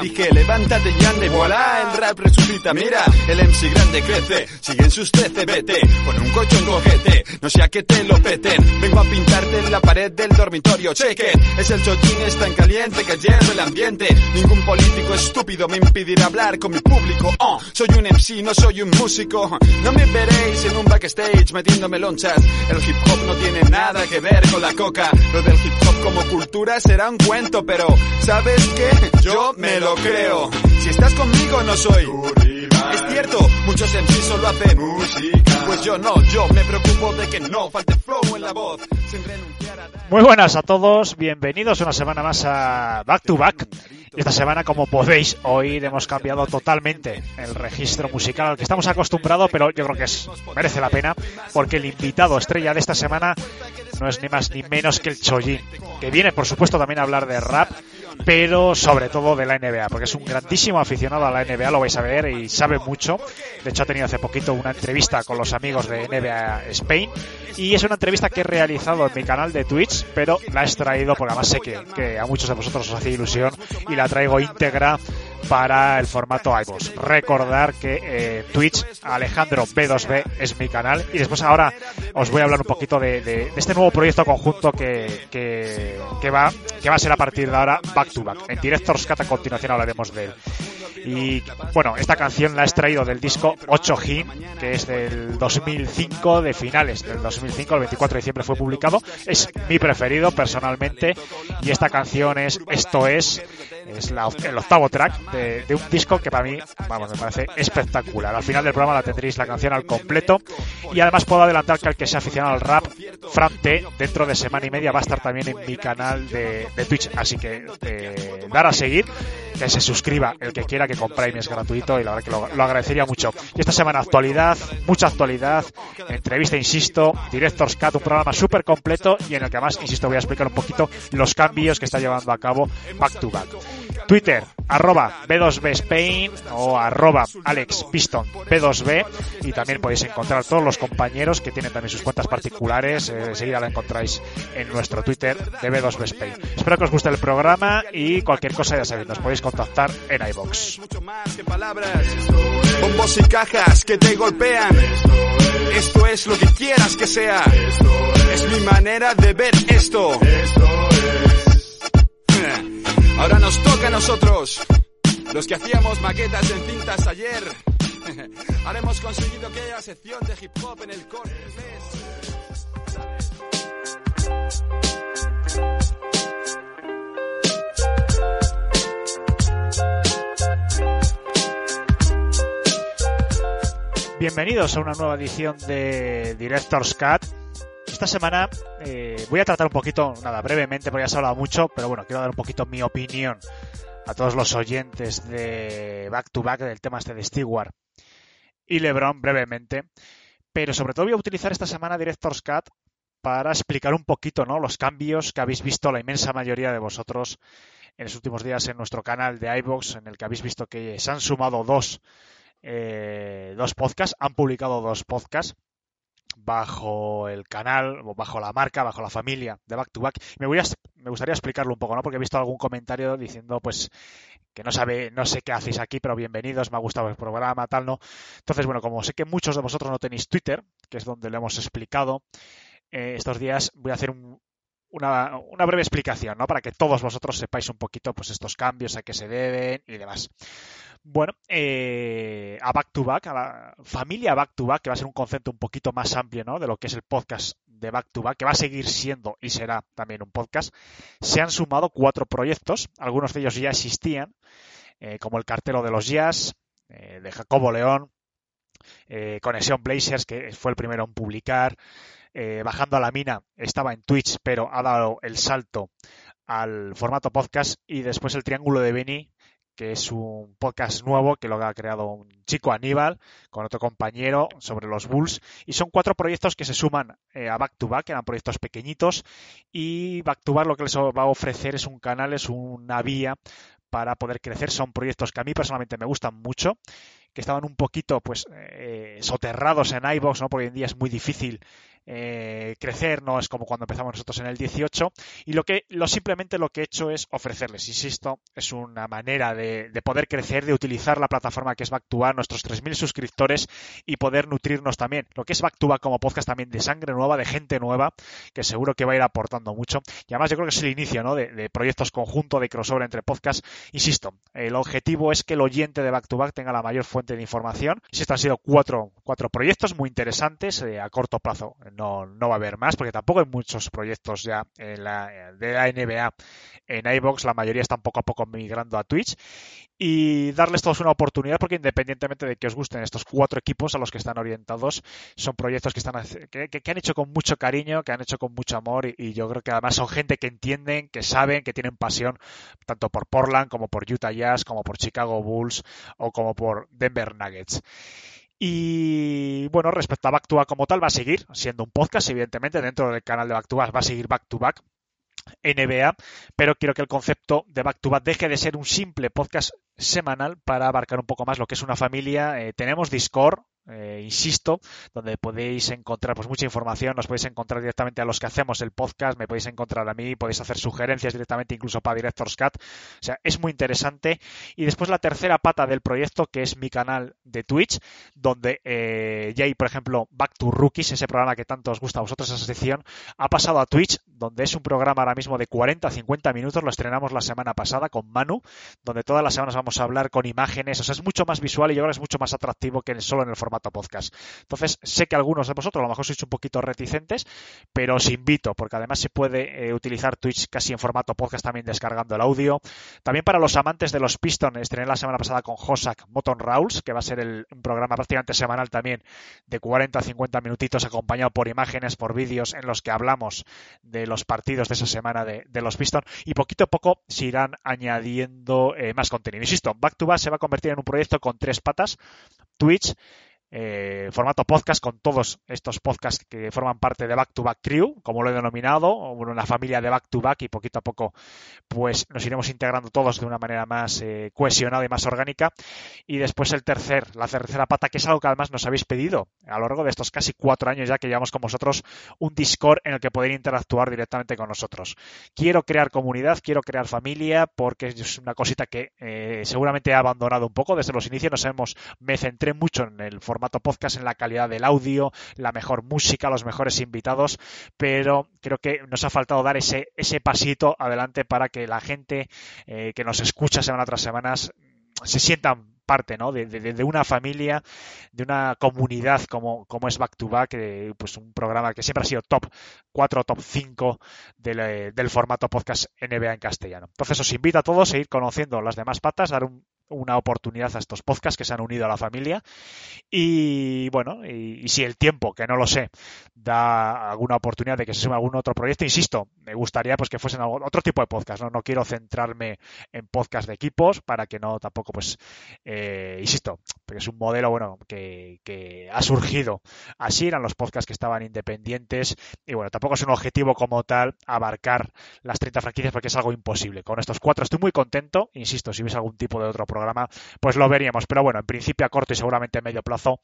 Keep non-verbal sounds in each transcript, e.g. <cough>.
Dije, levántate y anda y voilà, el rap resucita. Mira, el MC grande crece, siguen sus 13, vete, con un colchón cojete, no sea que te lo peten. Vengo a pintarte en la pared del dormitorio, cheque, es el chochín, es tan caliente que hierve el ambiente. Ningún político estúpido me impedirá hablar con mi público. Oh, soy un MC, no soy un músico. No me veréis en un backstage metiéndome lonchas. El hip hop no tiene nada que ver con la coca. Lo del hip hop como cultura será un cuento, pero ¿sabes qué? Yo me lo creo. Si estás conmigo no soy. Es cierto, muchos MCs solo hacen música. Pues yo no, yo me preocupo de que no falte flow en la voz. Sin renunciar a Muy buenas a todos, bienvenidos una semana más a Back to Back. Esta semana, como podéis oír, hemos cambiado totalmente el registro musical al que estamos acostumbrados, pero yo creo que es, merece la pena, porque el invitado estrella de esta semana no es ni más ni menos que el Chojin, que viene, por supuesto, también a hablar de rap, pero sobre todo de la NBA, porque es un grandísimo aficionado a la NBA, lo vais a ver, y sabe mucho. De hecho, ha tenido hace poquito una entrevista con los amigos de NBA Spain, y es una entrevista que he realizado en mi canal de Twitch, pero la he extraído porque además sé que, que a muchos de vosotros os hace ilusión y la traigo íntegra para el formato iVoox. Recordar que eh, Twitch Alejandro B2B es mi canal y después ahora os voy a hablar un poquito de, este nuevo proyecto conjunto que, que, que va, que va a ser a partir de ahora Back to Back. En Director's Cut a continuación hablaremos de él. Y bueno, esta canción la he extraído del disco 8 Him, que es del 2005, de finales del 2005, el 24 de diciembre fue publicado. Es mi preferido personalmente. Y esta canción es Esto es, es la- el octavo track de, de un disco que para mí, vamos, me parece espectacular. Al final del programa la tendréis la canción al completo. Y además puedo adelantar que el que sea aficionado al rap, Fran T, dentro de semana y media va a estar también en mi canal de, de Twitch. Así que eh, dar a seguir, que se suscriba el que quiera, que con Prime es gratuito y la verdad que lo, agradecería mucho. Y esta semana actualidad, mucha actualidad, entrevista, insisto, Director's Cut, un programa súper completo y en el que además, insisto, voy a explicar un poquito los cambios que está llevando a cabo Back to Back. Twitter, arroba B2B Spain o arroba Alex Piston B2B y también podéis encontrar a todos los compañeros que tienen también sus cuentas particulares, eh, enseguida la encontráis en nuestro Twitter de B2B Spain. Espero que os guste el programa y cualquier cosa ya sabéis, nos podéis contactar en iBox. Bombos y cajas que te golpean. Esto es lo que quieras que sea. Es mi manera de ver esto. Ahora nos toca a nosotros, los que hacíamos maquetas en cintas ayer. <laughs> Ahora hemos conseguido que haya sección de hip hop en el corte. Bienvenidos a una nueva edición de Director's Cut. Esta semana eh, voy a tratar un poquito, nada, brevemente, porque ya se ha hablado mucho, pero bueno, quiero dar un poquito mi opinión a todos los oyentes de Back to Back del tema este de Stewart y LeBron brevemente. Pero sobre todo voy a utilizar esta semana Director's Cut para explicar un poquito ¿no? los cambios que habéis visto la inmensa mayoría de vosotros en los últimos días en nuestro canal de iVoox, en el que habéis visto que se han sumado dos, eh, dos podcasts, han publicado dos podcasts bajo el canal, o bajo la marca, bajo la familia de Back to Back. Me, voy a, me gustaría explicarlo un poco, ¿no? Porque he visto algún comentario diciendo, pues, que no sabe, no sé qué hacéis aquí, pero bienvenidos, me ha gustado el programa, tal, ¿no? Entonces, bueno, como sé que muchos de vosotros no tenéis Twitter, que es donde lo hemos explicado, eh, estos días voy a hacer un, una, una, breve explicación, ¿no? Para que todos vosotros sepáis un poquito, pues, estos cambios, a qué se deben y demás. Bueno, eh, a Back to Back, a la familia Back to Back, que va a ser un concepto un poquito más amplio, ¿no? De lo que es el podcast de Back to Back, que va a seguir siendo y será también un podcast, se han sumado cuatro proyectos, algunos de ellos ya existían, eh, como el Cartero de los Jazz, eh, de Jacobo León, eh, Conexión Blazers, que fue el primero en publicar, eh, Bajando a la Mina, estaba en Twitch, pero ha dado el salto al formato podcast, y después el Triángulo de Beni, que es un podcast nuevo que lo ha creado un chico Aníbal con otro compañero sobre los Bulls. Y son cuatro proyectos que se suman eh, a Back to Back, eran proyectos pequeñitos. Y Back to Back lo que les va a ofrecer es un canal, es una vía para poder crecer. Son proyectos que a mí personalmente me gustan mucho que estaban un poquito pues eh, soterrados en iBox, ¿no? Porque hoy en día es muy difícil eh, crecer, no es como cuando empezamos nosotros en el 18. Y lo que lo simplemente lo que he hecho es ofrecerles, insisto, es una manera de, poder crecer, de utilizar la plataforma que es Bactuba, nuestros 3.000 suscriptores y poder nutrirnos también. Lo que es Bactuba como podcast también de sangre nueva, de gente nueva, que seguro que va a ir aportando mucho. Y además yo creo que es el inicio ¿no? de, proyectos conjunto, de crossover entre podcasts. Insisto, el objetivo es que el oyente de Back to Back tenga la mayor fuente de información. Insisto, han sido cuatro, cuatro proyectos muy interesantes eh, a corto plazo no, no va a haber más, porque tampoco hay muchos proyectos ya en la, de la NBA en iBox, la mayoría están poco a poco migrando a Twitch y darles todos una oportunidad porque independientemente de que os gusten estos cuatro equipos a los que están orientados, son proyectos que están que, que, han hecho con mucho cariño, que han hecho con mucho amor y, y, yo creo que además son gente que entienden, que saben, que tienen pasión tanto por Portland como por Utah Jazz, como por Chicago Bulls o como por Denver Nuggets. Y bueno, respecto a Back to Back como tal, va a seguir siendo un podcast, evidentemente, dentro del canal de Back to Back va a seguir Back to Back. NBA, pero quiero que el concepto de Back to Back deje de ser un simple podcast semanal para abarcar un poco más lo que es una familia. Eh, tenemos Discord, eh, insisto, donde podéis encontrar pues mucha información, nos podéis encontrar directamente a los que hacemos el podcast, me podéis encontrar a mí, podéis hacer sugerencias directamente incluso para Directors Cut, o sea, es muy interesante. Y después la tercera pata del proyecto, que es mi canal de Twitch, donde eh, ya hay, por ejemplo, Back to Rookies, ese programa que tanto os gusta a vosotros, esa sección, ha pasado a Twitch, donde es un programa ahora mismo de 40 a 50 minutos, lo estrenamos la semana pasada con Manu, donde todas las semanas vamos a hablar con imágenes, o sea, es mucho más visual y ahora es mucho más atractivo que solo en el formato podcast. Entonces, sé que algunos de vosotros a lo mejor sois un poquito reticentes, pero os invito, porque además se puede eh, utilizar Twitch casi en formato podcast también descargando el audio. También para los amantes de los Pistons, estrené la semana pasada con Hosak Moton Rawls, que va a ser el, un programa prácticamente semanal también de 40 a 50 minutitos acompañado por imágenes, por vídeos en los que hablamos de los partidos de esa semana de, los Pistons y poquito a poco se irán añadiendo eh, más contenido. Insisto, Back to Back se va a convertir en un proyecto con tres patas, Twitch, eh, formato podcast con todos estos podcasts que forman parte de Back to Back Crew, como lo he denominado, una familia de Back to Back y poquito a poco pues nos iremos integrando todos de una manera más eh, cohesionada y más orgánica. Y después el tercer, la tercera pata, que es algo que además nos habéis pedido a lo largo de estos casi cuatro años ya que llevamos con vosotros un Discord en el que poder interactuar directamente con nosotros. Quiero crear comunidad, quiero crear familia, porque es una cosita que eh, seguramente he abandonado un poco desde los inicios. Nos hemos, me centré mucho en el formato podcast en la calidad del audio, la mejor música, los mejores invitados, pero creo que nos ha faltado dar ese, ese pasito adelante para que la gente eh, que nos escucha semana tras semana se sientan parte ¿no? De, de, una familia, de una comunidad como, como es Back to Back, eh, pues un programa que siempre ha sido top 4, top 5 del, eh, del, formato podcast NBA en castellano. Entonces os invito a todos a ir conociendo las demás patas, dar un, una oportunidad a estos podcasts que se han unido a la familia. Y bueno, y, si el tiempo, que no lo sé, da alguna oportunidad de que se sume algún otro proyecto, insisto, me gustaría pues que fuesen otro tipo de podcast, ¿no? No quiero centrarme en podcast de equipos para que no tampoco, pues, eh, insisto, porque es un modelo, bueno, que, que ha surgido así, eran los podcasts que estaban independientes y bueno, tampoco es un objetivo como tal abarcar las 30 franquicias porque es algo imposible. Con estos cuatro estoy muy contento, insisto, si hubiese algún tipo de otro programa, pues lo veríamos. Pero bueno, en principio a corto y seguramente a medio plazo,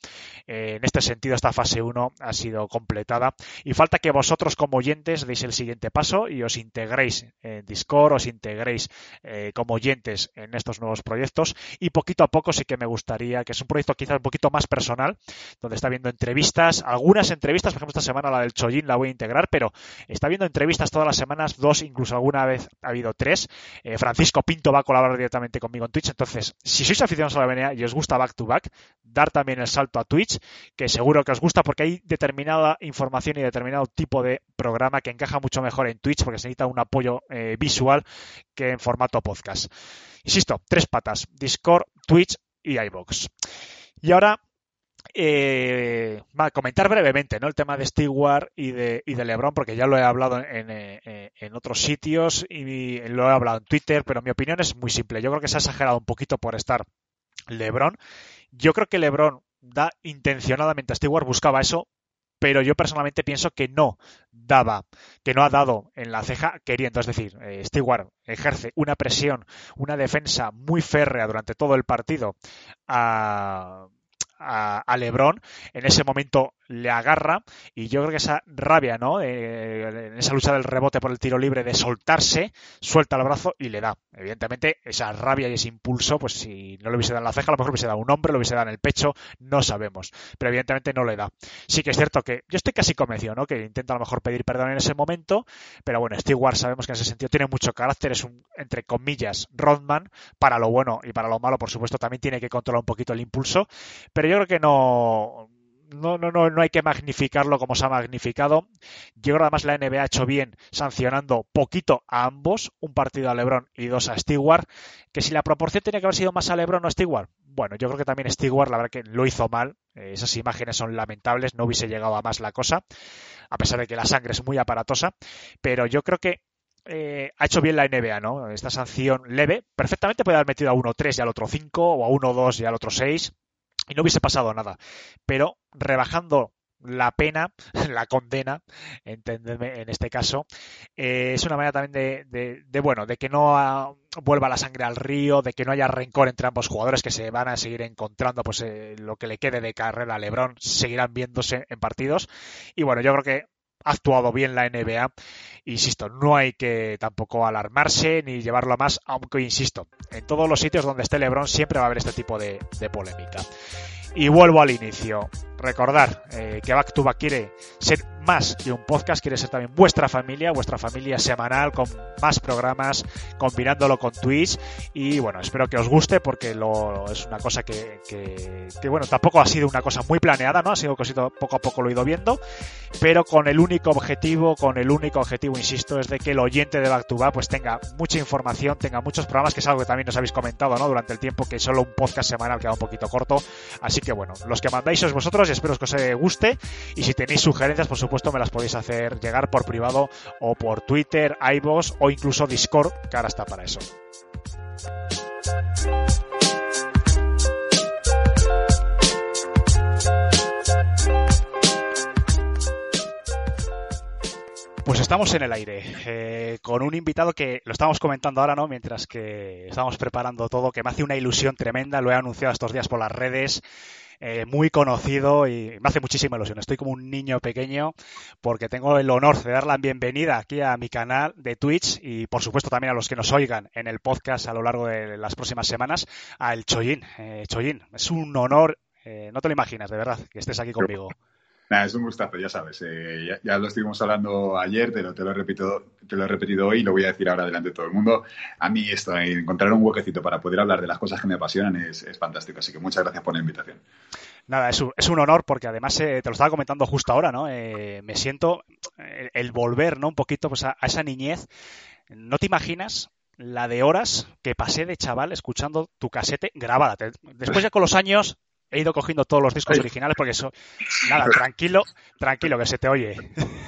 eh, en este sentido, esta fase 1 ha sido completada. Y falta que vosotros como oyentes deis el siguiente paso y os integréis en Discord, os integréis eh, como oyentes en estos nuevos proyectos. Y poquito a poco sí que me gustaría, que es un proyecto quizás un poquito más personal, donde está viendo entrevistas, algunas entrevistas, por ejemplo, esta semana la del Chollín la voy a integrar, pero está viendo entrevistas todas las semanas, dos, incluso alguna vez ha habido tres. Eh, Francisco Pinto va a colaborar directamente conmigo en Twitch, entonces si sois aficionados a la NBA y os gusta Back to Back, dar también el salto a Twitch, que seguro que os gusta porque hay determinada información y determinado tipo de programa que encaja mucho mejor en Twitch porque se necesita un apoyo eh, visual que en formato podcast. Insisto, tres patas, Discord, Twitch y iBox. Y ahora eh, comentar brevemente ¿no? el tema de Stewart y de, y de LeBron, porque ya lo he hablado en, en, en, otros sitios y lo he hablado en Twitter, pero mi opinión es muy simple. Yo creo que se ha exagerado un poquito por estar LeBron. Yo creo que LeBron da intencionadamente a Stewart, buscaba eso, pero yo personalmente pienso que no daba, que no ha dado en la ceja queriendo. Es decir, eh, Stewart ejerce una presión, una defensa muy férrea durante todo el partido a a, a, Lebron, en ese momento le agarra y yo creo que esa rabia, ¿no? Eh, en esa lucha del rebote por el tiro libre de soltarse, suelta el brazo y le da. Evidentemente, esa rabia y ese impulso, pues si no le hubiese dado en la ceja, a lo mejor le hubiese dado un hombre, lo hubiese dado en el pecho, no sabemos. Pero evidentemente no le da. Sí que es cierto que yo estoy casi convencido, ¿no? Que intenta a lo mejor pedir perdón en ese momento, pero bueno, Stewart sabemos que en ese sentido tiene mucho carácter, es un, entre comillas, Rodman, para lo bueno y para lo malo, por supuesto, también tiene que controlar un poquito el impulso, pero yo creo que no, no, no, no, no hay que magnificarlo como se ha magnificado. Yo creo que además la NBA ha hecho bien sancionando poquito a ambos, un partido a LeBron y dos a Stewart, que si la proporción tenía que haber sido más a LeBron o a Stewart, bueno, yo creo que también Stewart, la verdad que lo hizo mal, eh, esas imágenes son lamentables, no hubiese llegado a más la cosa, a pesar de que la sangre es muy aparatosa, pero yo creo que eh, ha hecho bien la NBA, ¿no? Esta sanción leve, perfectamente puede haber metido a 1-3 y al otro 5, o a 1-2 y al otro 6, y no hubiese pasado nada. Pero rebajando la pena, <laughs> la condena, entendedme en este caso, eh, es una manera también de, de, bueno, de que no a, vuelva la sangre al río, de que no haya rencor entre ambos jugadores que se van a seguir encontrando, pues eh, lo que le quede de carrera a LeBron seguirán viéndose en partidos. Y bueno, yo creo que actuado bien la NBA. Insisto, no hay que tampoco alarmarse ni llevarlo a más, aunque insisto, en todos los sitios donde esté LeBron siempre va a haber este tipo de, de polémica. Y vuelvo al inicio. Recordar eh, que Back quiere ser más que un podcast, quiere ser también vuestra familia, vuestra familia semanal con más programas, combinándolo con Twitch. Y bueno, espero que os guste porque lo, es una cosa que, que, que, bueno, tampoco ha sido una cosa muy planeada, ¿no? Ha sido cosito poco a poco lo he ido viendo, pero con el único objetivo, con el único objetivo, insisto, es de que el oyente de Back pues tenga mucha información, tenga muchos programas, que es algo que también nos habéis comentado, ¿no? Durante el tiempo que solo un podcast semanal queda un poquito corto. Así que bueno, los que mandáis sois vosotros espero que os guste. Y si tenéis sugerencias, por supuesto, me las podéis hacer llegar por privado o por Twitter, iVoox o incluso Discord, que ahora está para eso. Pues estamos en el aire, eh, con un invitado que lo estamos comentando ahora, ¿no? Mientras que estamos preparando todo, que me hace una ilusión tremenda, lo he anunciado estos días por las redes, eh, muy conocido y me hace muchísima ilusión. Estoy como un niño pequeño porque tengo el honor de dar la bienvenida aquí a mi canal de Twitch y por supuesto también a los que nos oigan en el podcast a lo largo de las próximas semanas, a el Choyin. Eh, Choyin, es un honor, eh, no te lo imaginas, de verdad, que estés aquí conmigo. Nada, es un gustazo, ya sabes. Eh, ya, lo estuvimos hablando ayer, pero te lo, he repetido, te lo he repetido hoy y lo voy a decir ahora delante de todo el mundo. A mí esto, encontrar un huequecito para poder hablar de las cosas que me apasionan es, es fantástico. Así que muchas gracias por la invitación. Nada, es un, es un honor porque además eh, te lo estaba comentando justo ahora, ¿no? Eh, me siento el, el, volver, ¿no? Un poquito pues, a, a esa niñez. No te imaginas la de horas que pasé de chaval escuchando tu casete grabada. Después ya con los años he ido cogiendo todos los discos originales porque eso. Nada, tranquilo, tranquilo, que se te oye.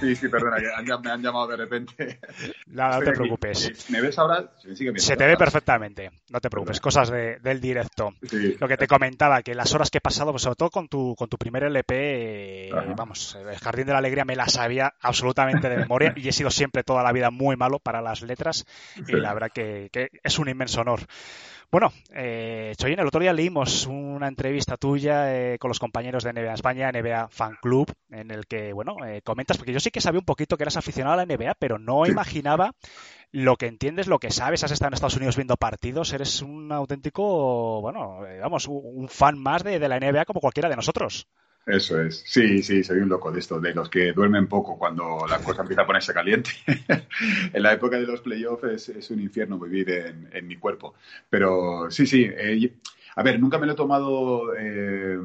Sí, sí, perdona, que han, me han llamado de repente. Nada, no te preocupes. Aquí. ¿Me ves ahora? Se, te ve perfectamente, no te preocupes, cosas de, del directo. Sí. Lo que te comentaba, que las horas que he pasado, pues sobre todo con tu, con tu primer LP, eh, vamos, el Jardín de la Alegría me la sabía absolutamente de memoria y he sido siempre toda la vida muy malo para las letras y la verdad que, que es un inmenso honor. Bueno, eh, Choyin, el otro día leímos una entrevista tuya eh, con los compañeros de NBA España, NBA Fan Club, en el que, bueno, eh, comentas, porque yo sí que sabía un poquito que eras aficionado a la NBA, pero no sí. imaginaba lo que entiendes, lo que sabes, has estado en Estados Unidos viendo partidos, eres un auténtico, bueno, eh, vamos, un fan más de, de la NBA como cualquiera de nosotros. Eso es. Sí, sí, soy un loco de esto, de los que duermen poco cuando la cosa empieza a ponerse caliente. <laughs> en la época de los playoffs es, un infierno vivir en, en, mi cuerpo. Pero sí, sí. Eh, a ver, nunca me lo he tomado eh,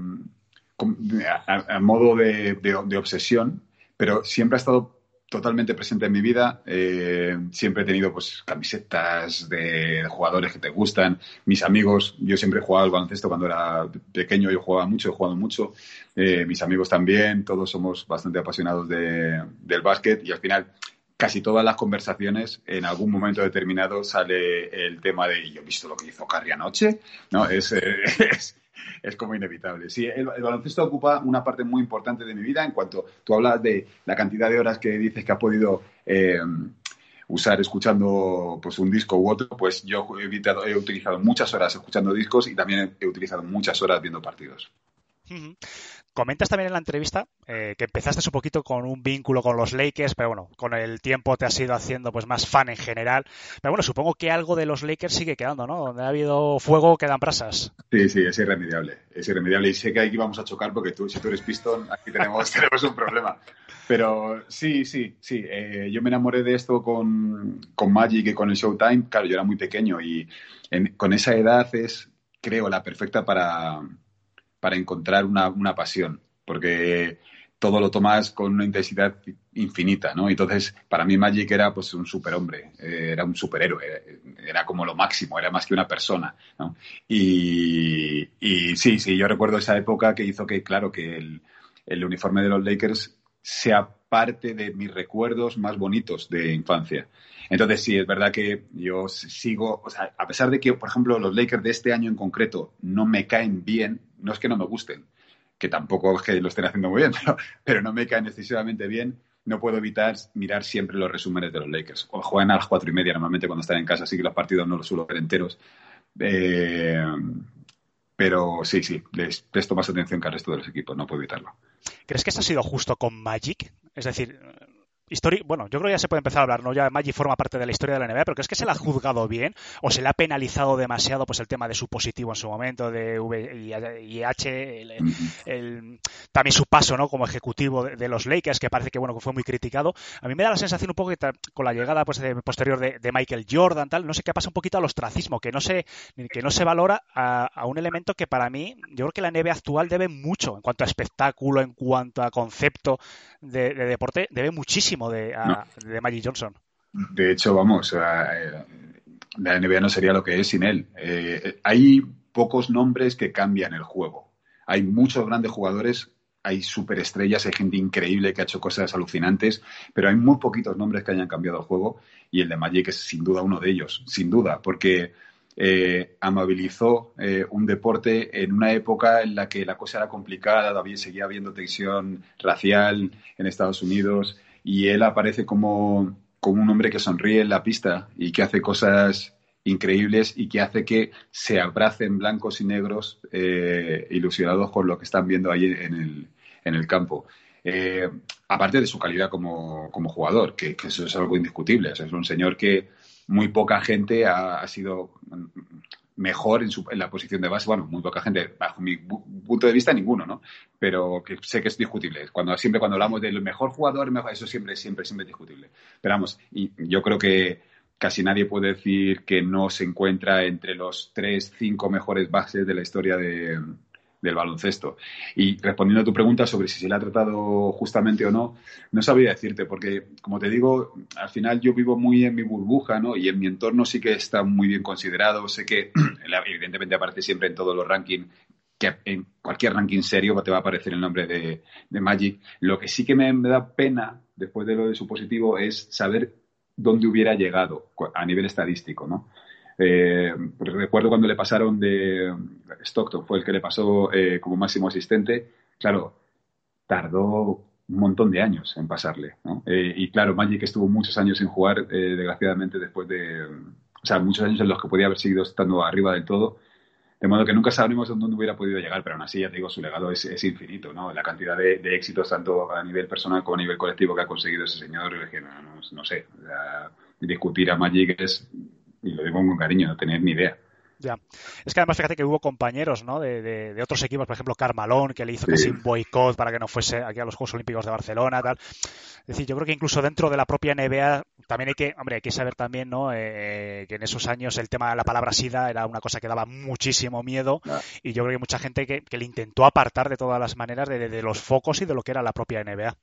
a, modo de, de, obsesión, pero siempre ha estado totalmente presente en mi vida. Eh, siempre he tenido pues camisetas de jugadores que te gustan. Mis amigos, yo siempre he jugado al baloncesto cuando era pequeño, yo jugaba mucho, he jugado mucho. Eh, mis amigos también, todos somos bastante apasionados de, del básquet y al final casi todas las conversaciones, en algún momento determinado sale el tema de yo he visto lo que hizo Carrie anoche, ¿no? Es, <laughs> es como inevitable. Sí, el, baloncesto ocupa una parte muy importante de mi vida en cuanto tú hablas de la cantidad de horas que dices que has podido eh, usar escuchando pues un disco u otro, pues yo he, evitado, he utilizado muchas horas escuchando discos y también he utilizado muchas horas viendo partidos. Uh. Comentas también en la entrevista eh, que empezaste un poquito con un vínculo con los Lakers, pero bueno, con el tiempo te has ido haciendo pues más fan en general. Pero bueno, supongo que algo de los Lakers sigue quedando, ¿no? Donde ha habido fuego quedan brasas. Sí, sí, es irremediable, es irremediable. Y sé que aquí vamos a chocar porque tú, si tú eres Piston, aquí tenemos, <laughs> tenemos un problema. Pero sí, sí, sí. Eh, yo me enamoré de esto con, con Magic y con el Showtime. Claro, yo era muy pequeño y con esa edad es, creo, la perfecta para para encontrar una, una, pasión, porque todo lo tomas con una intensidad infinita, ¿no? Entonces, para mí Magic era pues un superhombre, eh, era un superhéroe, era, era, como lo máximo, era más que una persona, ¿no? Y, y, sí, sí, yo recuerdo esa época que hizo que, claro, que el, el uniforme de los Lakers sea parte de mis recuerdos más bonitos de infancia. Entonces, sí, es verdad que yo sigo, o sea, a pesar de que, por ejemplo, los Lakers de este año en concreto no me caen bien, no es que no me gusten, que tampoco es que lo estén haciendo muy bien, <laughs> pero, no me caen excesivamente bien, no puedo evitar mirar siempre los resúmenes de los Lakers. O juegan a las cuatro y media normalmente cuando están en casa, así que los partidos no los suelo ver enteros. Eh, pero sí, sí, les presto más atención que al resto de los equipos, no puedo evitarlo. ¿Crees que eso ha sido justo con Magic? Es decir, Historia, bueno, yo creo que ya se puede empezar a hablar, ¿no? Ya Magic forma parte de la historia de la NBA, pero ¿crees que se le ha juzgado bien o se le ha penalizado demasiado pues el tema de su positivo en su momento, de VIH, el, el, también su paso, ¿no? Como ejecutivo de, de, los Lakers, que parece que, bueno, que fue muy criticado. A mí me da la sensación un poco que con la llegada pues, de, posterior de, de, Michael Jordan, tal, no sé qué pasa un poquito al ostracismo, que no se, que no se valora a, a, un elemento que para mí, yo creo que la NBA actual debe mucho en cuanto a espectáculo, en cuanto a concepto de, de deporte, debe muchísimo de, a, no. de, Magic Johnson. De hecho, vamos, la NBA no sería lo que es sin él. Eh, hay pocos nombres que cambian el juego. Hay muchos grandes jugadores, hay superestrellas, hay gente increíble que ha hecho cosas alucinantes, pero hay muy poquitos nombres que hayan cambiado el juego y el de Magic es sin duda uno de ellos, sin duda, porque eh, amabilizó eh, un deporte en una época en la que la cosa era complicada, todavía seguía habiendo tensión racial en Estados Unidos y él aparece como, como un hombre que sonríe en la pista y que hace cosas increíbles y que hace que se abracen blancos y negros eh, ilusionados con lo que están viendo ahí en el, en el campo. Eh, aparte de su calidad como, como jugador, que, eso es algo indiscutible. O es un señor que muy poca gente ha, ha sido mejor en, su, en, la posición de base. Bueno, muy poca gente, bajo mi punto de vista, ninguno, ¿no? Pero que sé que es discutible. Cuando, siempre cuando hablamos del mejor jugador, mejor, eso siempre, siempre, siempre es discutible. Pero vamos, y yo creo que casi nadie puede decir que no se encuentra entre los tres, cinco mejores bases de la historia de, del baloncesto. Y respondiendo a tu pregunta sobre si se le ha tratado justamente o no, no sabría decirte, porque, como te digo, al final yo vivo muy en mi burbuja, ¿no? Y en mi entorno sí que está muy bien considerado. Sé que, <clears throat> evidentemente, aparece siempre en todos los rankings, que en cualquier ranking serio te va a aparecer el nombre de, de Magic. Lo que sí que me, me da pena, después de lo de su positivo, es saber dónde hubiera llegado a nivel estadístico, ¿no? Eh, recuerdo cuando le pasaron de Stockton, fue el que le pasó eh, como máximo asistente. Claro, tardó un montón de años en pasarle. ¿no? Eh, y claro, Magic estuvo muchos años sin jugar, desgraciadamente, después de. O sea, muchos años en los que podía haber seguido estando arriba del todo. De modo que nunca sabremos dónde hubiera podido llegar, pero aún así, ya te digo, su legado es, infinito, ¿no? La cantidad de, éxitos, tanto a nivel personal como a nivel colectivo, que ha conseguido ese señor, no, no, no sé, discutir a Magic es y lo digo con cariño, no tener ni idea. Ya. Es que además fíjate que hubo compañeros ¿no? de, de, de otros equipos, por ejemplo, Carmalón, que le hizo sí. casi un boicot para que no fuese aquí a los Juegos Olímpicos de Barcelona, tal. Es decir, yo creo que incluso dentro de la propia NBA también hay que, hombre, hay que saber también, ¿no? Eh, que en esos años el tema de la palabra SIDA era una cosa que daba muchísimo miedo ah. y yo creo que hay mucha gente que, que, le intentó apartar de todas las maneras de, de, los focos y de lo que era la propia NBA.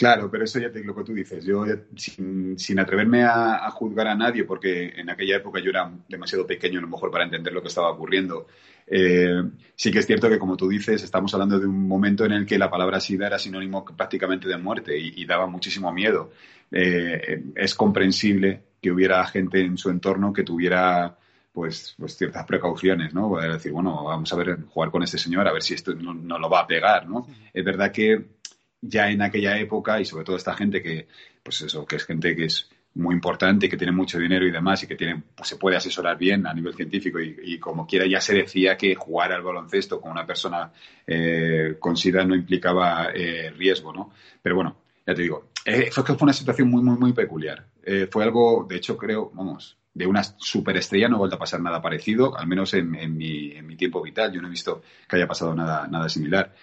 Claro, pero eso ya te lo que tú dices. Yo, sin, sin atreverme a, a, juzgar a nadie, porque en aquella época yo era demasiado pequeño, a lo mejor, para entender lo que estaba ocurriendo, eh, sí que es cierto que, como tú dices, estamos hablando de un momento en el que la palabra SIDA era sinónimo prácticamente de muerte y, y daba muchísimo miedo. Eh, es comprensible que hubiera gente en su entorno que tuviera pues, pues ciertas precauciones, ¿no? Poder decir, bueno, vamos a ver, jugar con este señor, a ver si esto no, no lo va a pegar, ¿no? Es verdad que ya en aquella época y sobre todo esta gente que, pues eso, que es gente que es muy importante, que tiene mucho dinero y demás y que tiene, pues se puede asesorar bien a nivel científico y, como quiera ya se decía que jugar al baloncesto con una persona eh, con SIDA no implicaba eh, riesgo, ¿no? Pero bueno, ya te digo, eh, fue fue una situación muy, muy, muy peculiar. Eh, fue algo, de hecho, creo, vamos, de una superestrella no ha vuelto a pasar nada parecido, al menos en, en, mi, en mi tiempo vital. Yo no he visto que haya pasado nada, nada similar.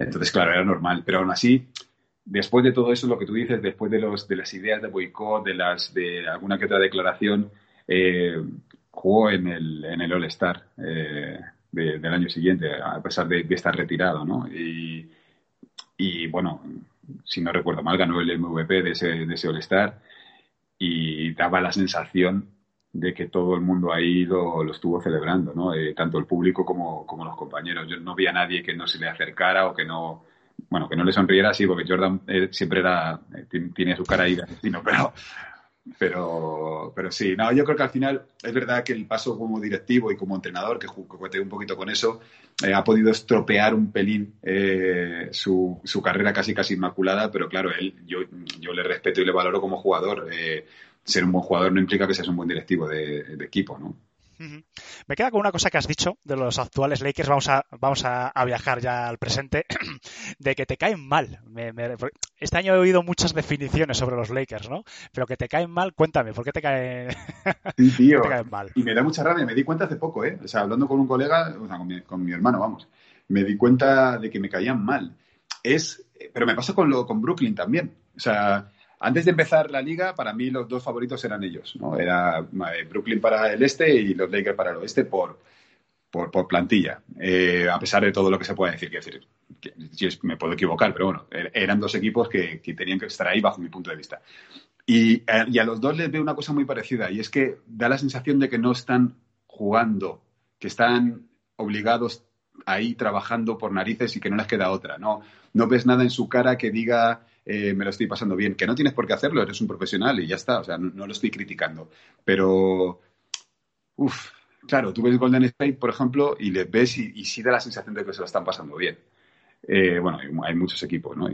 Entonces, claro, era normal. Pero aún así, después de todo eso, lo que tú dices, después de, los, de las ideas de boicot, de, las, de alguna que otra declaración, eh, jugó en el, en el All-Star eh, de, del año siguiente, a pesar de, de estar retirado, ¿no? Y, y, bueno, si no recuerdo mal, ganó el MVP de ese, de ese All-Star y daba la sensación de que todo el mundo ahí lo, lo estuvo celebrando, ¿no? Eh, tanto el público como, como, los compañeros. Yo no vi a nadie que no se le acercara o que no, bueno, que no le sonriera así, porque Jordan eh, siempre era, eh, tiene su cara ahí de asesino, <laughs> pero, pero, pero sí, no, yo creo que al final es verdad que el paso como directivo y como entrenador, que juguete un poquito con eso, ha podido estropear un pelín su, su, carrera casi casi inmaculada, pero claro, él, yo, yo le respeto y le valoro como jugador. Ser un buen jugador no implica que seas un buen directivo de, de equipo, ¿no? Me queda con una cosa que has dicho de los actuales Lakers, vamos a, vamos a, a viajar ya al presente, <clears throat> de que te caen mal. Me, me, este año he oído muchas definiciones sobre los Lakers, ¿no? Pero que te caen mal, cuéntame, ¿por qué te caen, <laughs> sí, tío. te caen mal? Y me da mucha rabia, me di cuenta hace poco, ¿eh? O sea, hablando con un colega, o sea, con mi, con mi hermano, vamos, me di cuenta de que me caían mal. Es, pero me pasa con, lo, con Brooklyn también. O sea, antes de empezar la liga, para mí los dos favoritos eran ellos, ¿no? Era eh, Brooklyn para el este y los Lakers para el oeste por, por, por plantilla. Eh, a pesar de todo lo que se puede decir, que decir, que, me puedo equivocar, pero bueno, er, eran dos equipos que, que, tenían que estar ahí bajo mi punto de vista. Y, eh, y a los dos les veo una cosa muy parecida, y es que da la sensación de que no están jugando, que están obligados ahí trabajando por narices y que no les queda otra. No, no ves nada en su cara que diga eh, me lo estoy pasando bien. Que no tienes por qué hacerlo, eres un profesional y ya está. O sea, no, lo estoy criticando. Pero, uff, claro, tú ves Golden State, por ejemplo, y les ves y, sí da la sensación de que se lo están pasando bien. Eh, bueno, hay, muchos equipos, ¿no?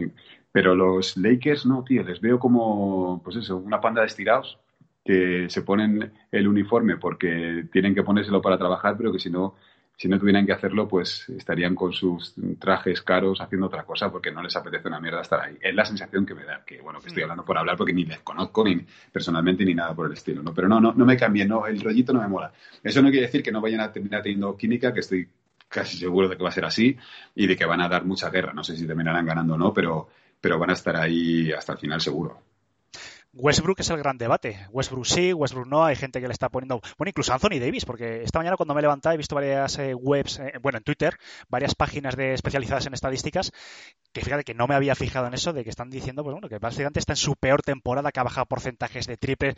Pero los Lakers, no, tío, les veo como, pues eso, una panda de estirados que se ponen el uniforme porque tienen que ponérselo para trabajar, pero que si no si no tuvieran que hacerlo, pues estarían con sus trajes caros haciendo otra cosa porque no les apetece una mierda estar ahí. Es la sensación que me da, que bueno, que estoy hablando por hablar porque ni les conozco ni personalmente ni nada por el estilo, ¿no? Pero no, no, no me cambien, no, el rollito no me mola. Eso no quiere decir que no vayan a terminar teniendo química, que estoy casi seguro de que va a ser así y de que van a dar mucha guerra. No sé si terminarán ganando o no, pero, pero van a estar ahí hasta el final seguro. Westbrook es el gran debate. Westbrook sí, Westbrook no. Hay gente que le está poniendo. Bueno, incluso Anthony Davis, porque esta mañana cuando me he levantado he visto varias eh, webs, eh, bueno, en Twitter, varias páginas de especializadas en estadísticas, que fíjate que no me había fijado en eso, de que están diciendo, pues bueno, que básicamente está en su peor temporada, que ha bajado porcentajes de triple.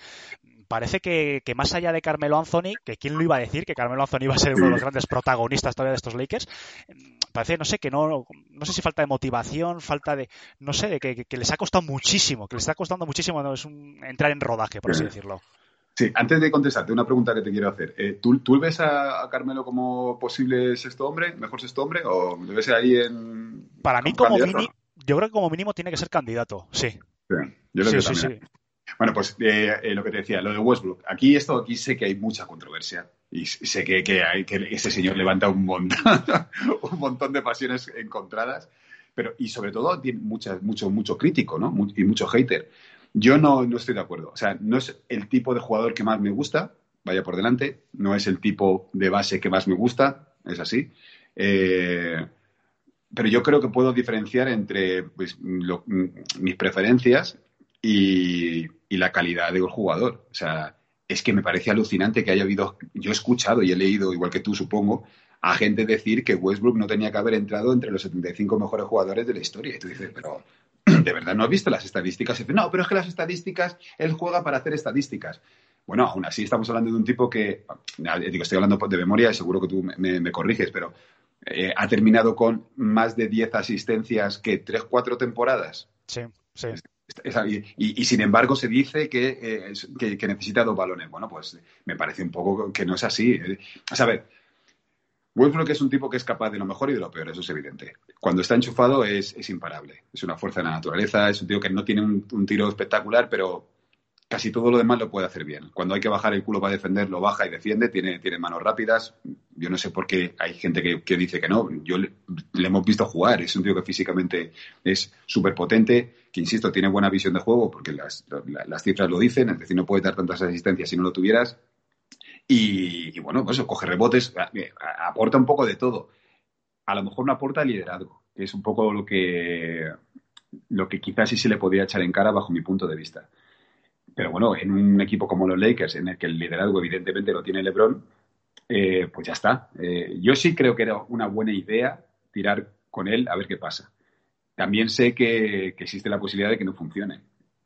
Parece que, que, más allá de Carmelo Anthony, que quién lo iba a decir, que Carmelo Anthony iba a ser uno de los grandes protagonistas todavía de estos Lakers, parece, no sé, que no, no sé si falta de motivación, falta de, no sé, de que, que les ha costado muchísimo, que les está costando muchísimo, no, es un, entrar en rodaje, por así decirlo. Sí, antes de contestarte, una pregunta que te quiero hacer. Eh, ¿tú, ¿tú, ves a, a, Carmelo como posible sexto hombre, mejor sexto hombre, o lo ves ahí en. Para mí, como mínimo, yo creo que como mínimo tiene que ser candidato, sí. sí yo lo sí, sí, sí, Bueno, pues eh, eh, lo que te decía, lo de Westbrook. Aquí esto, aquí sé que hay mucha controversia y sé que, que, hay, que ese señor levanta un montón, <laughs> un montón de pasiones encontradas, pero y sobre todo tiene mucha, mucho, mucho crítico, ¿no? Y mucho hater. Yo no, no estoy de acuerdo. O sea, no es el tipo de jugador que más me gusta, vaya por delante, no es el tipo de base que más me gusta, es así. Eh, pero yo creo que puedo diferenciar entre pues, lo, mis preferencias y, y, la calidad del jugador. O sea, es que me parece alucinante que haya habido, yo he escuchado y he leído, igual que tú supongo, a gente decir que Westbrook no tenía que haber entrado entre los 75 mejores jugadores de la historia. Y tú dices, pero, <clears throat> ¿de verdad no has visto las estadísticas? Y dice, no, pero es que las estadísticas, él juega para hacer estadísticas. Bueno, aún así estamos hablando de un tipo que, digo, estoy hablando de memoria y seguro que tú me, me corriges, pero eh, ha terminado con más de 10 asistencias que 3, 4 temporadas. Sí, sí. Y, sin embargo se dice que, eh, que, que, necesita dos balones. Bueno, pues me parece un poco que no es así. Sea, a ver, Westbrook es un tipo que es capaz de lo mejor y de lo peor, eso es evidente. Cuando está enchufado es, imparable. Es una fuerza de la naturaleza, es un tío que no tiene un tiro espectacular, pero casi todo lo demás lo puede hacer bien. Cuando hay que bajar el culo para defender, lo baja y defiende, tiene, tiene manos rápidas. Yo no sé por qué hay gente que, dice que no. Yo le, hemos visto jugar, es un tío que físicamente es súper potente, que insisto, tiene buena visión de juego, porque las, cifras lo dicen, es decir, no puede dar tantas asistencias si no lo tuvieras. Y, bueno, pues coge rebotes, aporta un poco de todo. A lo mejor no aporta liderazgo, que es un poco lo que, lo que quizás sí se le podría echar en cara bajo mi punto de vista pero bueno, en un equipo como los Lakers, en el que el liderazgo evidentemente lo tiene LeBron, eh, pues ya está. Eh, yo sí creo que era una buena idea tirar con él a ver qué pasa. También sé que, existe la posibilidad de que no funcione.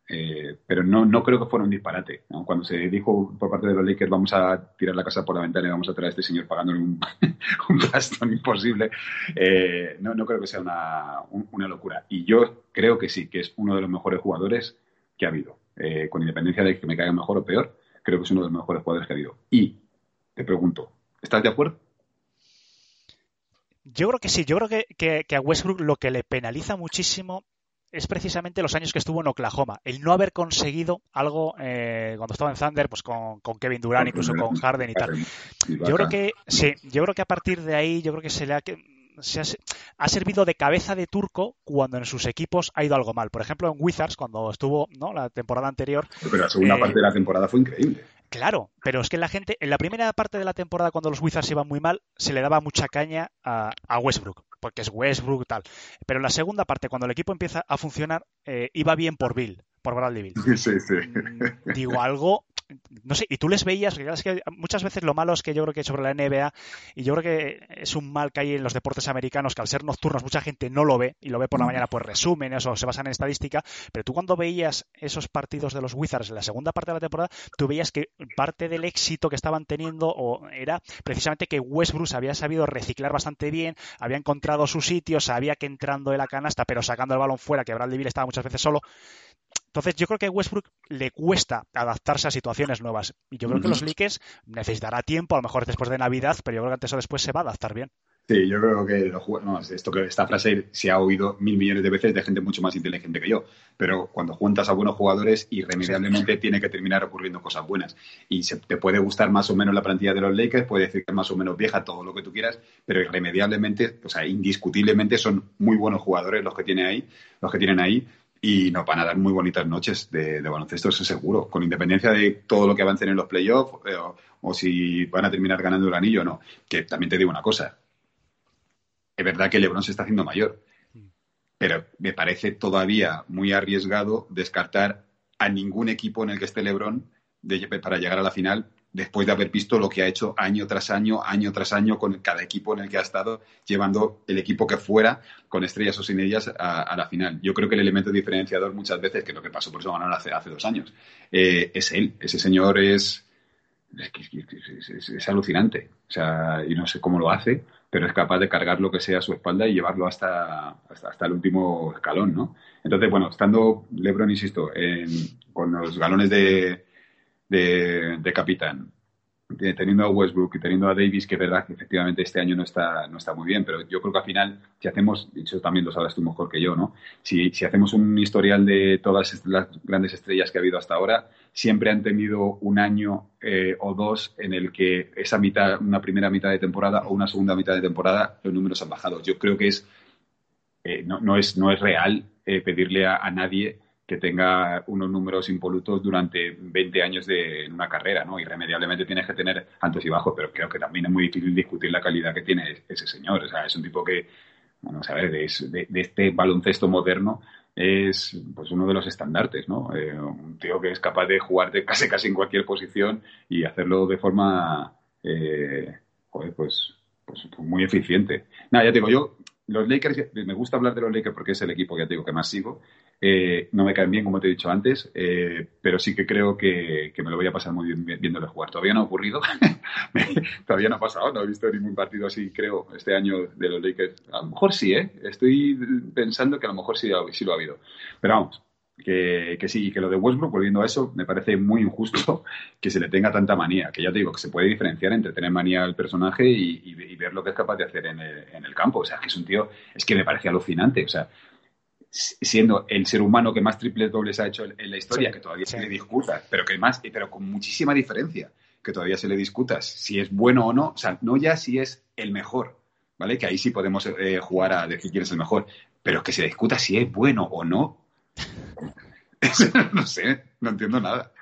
Eh, pero no, no creo que fuera un disparate. Cuando se dijo por parte de los Lakers vamos a tirar la casa por la ventana y vamos a traer a este señor pagándole un, <laughs> un imposible, no, no, creo que sea una, una locura. Y yo creo que sí, que es uno de los mejores jugadores que ha habido. Eh, con independencia de que me caiga mejor o peor, creo que es uno de los mejores jugadores que ha habido. Y te pregunto, ¿estás de acuerdo? Yo creo que sí, yo creo que, a Westbrook lo que le penaliza muchísimo es precisamente los años que estuvo en Oklahoma. El no haber conseguido algo eh, cuando estaba en Thunder, pues con, Kevin Durant, incluso con Harden y tal. Yo creo que sí, yo creo que a partir de ahí, yo creo que se le ha se ha, servido de cabeza de turco cuando en sus equipos ha ido algo mal. Por ejemplo, en Wizards, cuando estuvo ¿no? la temporada anterior. Pero la segunda eh, parte de la temporada fue increíble. Claro, pero es que la gente, en la primera parte de la temporada, cuando los Wizards iban muy mal, se le daba mucha caña a, Westbrook, porque es Westbrook tal. Pero en la segunda parte, cuando el equipo empieza a funcionar, eh, iba bien por Bill, por Bradley Bill. <laughs> Sí, sí. Mm, digo, algo no sé, y tú les veías, es que muchas veces lo malo es que yo creo que sobre la NBA, y yo creo que es un mal que hay en los deportes americanos, que al ser nocturnos mucha gente no lo ve, y lo ve por la mañana, pues resumen, eso se basan en estadística, pero tú cuando veías esos partidos de los Wizards en la segunda parte de la temporada, tú veías que parte del éxito que estaban teniendo o era precisamente que Westbrook había sabido reciclar bastante bien, había encontrado su sitio, sabía que entrando de la canasta, pero sacando el balón fuera, que Bradley Bill estaba muchas veces solo, entonces, yo creo que a Westbrook le cuesta adaptarse a situaciones nuevas. Y yo creo que los Lakers necesitará tiempo, a lo mejor después de Navidad, pero yo creo que antes o después se va a adaptar bien. Sí, yo creo que no, esto que esta frase se ha oído mil millones de veces de gente mucho más inteligente que yo. Pero cuando juntas a buenos jugadores, irremediablemente tiene que terminar ocurriendo cosas buenas. Y se, te puede gustar más o menos la plantilla de los Lakers, puede decir que es más o menos vieja, todo lo que tú quieras, pero irremediablemente, o sea, indiscutiblemente son muy buenos jugadores los que tiene ahí, los que tienen ahí y nos van a dar muy bonitas noches de, baloncesto, eso seguro, con independencia de todo lo que avancen en los playoffs eh, o, si van a terminar ganando el anillo o no. Que también te digo una cosa, es verdad que LeBron se está haciendo mayor, pero me parece todavía muy arriesgado descartar a ningún equipo en el que esté LeBron para llegar a la final después de haber visto lo que ha hecho año tras año, año tras año con cada equipo en el que ha estado, llevando el equipo que fuera, con estrellas o sin ellas, a, la final. Yo creo que el elemento diferenciador muchas veces, que es lo que pasó por eso ganaron hace, hace dos años, eh, es él. Ese señor es es, alucinante. O sea, y no sé cómo lo hace, pero es capaz de cargar lo que sea a su espalda y llevarlo hasta, hasta, el último escalón, ¿no? Entonces, bueno, estando LeBron, insisto, con los galones de, de, capitán, teniendo a Westbrook y teniendo a Davis, que es verdad que efectivamente este año no está, no está muy bien, pero yo creo que al final, si hacemos, y eso también lo sabes tú mejor que yo, ¿no? Si, si hacemos un historial de todas las grandes estrellas que ha habido hasta ahora, siempre han tenido un año eh, o dos en el que esa mitad, una primera mitad de temporada o una segunda mitad de temporada, los números han bajado. Yo creo que es, eh, no, no, es, no es real eh, pedirle a nadie que tenga unos números impolutos durante 20 años de una carrera, ¿no? Irremediablemente tienes que tener altos y bajos, pero creo que también es muy difícil discutir la calidad que tiene ese señor. O sea, es un tipo que, bueno, a ver, de, de, este baloncesto moderno es pues uno de los estandartes, ¿no? Eh, un tío que es capaz de jugarte casi casi en cualquier posición y hacerlo de forma, eh, joder, pues, pues, muy eficiente. Nada, ya te digo, yo los Lakers, me gusta hablar de los Lakers porque es el equipo que te digo que más sigo. Eh, no me caen bien, como te he dicho antes, eh, pero sí que creo que, que, me lo voy a pasar muy bien viéndoles jugar. Todavía no ha ocurrido, <laughs> todavía no ha pasado, no he visto ningún partido así, creo, este año de los Lakers. A lo mejor sí, ¿eh? Estoy pensando que a lo mejor sí, sí lo ha habido. Pero vamos, que, que, sí, y que lo de Westbrook, volviendo a eso, me parece muy injusto <laughs> que se le tenga tanta manía, que ya te digo, que se puede diferenciar entre tener manía al personaje y, y, y ver lo que es capaz de hacer en el, en el, campo. O sea, que es un tío, es que me parece alucinante. O sea, siendo el ser humano que más triples dobles ha hecho en la historia, sí, que todavía sí. se le discuta, pero que más, pero con muchísima diferencia, que todavía se le discuta si es bueno o no, o sea, no ya si es el mejor, ¿vale? Que ahí sí podemos eh, jugar a decir quién es el mejor, pero que se discuta si es bueno o no. <laughs> no sé, no entiendo nada.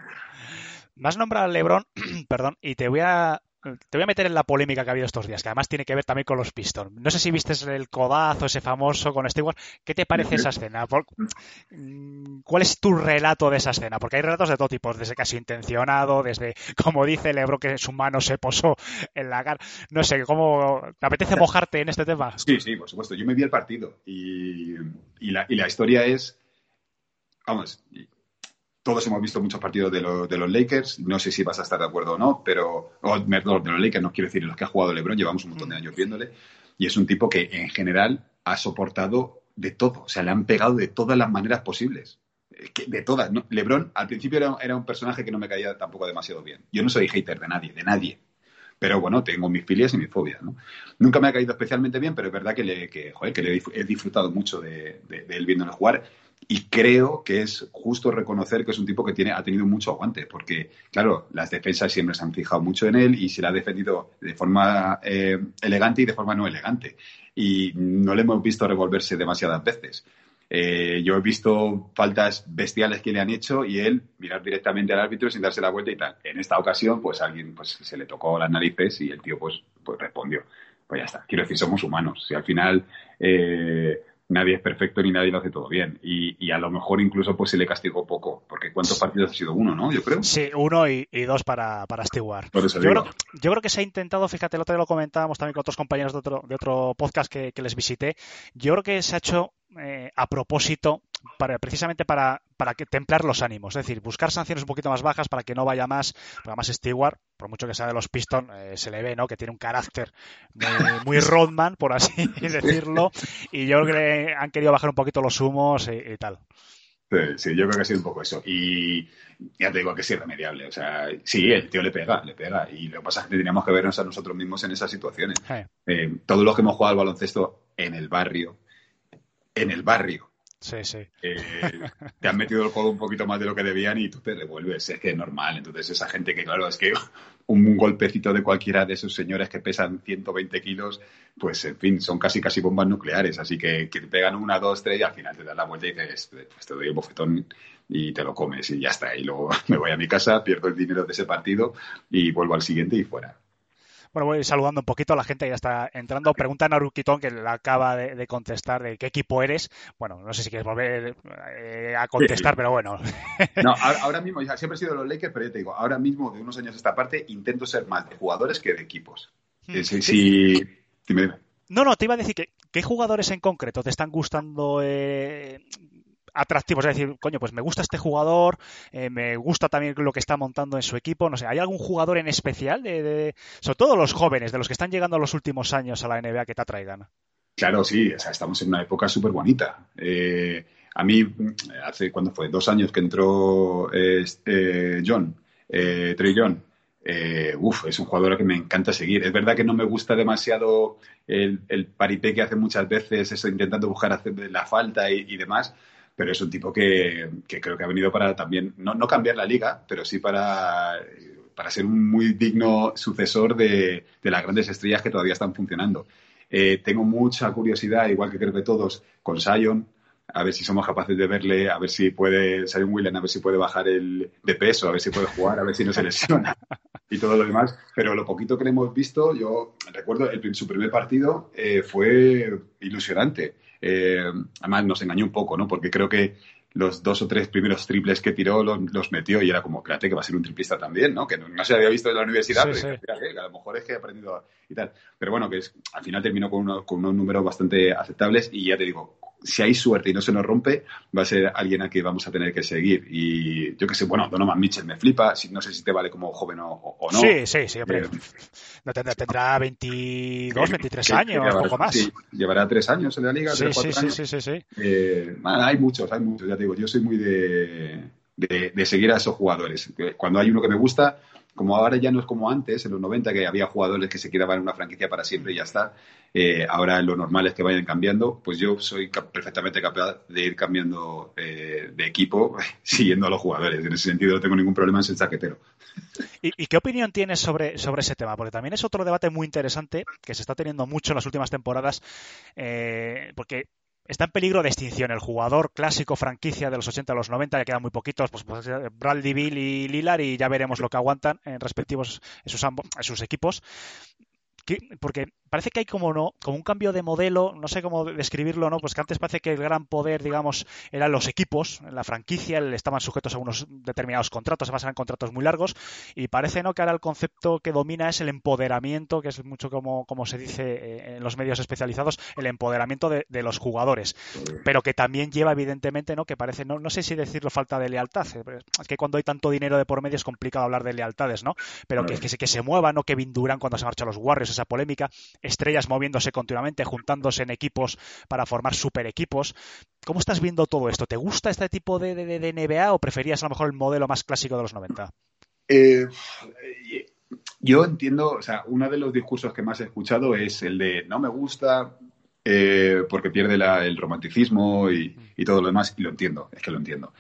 Más nombrado a Lebron, <clears throat> perdón, y te voy a te voy a meter en la polémica que ha habido estos días, que además tiene que ver también con los Pistons. No sé si viste el codazo ese famoso con Stewart. ¿Qué te parece esa escena? Mm, ¿Cuál es tu relato de esa escena? Porque hay relatos de todo tipo, desde casi intencionado, desde, <laughs> como dice Lebro, que su mano se posó en la cara. No sé, ¿cómo te apetece <laughs> mojarte en este tema? Sí, sí, por supuesto. Yo me vi el partido y, y, la, y la historia es, vamos, todos hemos visto muchos partidos de, lo, de, los Lakers. No sé si vas a estar de acuerdo o no, pero. O, de los Lakers, no quiero decir los que ha jugado LeBron, llevamos un montón de años viéndole. Y es un tipo que en general ha soportado de todo. O sea, le han pegado de todas las maneras posibles. De todas. ¿no? LeBron al principio era, era, un personaje que no me caía tampoco demasiado bien. Yo no soy hater de nadie, de nadie. Pero bueno, tengo mis filias y mis fobias. ¿no? Nunca me ha caído especialmente bien, pero es verdad que le, que, joder, que le he disfrutado mucho de, de, de él viéndole jugar y creo que es justo reconocer que es un tipo que tiene, ha tenido mucho aguante, porque, claro, las defensas siempre se han fijado mucho en él y se le ha defendido de forma eh, elegante y de forma no elegante. Y no le hemos visto revolverse demasiadas veces. Eh, yo he visto faltas bestiales que le han hecho y él mirar directamente al árbitro sin darse la vuelta y tal. En esta ocasión, pues alguien pues, se le tocó las narices y el tío pues, pues respondió. Pues ya está. Quiero decir, somos humanos. Si al final eh, nadie es perfecto ni nadie lo hace todo bien. Y, y, a lo mejor incluso pues se le castigó poco, porque ¿cuántos partidos ha sido? Uno, ¿no? Yo creo. Sí, uno y, y dos para, para Stewart. Yo, creo, yo creo que se ha intentado, fíjate, el otro día lo comentábamos también con otros compañeros de otro, de otro podcast que, que les visité, yo creo que se ha hecho eh, a propósito para, precisamente para, para que, templar los ánimos, es decir, buscar sanciones un poquito más bajas para que no vaya más, porque además Stewart, por mucho que sea de los Pistons, eh, se le ve, ¿no? Que tiene un carácter muy, muy <laughs> Rodman, por así <laughs> decirlo, y yo creo que han querido bajar un poquito los humos y, y tal. Sí, sí, yo creo que ha sido un poco eso. Y ya te digo que es irremediable. O sea, sí, el tío le pega, le pega. Y lo que pasa es que teníamos que vernos a nosotros mismos en esas situaciones. Sí. Eh, todos los que hemos jugado al baloncesto en el barrio, en el barrio, Sí, sí. Eh, <laughs> te han metido el codo un poquito más de lo que debían y tú te revuelves. Es que es normal. Entonces, esa gente que, claro, es que <laughs> un golpecito de cualquiera de esos señores que pesan 120 kilos, pues, en fin, son casi, casi bombas nucleares. Así que, que te pegan una, dos, tres y al final te das la vuelta y dices, pues te doy el bofetón y te lo comes y ya está. Y luego <laughs> me voy a mi casa, pierdo el dinero de ese partido y vuelvo al siguiente y fuera. Bueno, voy saludando un poquito a la gente que ya está entrando. Pregunta a Narukitón, que le acaba de, de, contestar, de qué equipo eres. Bueno, no sé si quieres volver eh, a contestar, sí. pero bueno. <laughs> No, ahora, ahora, mismo, ya, siempre he sido los Lakers, pero yo te digo, ahora mismo, de unos años a esta parte, intento ser más de jugadores que de equipos. Hmm. Sí, sí. Dime, dime. No, no, te iba a decir que qué jugadores en concreto te están gustando eh, atractivos, es decir, coño, pues me gusta este jugador, eh, me gusta también lo que está montando en su equipo, no sé, ¿hay algún jugador en especial, de, sobre todo los jóvenes, de los que están llegando los últimos años a la NBA que te atraigan? Claro, sí, o sea, estamos en una época súper bonita. Eh, a mí, hace, ¿cuándo fue? Dos años que entró eh, John, Trey John, eh, uf, es un jugador que me encanta seguir. Es verdad que no me gusta demasiado el, el paripé que hace muchas veces, eso intentando buscar hacer la falta y demás, pero es un tipo que, creo que ha venido para también, no, no cambiar la liga, pero sí para, para, ser un muy digno sucesor de, de, las grandes estrellas que todavía están funcionando. Eh, tengo mucha curiosidad, igual que creo que todos, con Sion, a ver si somos capaces de verle, a ver si puede, Sion Willen, a ver si puede bajar el de peso, a ver si puede jugar, a ver si no se lesiona y todo lo demás. Pero lo poquito que le hemos visto, yo recuerdo el, su primer partido eh, fue ilusionante. Eh, además nos engañó un poco, ¿no? Porque creo que, los dos o tres primeros triples que tiró los, los metió y era como, espérate, que va a ser un triplista también, ¿no? Que no, no se había visto en la universidad, Sí, pero sí. que a lo mejor es que he aprendido a- y tal. Pero bueno, que es, al final terminó con, uno- con unos números bastante aceptables y ya te digo, si hay suerte y no se nos rompe, va a ser alguien a que vamos a tener que seguir. Y yo que sé, bueno, Donovan Mitchell me flipa, no sé si te vale como joven o, o no. Sí, sí, sí. Eh, No tendrá, tendrá 22, 23 Sí, años, llevará- poco más. sí, llevará tres años en la liga, Sí, tres, sí, sí, años. sí, sí, sí. Eh, hay muchos, hay muchos, ya te digo, yo soy muy de, de, de seguir a esos jugadores. Cuando hay uno que me gusta, como ahora ya no es como antes, en los 90, que había jugadores que se quedaban en una franquicia para siempre y ya está, eh, ahora lo normal es que vayan cambiando, pues yo soy perfectamente capaz de ir cambiando eh, de equipo <laughs> siguiendo a los jugadores. En ese sentido no tengo ningún problema en ser chaquetero. ¿Y, y qué opinión tienes sobre, sobre ese tema? Porque también es otro debate muy interesante que se está teniendo mucho en las últimas temporadas, eh, porque está en peligro de extinción el jugador clásico franquicia de los 80 a los 90, ya quedan muy poquitos, pues, pues Bradley Bill y Lillard, y ya veremos lo que aguantan en respectivos en sus, equipos. Que- Porque parece que hay como no, como un cambio de modelo, no sé cómo describirlo, ¿no? Pues que antes parece que el gran poder, digamos, eran los equipos, la franquicia, estaban sujetos a unos determinados contratos, basan en contratos muy largos, y parece no que ahora el concepto que domina es el empoderamiento, que es mucho como, como se dice eh, en los medios especializados, el empoderamiento de, de los jugadores, pero que también lleva evidentemente, ¿no? Que parece, no, no sé si decirlo falta de lealtad, eh, es que cuando hay tanto dinero de por medio es complicado hablar de lealtades, ¿no? Pero que, que, se, que se muevan, ¿no? Kevin Durant cuando se marcha a los Warriors, esa polémica, estrellas moviéndose continuamente, juntándose en equipos para formar super equipos. ¿Cómo estás viendo todo esto? ¿Te gusta este tipo de, de- de NBA o preferías a lo mejor el modelo más clásico de los 90? Eh, yo entiendo, o sea, uno de los discursos que más he escuchado es el de no me gusta eh, porque pierde el romanticismo y, y todo lo demás, y lo entiendo, es que lo entiendo.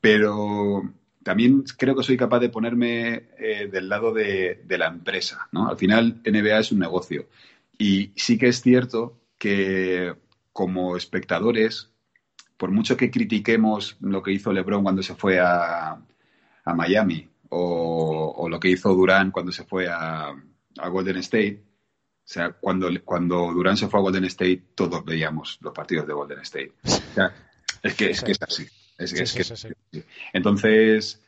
Pero también creo que soy capaz de ponerme eh, del lado de, de la empresa, ¿no? Al final, NBA es un negocio. Y sí que es cierto que como espectadores, por mucho que critiquemos lo que hizo LeBron cuando se fue a, a Miami o, o lo que hizo Durán cuando se fue a, a Golden State, o sea, cuando, cuando Durán se fue a Golden State, todos veíamos los partidos de Golden State. O sea, es que es, que es así. Es, que- Sí, es sí, que sí. Entonces,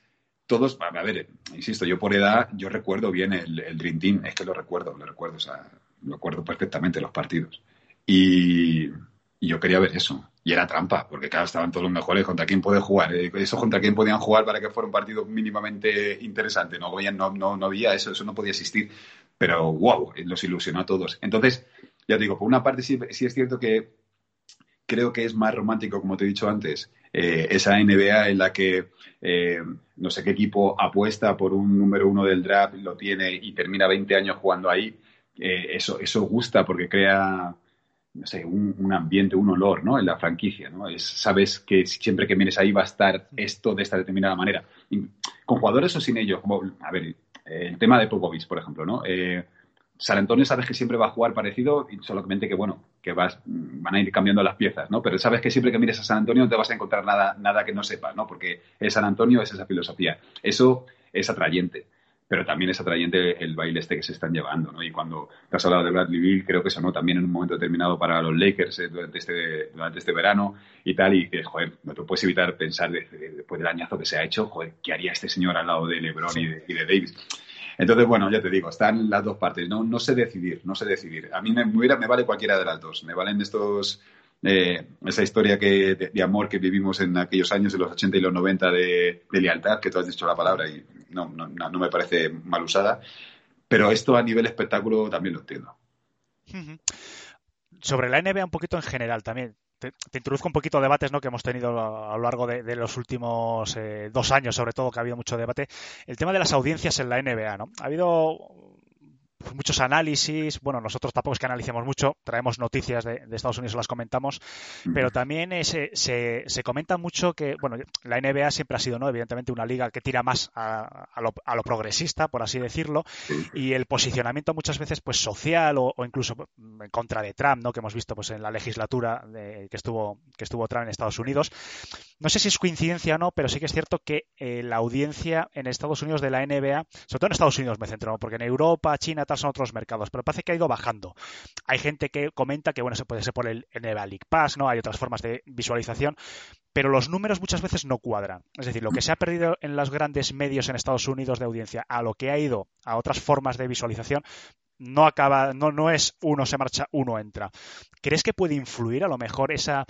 todos, a ver, insisto, yo por edad, yo recuerdo bien el, el Dream Team, es que lo recuerdo, lo recuerdo, o sea, recuerdo perfectamente los partidos. Y, y yo quería ver eso. Y era trampa, porque claro, estaban todos los mejores. ¿Contra quién puede jugar? Eh, Eso contra quién podían jugar para que fuera un partido mínimamente interesante. No, no, no, no había eso, eso no podía existir. Pero wow, los ilusionó a todos. Entonces, ya te digo, por una parte sí, sí es cierto que creo que es más romántico, como te he dicho antes, eh, esa NBA en la que eh, no sé qué equipo apuesta por un número uno del draft, lo tiene y termina 20 años jugando ahí. Eh, eso, eso gusta porque crea no sé, un, ambiente, un olor, ¿no? En la franquicia, ¿no? Es, sabes que siempre que vienes ahí va a estar esto de esta determinada manera. Con jugadores o sin ellos, a ver, el tema de Popovich, por ejemplo, ¿no? Eh, San Antonio sabes que siempre va a jugar parecido y solamente que, bueno, que vas, van a ir cambiando las piezas, ¿no? Pero sabes que siempre que mires a San Antonio no te vas a encontrar nada, nada que no sepas, ¿no? Porque es San Antonio, es esa filosofía. Eso es atrayente pero también es atrayente el baile este que se están llevando, ¿no? Y cuando te has hablado de Bradley Bill, creo que sonó también en un momento determinado para los Lakers eh, durante, este, durante este verano y tal, y que, joder, no te puedes evitar pensar de- de- después del añazo que se ha hecho, joder, ¿qué haría este señor al lado de LeBron y, de, y Davis? Entonces, bueno, ya te digo, están las dos partes. No, no sé decidir, no sé decidir. A mí me, me me vale cualquiera de las dos. Me valen estos, eh, esa historia que, de, de amor que vivimos en aquellos años, en los 80 y los 90, de, lealtad, que tú has dicho la palabra y no, no, no, me parece mal usada. Pero esto a nivel espectáculo también lo entiendo. Sobre la NBA un poquito en general también. Te, te introduzco un poquito de debates ¿no? que hemos tenido a, lo largo de, los últimos eh, dos años, sobre todo, que ha habido mucho debate. El tema de las audiencias en la NBA, ¿no? Ha habido muchos análisis. Bueno, nosotros tampoco es que analicemos mucho, traemos noticias de, de Estados Unidos, las comentamos, pero también eh, se, se, se comenta mucho que, bueno, la NBA siempre ha sido, ¿no? Evidentemente, una liga que tira más a, a, lo, a lo, progresista, por así decirlo, y el posicionamiento muchas veces, pues, social o, o, incluso en contra de Trump, ¿no? Que hemos visto, pues, en la legislatura de, que estuvo que estuvo Trump en Estados Unidos. No sé si es coincidencia o no, pero sí que es cierto que eh, la audiencia en Estados Unidos de la NBA, sobre todo en Estados Unidos me centro, ¿no? porque en Europa, China, adaptarse a otros mercados, pero parece que ha ido bajando. Hay gente que comenta que, bueno, se puede ser por el NBA Pass, ¿no? Hay otras formas de visualización, pero los números muchas veces no cuadran. Es decir, lo que se ha perdido en los grandes medios en Estados Unidos de audiencia a lo que ha ido a otras formas de visualización, no acaba, no, no es uno se marcha, uno entra. ¿Crees que puede influir a lo mejor esa,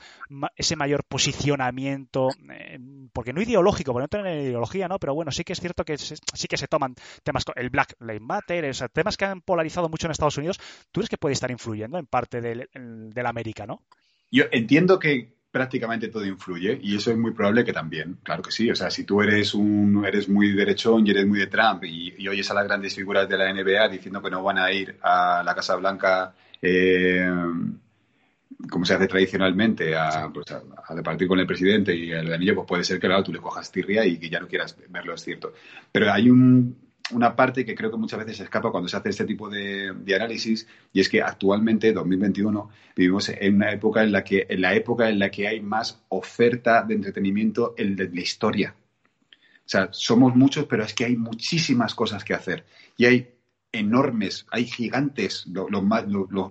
ese mayor posicionamiento, eh, porque no ideológico, porque no tiene ideología, ¿no? Pero bueno, sí que es cierto que sí que se toman temas, el Black Lives Matter, temas que han polarizado mucho en Estados Unidos, ¿tú crees que puede estar influyendo en parte del, del América, no? Yo entiendo que prácticamente todo influye y eso es muy probable que también, claro que sí. O sea, si tú eres un eres muy derechón y eres muy de Trump y, oyes a las grandes figuras de la NBA diciendo que no van a ir a la Casa Blanca eh, como se hace tradicionalmente, a, pues a, departir con el presidente y el anillo, pues puede ser que claro, tú le cojas tirria y que ya no quieras verlo, es cierto. Pero hay un, una parte que creo que muchas veces se escapa cuando se hace este tipo de, análisis y es que actualmente 2021 vivimos en una época en la que en la época en la que hay más oferta de entretenimiento en de la historia. O sea somos muchos pero es que hay muchísimas cosas que hacer. Y hay enormes hay gigantes.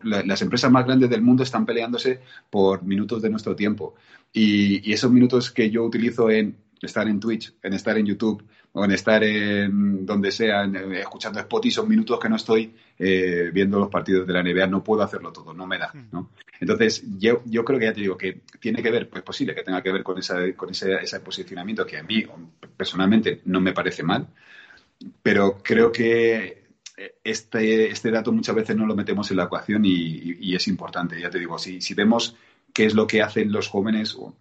Las empresas más grandes del mundo están peleándose por minutos de nuestro tiempo. Y esos minutos que yo utilizo en estar en Twitch, en estar en YouTube o en estar en donde sea, escuchando Spotify, son minutos que no estoy eh, viendo los partidos de la NBA, no puedo hacerlo todo, no me da, hmm. ¿no? Entonces, yo, yo creo que ya te digo que tiene que ver, pues posible que tenga que ver con, esa, con ese, ese posicionamiento que a mí personalmente no me parece mal, pero creo que este, este dato muchas veces no lo metemos en la ecuación y, es importante, ya te digo, si, si vemos qué es lo que hacen los jóvenes, o,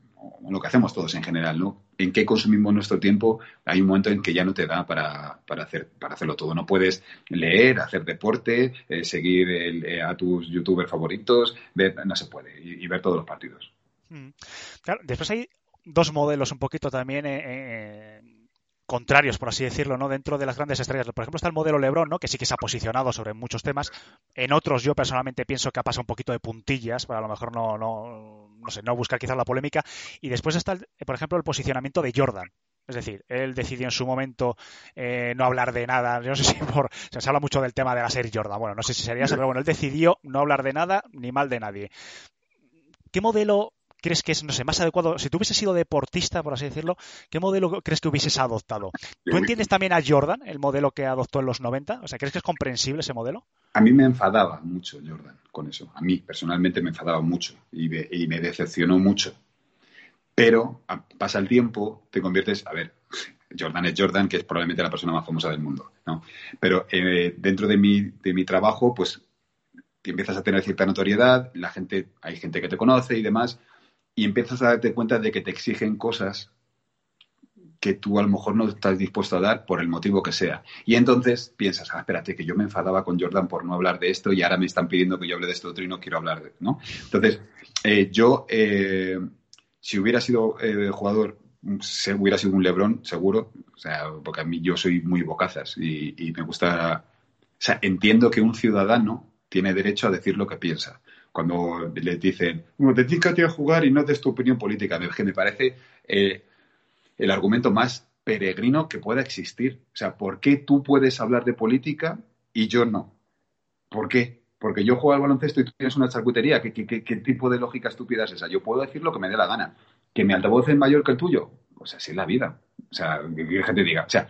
lo que hacemos todos en general, ¿no? En qué consumimos nuestro tiempo, hay un momento en que ya no te da para, para, hacer, para hacerlo todo. No puedes leer, hacer deporte, eh, seguir eh, a tus youtubers favoritos, no se puede, y, ver todos los partidos. Mm. Claro, después hay dos modelos un poquito también eh, contrarios, por así decirlo, ¿no? Dentro de las grandes estrellas. Por ejemplo, está el modelo LeBron, ¿no? Que sí que se ha posicionado sobre muchos temas. En otros, yo personalmente pienso que ha pasado un poquito de puntillas, para a lo mejor no, no, no sé, no buscar quizás la polémica. Y después está, por ejemplo, el posicionamiento de Jordan. Es decir, él decidió en su momento eh, no hablar de nada. Yo no sé <laughs> si por. se habla mucho del tema de la serie Jordan. Bueno, no sé si sería eso, pero bueno, él decidió no hablar de nada ni mal de nadie. ¿Qué modelo crees que es, no sé, más adecuado? Si tú hubieses sido deportista, por así decirlo, ¿qué modelo crees que hubieses adoptado? ¿Tú entiendes también a Jordan, el modelo que adoptó en los 90? O sea, ¿crees que es comprensible ese modelo? A mí me enfadaba mucho Jordan con eso. A mí personalmente me enfadaba mucho y me, decepcionó mucho. Pero pasa el tiempo, te conviertes, a ver, Jordan es Jordan, que es probablemente la persona más famosa del mundo, ¿no? Pero eh, dentro de mi, de mi trabajo, pues empiezas a tener cierta notoriedad, la gente, hay gente que te conoce y demás, y empiezas a darte cuenta de que te exigen cosas que tú a lo mejor no estás dispuesto a dar por el motivo que sea. Y entonces piensas, ah, espérate, que yo me enfadaba con Jordan por no hablar de esto y ahora me están pidiendo que yo hable de esto otro y no quiero hablar de ¿no? Entonces, eh, yo, eh, si hubiera sido eh, jugador, se, hubiera sido un Lebron, seguro, o sea, porque a mí yo soy muy bocazas y, y me gusta, o sea, entiendo que un ciudadano tiene derecho a decir lo que piensa cuando le dicen, bueno, dedícate a jugar y no des tu opinión política. Me, me parece eh, el argumento más peregrino que pueda existir. O sea, ¿por qué tú puedes hablar de política y yo no? ¿Por qué? Porque yo juego al baloncesto y tú tienes una charcutería. ¿Qué, tipo de lógica estúpida es esa? Yo puedo decir lo que me dé la gana. ¿Que mi altavoz es mayor que el tuyo? Pues así es la vida. O sea, que la gente diga, o sea,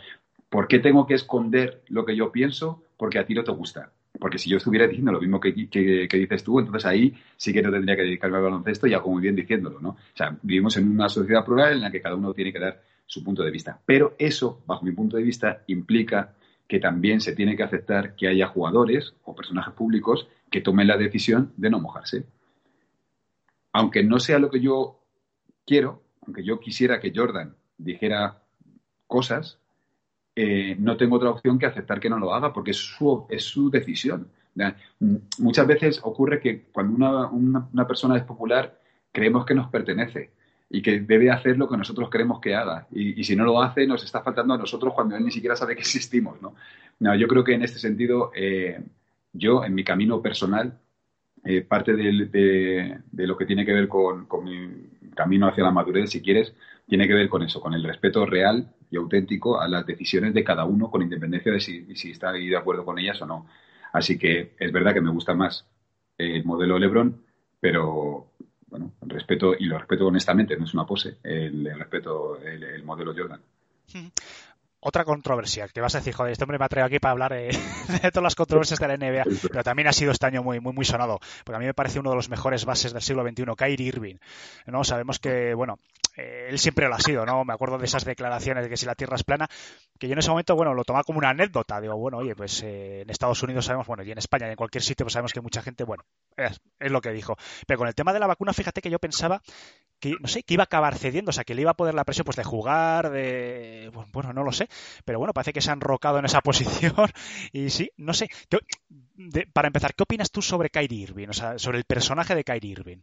¿por qué tengo que esconder lo que yo pienso porque a ti no te gusta? Porque si yo estuviera diciendo lo mismo que, dices tú, entonces ahí sí que no tendría que dedicarme al baloncesto y hago muy bien diciéndolo, ¿no? O sea, vivimos en una sociedad plural en la que cada uno tiene que dar su punto de vista. Pero eso, bajo mi punto de vista, implica que también se tiene que aceptar que haya jugadores o personajes públicos que tomen la decisión de no mojarse. Aunque no sea lo que yo quiero, aunque yo quisiera que Jordan dijera cosas, eh, no tengo otra opción que aceptar que no lo haga porque es su, es su decisión. Muchas veces ocurre que cuando una, persona es popular creemos que nos pertenece y que debe hacer lo que nosotros queremos que haga. Y, si no lo hace, nos está faltando a nosotros cuando él ni siquiera sabe que existimos. ¿no? yo creo que en este sentido, eh, yo, en mi camino personal, eh, parte de, lo que tiene que ver con, con, mi camino hacia la madurez, si quieres, tiene que ver con eso, con el respeto real y auténtico a las decisiones de cada uno con independencia de si, está de acuerdo con ellas o no. Así que es verdad que me gusta más el modelo LeBron, pero bueno, respeto, y lo respeto honestamente, no es una pose, el, respeto el modelo Jordan otra controversia, que vas a decir, joder, este hombre me ha traído aquí para hablar de, <laughs> de, todas las controversias de la NBA, pero también ha sido este año muy, muy, muy sonado, porque a mí me parece uno de los mejores bases del siglo XXI, Kyrie Irving, ¿no? Sabemos que, bueno, eh, él siempre lo ha sido, ¿no? Me acuerdo de esas declaraciones de que si la Tierra es plana, que yo en ese momento, bueno, lo tomaba como una anécdota, digo, bueno, oye, pues eh, en Estados Unidos sabemos, bueno, y en España y en cualquier sitio pues sabemos que mucha gente, bueno, es, es lo que dijo, pero con el tema de la vacuna, fíjate que yo pensaba que, no sé, que iba a acabar cediendo, o sea, que le iba a poder la presión pues de jugar, de, bueno, no lo sé, pero bueno, parece que se han rocado en esa <laughs> posición y sí, no sé. Para empezar, ¿qué opinas tú sobre Kyrie Irving? O sea, sobre el personaje de Kyrie Irving.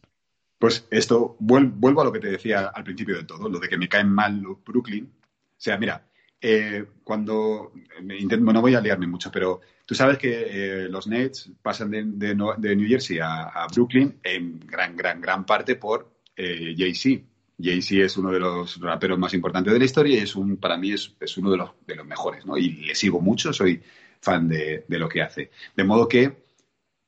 Pues esto, vuelvo a lo que te decía al principio de todo, lo de que me caen mal los Brooklyn. O sea, mira, eh, cuando intento, no voy a liarme mucho, pero tú sabes que eh, los Nets pasan de, New Jersey a, a, Brooklyn en gran, gran, gran parte por eh, Jay-Z. Jay-Z es uno de los raperos más importantes de la historia y es un, para mí es, es uno de los, de los, mejores, ¿no? Y le sigo mucho, soy fan de, de, lo que hace. De modo que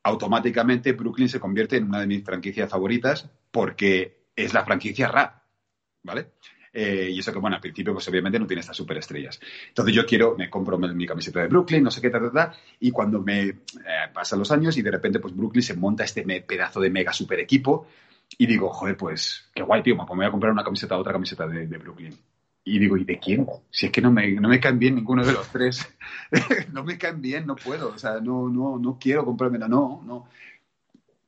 automáticamente Brooklyn se convierte en una de mis franquicias favoritas porque es la franquicia rap, ¿vale? Eh, y eso que, bueno, al principio, pues obviamente no tiene estas superestrellas. Entonces yo quiero, me compro mi camiseta de Brooklyn, no sé qué, ta, ta, y cuando me eh, pasan los años y de repente, pues Brooklyn se monta este pedazo de mega super equipo, y digo, joder, pues qué guay, tío, me voy a comprar una camiseta, otra camiseta de, de Brooklyn. Y digo, ¿y de quién? Si es que no me, no me caen bien ninguno de los tres. <laughs> no me caen bien, no puedo. O sea, no, no, no quiero comprármela, no, no.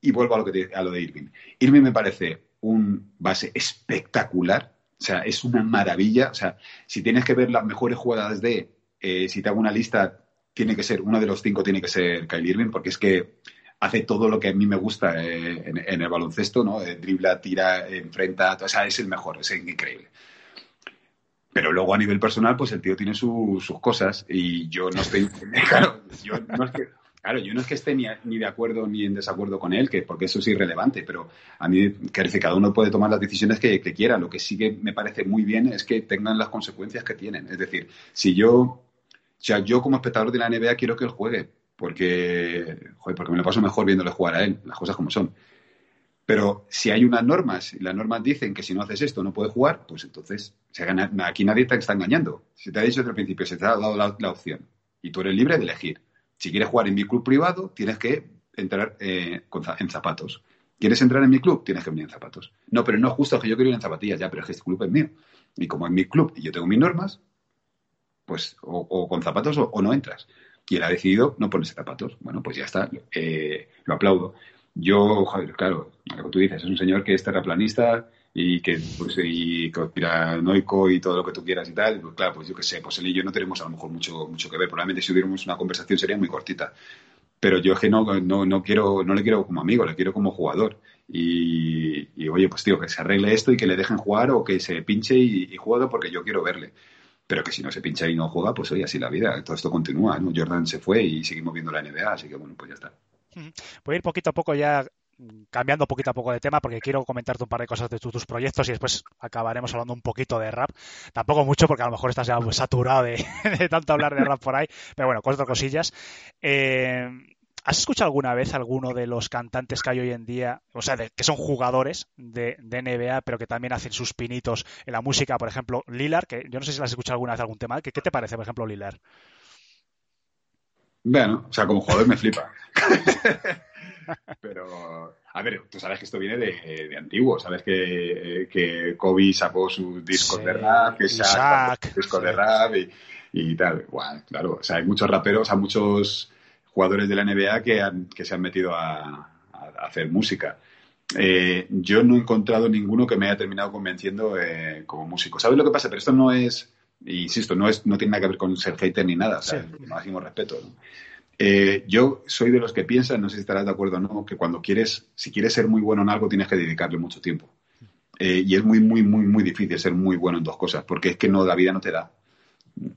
Y vuelvo a lo, que te, a lo de Irving. Irving me parece un base espectacular. O sea, es una maravilla. O sea, si tienes que ver las mejores jugadas de, eh, si te hago una lista, tiene que ser, uno de los cinco tiene que ser Kyle Irving, porque es que hace todo lo que a mí me gusta eh, en, el baloncesto, ¿no? Eh, dribla, tira, enfrenta, o sea, es el mejor, es increíble. Pero luego a nivel personal, pues el tío tiene su, sus cosas y yo no estoy, <laughs> claro, yo no es que, claro, yo no es que esté ni, ni, de acuerdo ni en desacuerdo con él, que porque eso es irrelevante, pero a mí, que cada uno puede tomar las decisiones que, que quiera. Lo que sí que me parece muy bien es que tengan las consecuencias que tienen. Es decir, si yo, o sea, yo como espectador de la NBA quiero que él juegue, porque, joder, porque me lo paso mejor viéndole jugar a él, las cosas como son. Pero si hay unas normas y las normas dicen que si no haces esto no puedes jugar, pues entonces aquí nadie te está engañando. Se te ha dicho desde el principio, se te ha dado la, opción y tú eres libre de elegir. Si quieres jugar en mi club privado, tienes que entrar eh, en zapatos. ¿Quieres entrar en mi club? Tienes que venir en zapatos. No, pero no es justo que yo quiero ir en zapatillas, ya, pero es que este club es mío. Y como es mi club y yo tengo mis normas, pues o, con zapatos o no entras él ha decidido no ponerse zapatos. Bueno, pues ya está, eh, lo aplaudo. Yo, joder, claro, lo que tú dices, es un señor que es terraplanista y que pues y conspiranoico y todo lo que tú quieras y tal, pues claro, pues yo qué sé, pues él y yo no tenemos a lo mejor mucho, mucho que ver. Probablemente si hubiéramos una conversación sería muy cortita. Pero yo es que no, no, no quiero, no le quiero como amigo, le quiero como jugador. Y, y, oye, pues tío, que se arregle esto y que le dejen jugar o que se pinche y, y juegue porque yo quiero verle pero que si no se pincha y no juega, pues oye, así la vida, todo esto continúa, ¿no? Jordan se fue y seguimos viendo la NBA, así que bueno, pues ya está. Voy a ir poquito a poco ya cambiando poquito a poco de tema porque quiero comentarte un par de cosas de tus, tus proyectos y después acabaremos hablando un poquito de rap. Tampoco mucho porque a lo mejor estás ya saturado de, <laughs> de tanto hablar de rap por ahí, pero bueno, cuatro cosillas. Eh, ¿Has escuchado alguna vez alguno de los cantantes que hay hoy en día, o sea, de, que son jugadores de, de, NBA, pero que también hacen sus pinitos en la música? Por ejemplo, Lilar, que yo no sé si has escuchado alguna vez algún tema. ¿Qué, qué te parece, por ejemplo, Lilar? Bueno, o sea, como jugador me flipa. <laughs> pero, a ver, tú sabes que esto viene de, de antiguo, sabes que, que, Kobe sacó sus discos sí, de rap, que Shaq sacó sus discos sí. de rap y, y tal. Bueno, claro, o sea, hay muchos raperos, hay muchos jugadores de la NBA que, han, que se han metido a, a hacer música. Eh, yo no he encontrado ninguno que me haya terminado convenciendo eh, como músico. ¿Sabes lo que pasa? Pero esto no es, insisto, no, es, no tiene nada que ver con ser hater ni nada, o sea, sí. máximo respeto. ¿no? Eh, yo soy de los que piensan, no sé si estarás de acuerdo o no, que cuando quieres, si quieres ser muy bueno en algo, tienes que dedicarle mucho tiempo. Eh, y es muy, muy, muy, muy difícil ser muy bueno en dos cosas, porque es que no, la vida no te da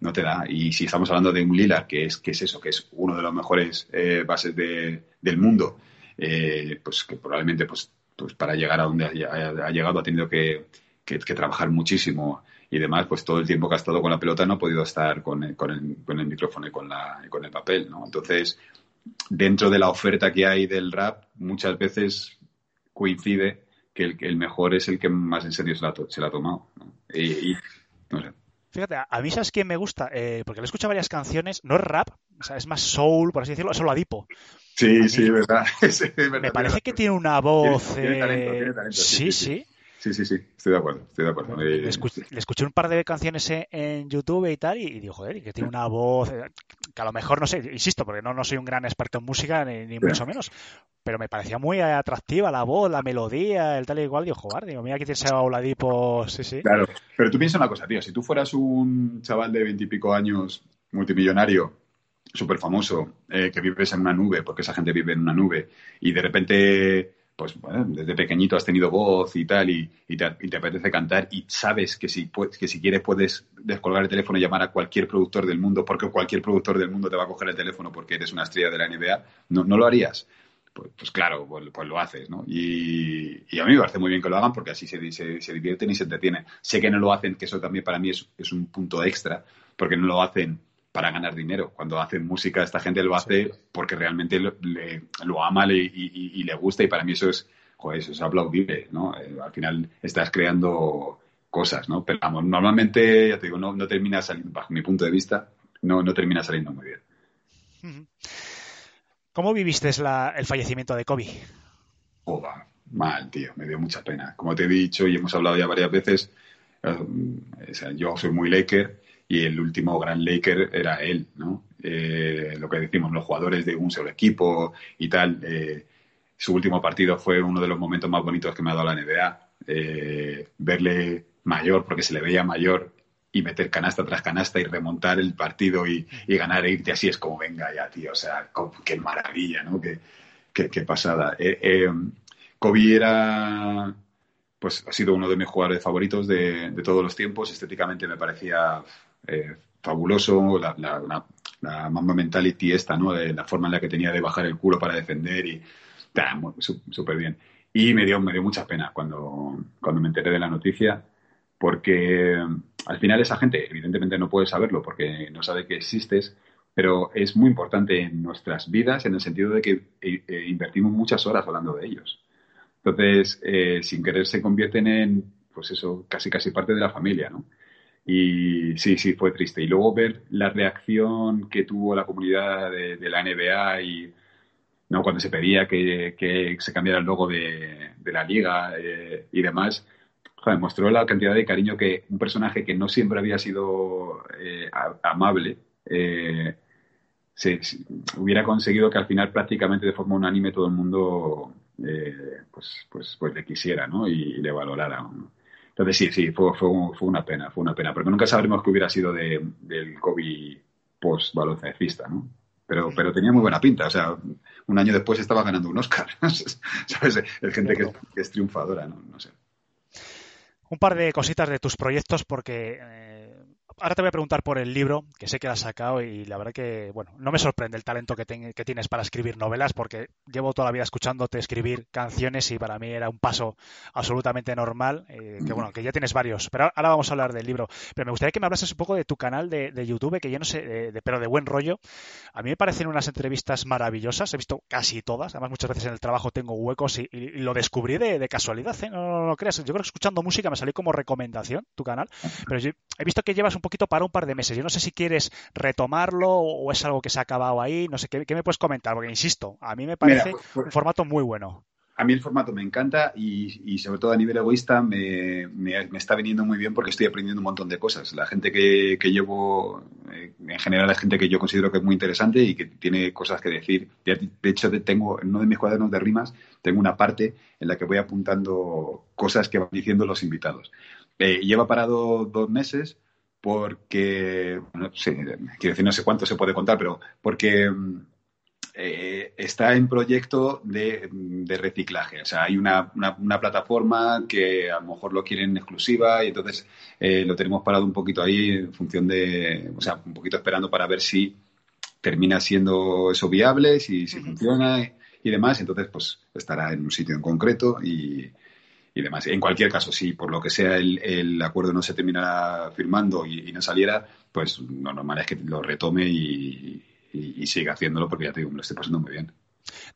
no te da. Y si estamos hablando de un Lila, que es, que es eso, que es uno de los mejores eh, bases de, del mundo, eh, pues que probablemente pues, pues para llegar a donde ha, llegado ha tenido que, que, trabajar muchísimo y demás, pues todo el tiempo que ha estado con la pelota no ha podido estar con el, con el, con el micrófono y con, la, y con el papel, ¿no? Entonces, dentro de la oferta que hay del rap, muchas veces coincide que el, el mejor es el que más en serio se la, se la ha tomado. no sé. Fíjate, a mí sabes quién me gusta, Eh, porque le escucho varias canciones, no es rap, o sea, es más soul, por así decirlo, es Oladipo. Sí, sí, verdad. Sí, es verdad, <laughs> Me parece que tiene una voz. tiene talento, eh, tiene talento, sí, sí. Sí, sí, sí, estoy de acuerdo, estoy de acuerdo. Eh, Le escuché, le escuché un par de canciones en, en YouTube y tal, y, y digo, joder, que tiene una voz eh, que a lo mejor, no sé, insisto, porque no, no soy un gran experto en música, ni, ni mucho menos, pero me parecía muy atractiva la voz, la melodía, el tal y igual. Digo, joder, digo, mira que tiene ese Oladipo, sí, sí. Claro, pero tú piensa una cosa, tío, si tú fueras un chaval de veintipico años, multimillonario, súper famoso, eh, que vives en una nube, porque esa gente vive en una nube, y de repente, pues bueno, desde pequeñito has tenido voz y tal, y, y te, apetece cantar, y sabes que si, pu- que si quieres puedes descolgar el teléfono y llamar a cualquier productor del mundo, porque cualquier productor del mundo te va a coger el teléfono porque eres una estrella de la NBA, ¿no, no lo harías? Pues, pues claro, pues, pues lo haces, ¿no? Y, y a mí me parece muy bien que lo hagan porque así se, se, se divierten y se entretienen. Sé que no lo hacen, que eso también para mí es, es un punto extra, porque no lo hacen para ganar dinero. Cuando hacen música, esta gente lo hace porque realmente lo, le- lo ama le- y, y- y le gusta y para mí eso es, joder, eso es aplaudible, ¿no? Eh, al final estás creando cosas, ¿no? Pero vamos, normalmente, ya te digo, no, no termina saliendo, bajo mi punto de vista, no, no termina saliendo muy bien. ¿Cómo viviste la- el fallecimiento de Kobe? Joder, mal, tío, me dio mucha pena. Como te he dicho y hemos hablado ya varias veces, eh, o sea, yo soy muy Laker y el último gran Laker era él, ¿no? Eh, lo que decimos, los jugadores de un solo equipo y tal. eh, su último partido fue uno de los momentos más bonitos que me ha dado la NBA. Eh, verle mayor, porque se le veía mayor, y meter canasta tras canasta y remontar el partido y, y ganar e irte así es como, venga ya, tío, o sea, qué maravilla, ¿no? Qué, qué, qué pasada. Kobe era, pues ha sido uno de mis jugadores favoritos de, de todos los tiempos. Estéticamente me parecía eh, fabuloso, la, la, la, la Mamba Mentality esta, ¿no? De la forma en la que tenía de bajar el culo para defender y súper bien. Y me dio, me dio mucha pena cuando, cuando me enteré de la noticia, porque al final esa gente evidentemente no puede saberlo porque no sabe que existes, pero es muy importante en nuestras vidas en el sentido de que eh, eh, invertimos muchas horas hablando de ellos. Entonces, eh, sin querer se convierten en, pues eso, casi casi parte de la familia, ¿no? Y sí, sí, fue triste. Y luego ver la reacción que tuvo la comunidad de, la NBA y ¿no? cuando se pedía que, que se cambiara el logo de, la liga eh, y demás, joder, mostró la cantidad de cariño que un personaje que no siempre había sido eh, amable eh, se, hubiera conseguido que al final prácticamente de forma unánime todo el mundo eh, pues, pues, pues le quisiera ¿no? y, le valorara. Entonces sí, sí, fue, fue, un- fue una pena, fue una pena, porque nunca sabremos qué hubiera sido de, del Kobe post baloncestista, ¿no? Pero, pero tenía muy buena pinta, o sea, un año después estaba ganando un Oscar, <laughs> ¿sabes? Es gente que es, que es triunfadora, ¿no? No sé. Un par de cositas de tus proyectos porque eh, ahora te voy a preguntar por el libro, que sé que lo has sacado y la verdad que, bueno, no me sorprende el talento que, tienes para escribir novelas porque llevo toda la vida escuchándote escribir canciones y para mí era un paso absolutamente normal, eh, que bueno, que ya tienes varios, pero ahora vamos a hablar del libro. Pero me gustaría que me hablases un poco de tu canal de, de YouTube, que yo no sé, eh, de- pero de buen rollo. A mí me parecen unas entrevistas maravillosas, he visto casi todas, además muchas veces en el trabajo tengo huecos y, lo descubrí de, de casualidad, ¿eh? no, no, no creas, yo creo que escuchando música me salió como recomendación tu canal, pero yo he visto que llevas un poquito para un par de meses, yo no sé si quieres retomarlo o es algo que se ha acabado ahí, no sé, ¿qué, qué me puedes comentar? Porque insisto, a mí me parece Mira, pues- un formato muy bueno. A mí el formato me encanta y, y sobre todo a nivel egoísta me, me- me está viniendo muy bien porque estoy aprendiendo un montón de cosas. La gente que, que llevo, eh, en general es gente que yo considero que es muy interesante y que tiene cosas que decir. De, de hecho, te- tengo en uno de mis cuadernos de rimas, tengo una parte en la que voy apuntando cosas que van diciendo los invitados. Eh, lleva parado dos meses porque, no sé, quiero decir, no sé cuánto se puede contar, pero porque... eh, está en proyecto de, de reciclaje. O sea, hay una, una- una plataforma que a lo mejor lo quieren exclusiva y entonces eh, lo tenemos parado un poquito ahí en función de, o sea, un poquito esperando para ver si termina siendo eso viable, si, si funciona y, y demás. Entonces, pues estará en un sitio en concreto y, y demás. En cualquier caso, si por lo que sea el, el acuerdo no se terminara firmando y, no saliera, pues lo normal es que lo retome y, y, sigue haciéndolo porque ya te digo, me lo estoy pasando muy bien.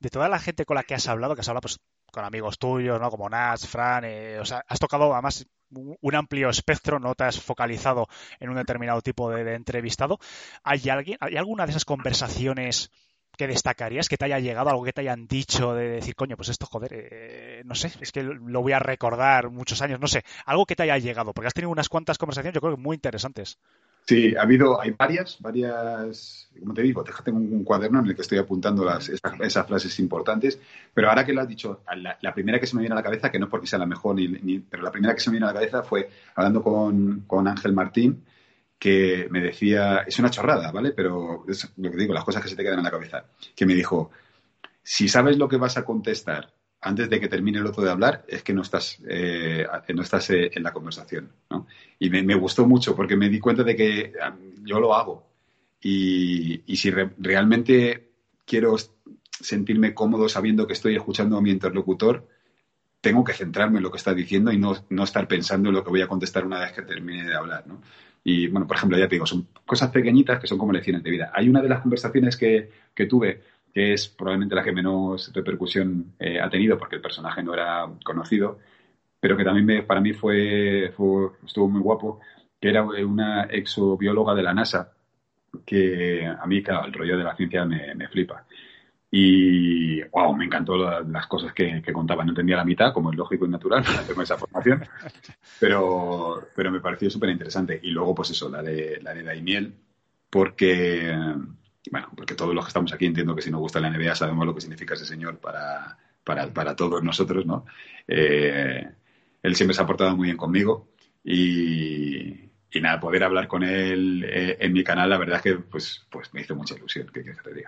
De toda la gente con la que has hablado, que has hablado pues, con amigos tuyos, ¿no? Como Nas, Fran, eh, o sea, has tocado además un amplio espectro, no te has focalizado en un determinado tipo de, de entrevistado. ¿Hay alguien, hay alguna de esas conversaciones que destacarías que te haya llegado, algo que te hayan dicho de decir, coño, pues esto, joder, eh, no sé, es que lo voy a recordar muchos años, no sé, algo que te haya llegado, porque has tenido unas cuantas conversaciones, yo creo que muy interesantes. Sí, ha habido, hay varias, varias, como te digo, tengo un cuaderno en el que estoy apuntando las, esas, frases importantes, pero ahora que lo has dicho, la, primera que se me viene a la cabeza, que no porque sea la mejor, ni, ni, pero la primera que se me viene a la cabeza fue hablando con, con Ángel Martín, que me decía, es una chorrada, ¿vale? Pero es lo que digo, las cosas que se te quedan en la cabeza, que me dijo, si sabes lo que vas a contestar antes de que termine el otro de hablar, es que no estás, eh, no estás eh, en la conversación. ¿no? Y me, me, gustó mucho porque me di cuenta de que um, yo lo hago. Y, y si re, realmente quiero sentirme cómodo sabiendo que estoy escuchando a mi interlocutor, tengo que centrarme en lo que está diciendo y no, no, estar pensando en lo que voy a contestar una vez que termine de hablar. ¿no? Y bueno, por ejemplo, ya te digo, son cosas pequeñitas que son como lecciones de vida. Hay una de las conversaciones que, que tuve que es probablemente la que menos repercusión eh, ha tenido porque el personaje no era conocido, pero que también me, para mí fue, fue, estuvo muy guapo, que era una exobióloga de la NASA, que a mí, claro, el rollo de la ciencia me, me flipa. Y, wow, me encantó la, las cosas que, que, contaba. No entendía la mitad, como es lógico y natural, <laughs> tengo esa formación, pero, pero me pareció súper interesante. Y luego, pues eso, la de, la de Daimiel, porque bueno, porque todos los que estamos aquí entiendo que si nos gusta la NBA sabemos lo que significa ese señor para, para, para todos nosotros, ¿no? Eh, él siempre se ha portado muy bien conmigo y, y nada, poder hablar con él eh, en mi canal, la verdad es que pues, pues me hizo mucha ilusión, ¿qué quieres que te?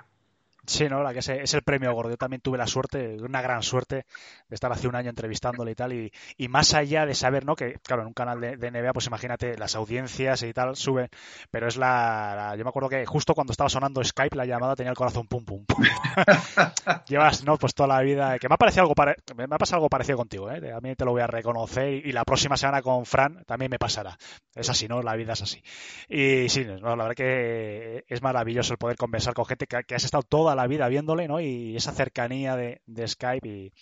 Sí, ¿no? La que es, es, el premio gordo. Yo también tuve la suerte, una gran suerte, de estar hace un año entrevistándole y tal. Y, y más allá de saber, ¿no? Que, claro, en un canal de, de, NBA, pues imagínate, las audiencias y tal suben. Pero es la, la, Yo me acuerdo que justo cuando estaba sonando Skype, la llamada tenía el corazón pum, pum, pum. <laughs> Llevas, ¿no? Pues toda la vida. Que me ha parecido algo, pare... me ha pasado algo parecido contigo, ¿eh? A mí te lo voy a reconocer. Y, y, la próxima semana con Fran también me pasará. Es así, ¿no? La vida es así. Y sí, no, la verdad que es maravilloso el poder conversar con gente que, que has estado toda la vida viéndole, ¿no? Y esa cercanía de, de Skype. Y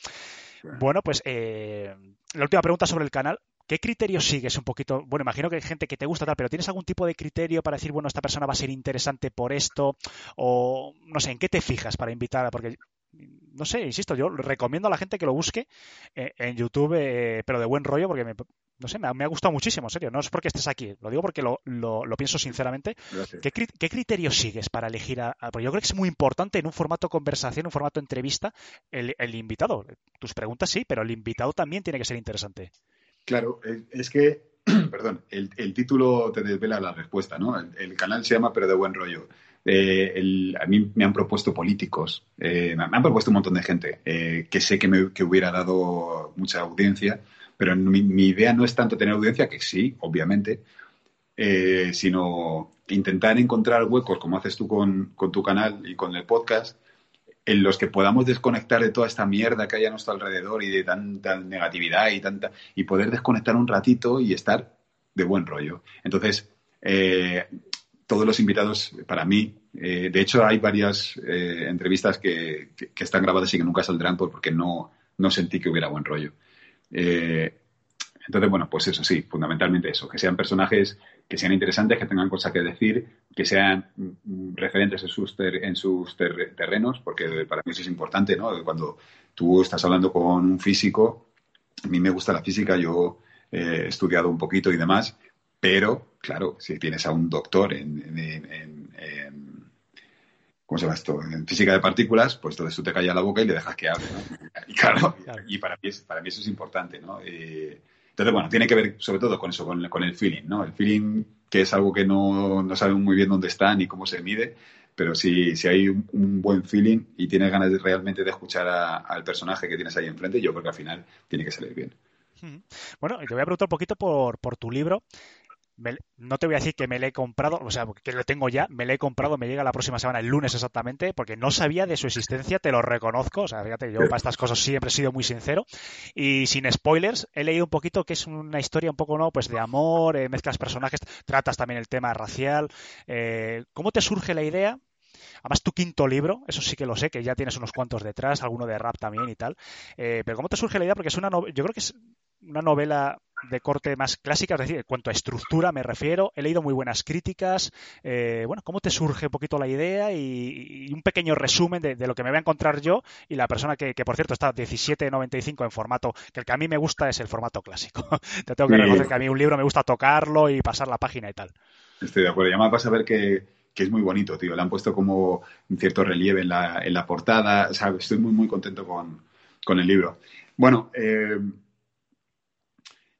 bueno, pues eh, la última pregunta sobre el canal. ¿Qué criterio sigues un poquito? Bueno, imagino que hay gente que te gusta tal, pero ¿tienes algún tipo de criterio para decir, bueno, esta persona va a ser interesante por esto? O no sé, ¿en qué te fijas para invitar? Porque no sé, insisto, yo recomiendo a la gente que lo busque eh, en YouTube, eh, pero de buen rollo, porque me, no sé, me ha, me ha, gustado muchísimo, en serio. No es porque estés aquí, lo digo porque lo, lo, lo pienso sinceramente. ¿Qué, ¿Qué, criterio sigues para elegir a, a, Porque yo creo que es muy importante en un formato conversación, un formato entrevista, el, el, invitado. Tus preguntas sí, pero el invitado también tiene que ser interesante. Claro, es que, <clears throat> perdón, el, el título te desvela la respuesta, ¿no? El, el, canal se llama Pero de buen rollo. Eh, el, a mí me han propuesto políticos, eh, me han propuesto un montón de gente eh, que sé que, me, que hubiera dado mucha audiencia pero mi, idea no es tanto tener audiencia, que sí, obviamente, eh, sino intentar encontrar huecos, como haces tú con, con, tu canal y con el podcast, en los que podamos desconectar de toda esta mierda que hay a nuestro alrededor y de tanta negatividad y tanta y poder desconectar un ratito y estar de buen rollo. Entonces, eh, todos los invitados, para mí, eh, de hecho hay varias eh, entrevistas que, que, que, están grabadas y que nunca saldrán porque no, no sentí que hubiera buen rollo. Eh, entonces, bueno, pues eso sí, fundamentalmente eso, que sean personajes que sean interesantes, que tengan cosas que decir, que sean referentes en sus, ter en sus ter terrenos, porque para mí eso es importante, ¿no? Cuando tú estás hablando con un físico, a mí me gusta la física, yo eh, he estudiado un poquito y demás, pero, claro, si tienes a un doctor en, en, en ¿cómo se llama esto? En física de partículas, pues entonces tú te callas la boca y le dejas que hable, ¿no? Y claro, y para mí, es, para mí eso es importante, ¿no? Eh, entonces, bueno, tiene que ver sobre todo con eso, con, con, el feeling, ¿no? El feeling que es algo que no, no sabemos muy bien dónde está ni cómo se mide, pero si, si hay un, un, buen feeling y tienes ganas de, realmente de escuchar a, al personaje que tienes ahí enfrente, yo creo que al final tiene que salir bien. Bueno, y te voy a preguntar un poquito por, por tu libro, no te voy a decir que me lo he comprado, o sea, que lo tengo ya, me lo he comprado, me llega la próxima semana, el lunes exactamente, porque no sabía de su existencia, te lo reconozco, o sea, fíjate, yo para estas cosas siempre he sido muy sincero, y sin spoilers, he leído un poquito que es una historia un poco, ¿no? Pues de amor, eh, mezclas personajes, tratas también el tema racial, eh, ¿cómo te surge la idea? además tu quinto libro, eso sí que lo sé, que ya tienes unos cuantos detrás, alguno de rap también y tal. Eh, pero ¿cómo te surge la idea? Porque es una yo creo que es una novela de corte más clásica, es decir, en cuanto a estructura me refiero, he leído muy buenas críticas. Eh, bueno, ¿cómo te surge un poquito la idea y, un pequeño resumen de, lo que me voy a encontrar yo y la persona que, por cierto, está 17.95 en formato, que el que a mí me gusta es el formato clásico. <laughs> te tengo que reconocer que a mí un libro me gusta tocarlo y pasar la página y tal. Estoy de acuerdo. Ya me vas a ver que, es muy bonito, tío. Le han puesto como un cierto relieve en la, en la portada. O estoy muy, muy contento con, con el libro. Bueno, eh,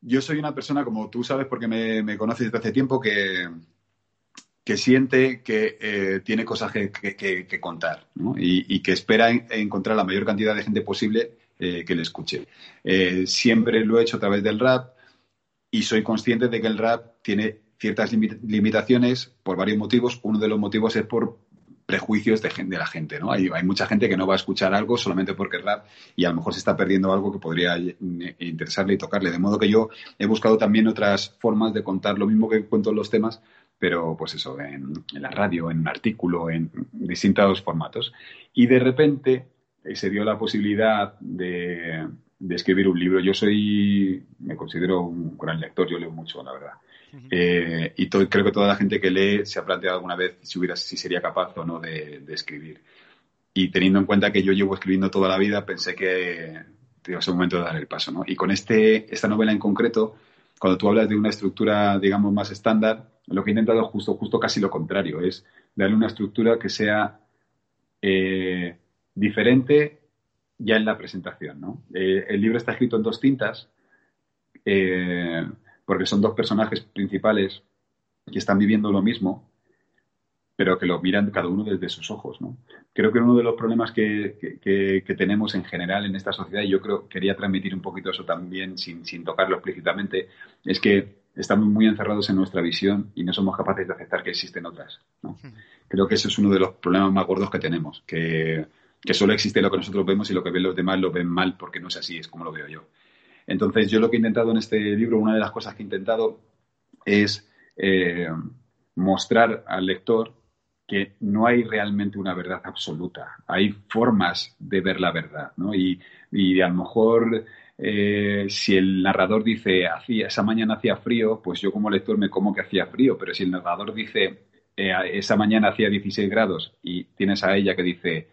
yo soy una persona, como tú sabes, porque me, conoces desde hace tiempo, que, que siente que eh, tiene cosas que, contar y, que espera encontrar la mayor cantidad de gente posible eh, que le escuche. Eh, siempre lo he hecho a través del rap y soy consciente de que el rap tiene ciertas limitaciones por varios motivos. Uno de los motivos es por prejuicios de, de la gente, ¿no? Hay, hay, mucha gente que no va a escuchar algo solamente porque es rap y a lo mejor se está perdiendo algo que podría interesarle y tocarle. De modo que yo he buscado también otras formas de contar lo mismo que cuento en los temas, pero pues eso, en, la radio, en un artículo, en distintos formatos. Y de repente eh, se dio la posibilidad de escribir un libro. Yo soy, me considero un gran lector, yo leo mucho, la verdad. Eh, y creo que toda la gente que lee se ha planteado alguna vez si, hubiera, si sería capaz o no de, escribir. Y teniendo en cuenta que yo llevo escribiendo toda la vida, pensé que iba a ser momento de dar el paso. ¿no? Y con este, esta novela en concreto, cuando tú hablas de una estructura, digamos, más estándar, lo que he intentado justo, justo casi lo contrario, es darle una estructura que sea eh, diferente ya en la presentación. ¿no? Eh, el libro está escrito en dos cintas porque son dos personajes principales que están viviendo lo mismo, pero que lo miran cada uno desde sus ojos. ¿no? Creo que uno de los problemas que, tenemos en general en esta sociedad, y yo creo quería transmitir un poquito eso también sin, tocarlo explícitamente, es que estamos muy encerrados en nuestra visión y no somos capaces de aceptar que existen otras. ¿no? Creo que ese es uno de los problemas más gordos que tenemos, que, que solo existe lo que nosotros vemos y lo que ven los demás lo ven mal porque no es así, es como lo veo yo. Entonces, yo lo que he intentado en este libro, una de las cosas que he intentado es eh, mostrar al lector que no hay realmente una verdad absoluta. Hay formas de ver la verdad, ¿no? Y, a lo mejor eh, si el narrador dice hacía, esa mañana hacía frío, pues yo como lector me como que hacía frío, pero si el narrador dice eh, esa mañana hacía 16 grados y tienes a ella que dice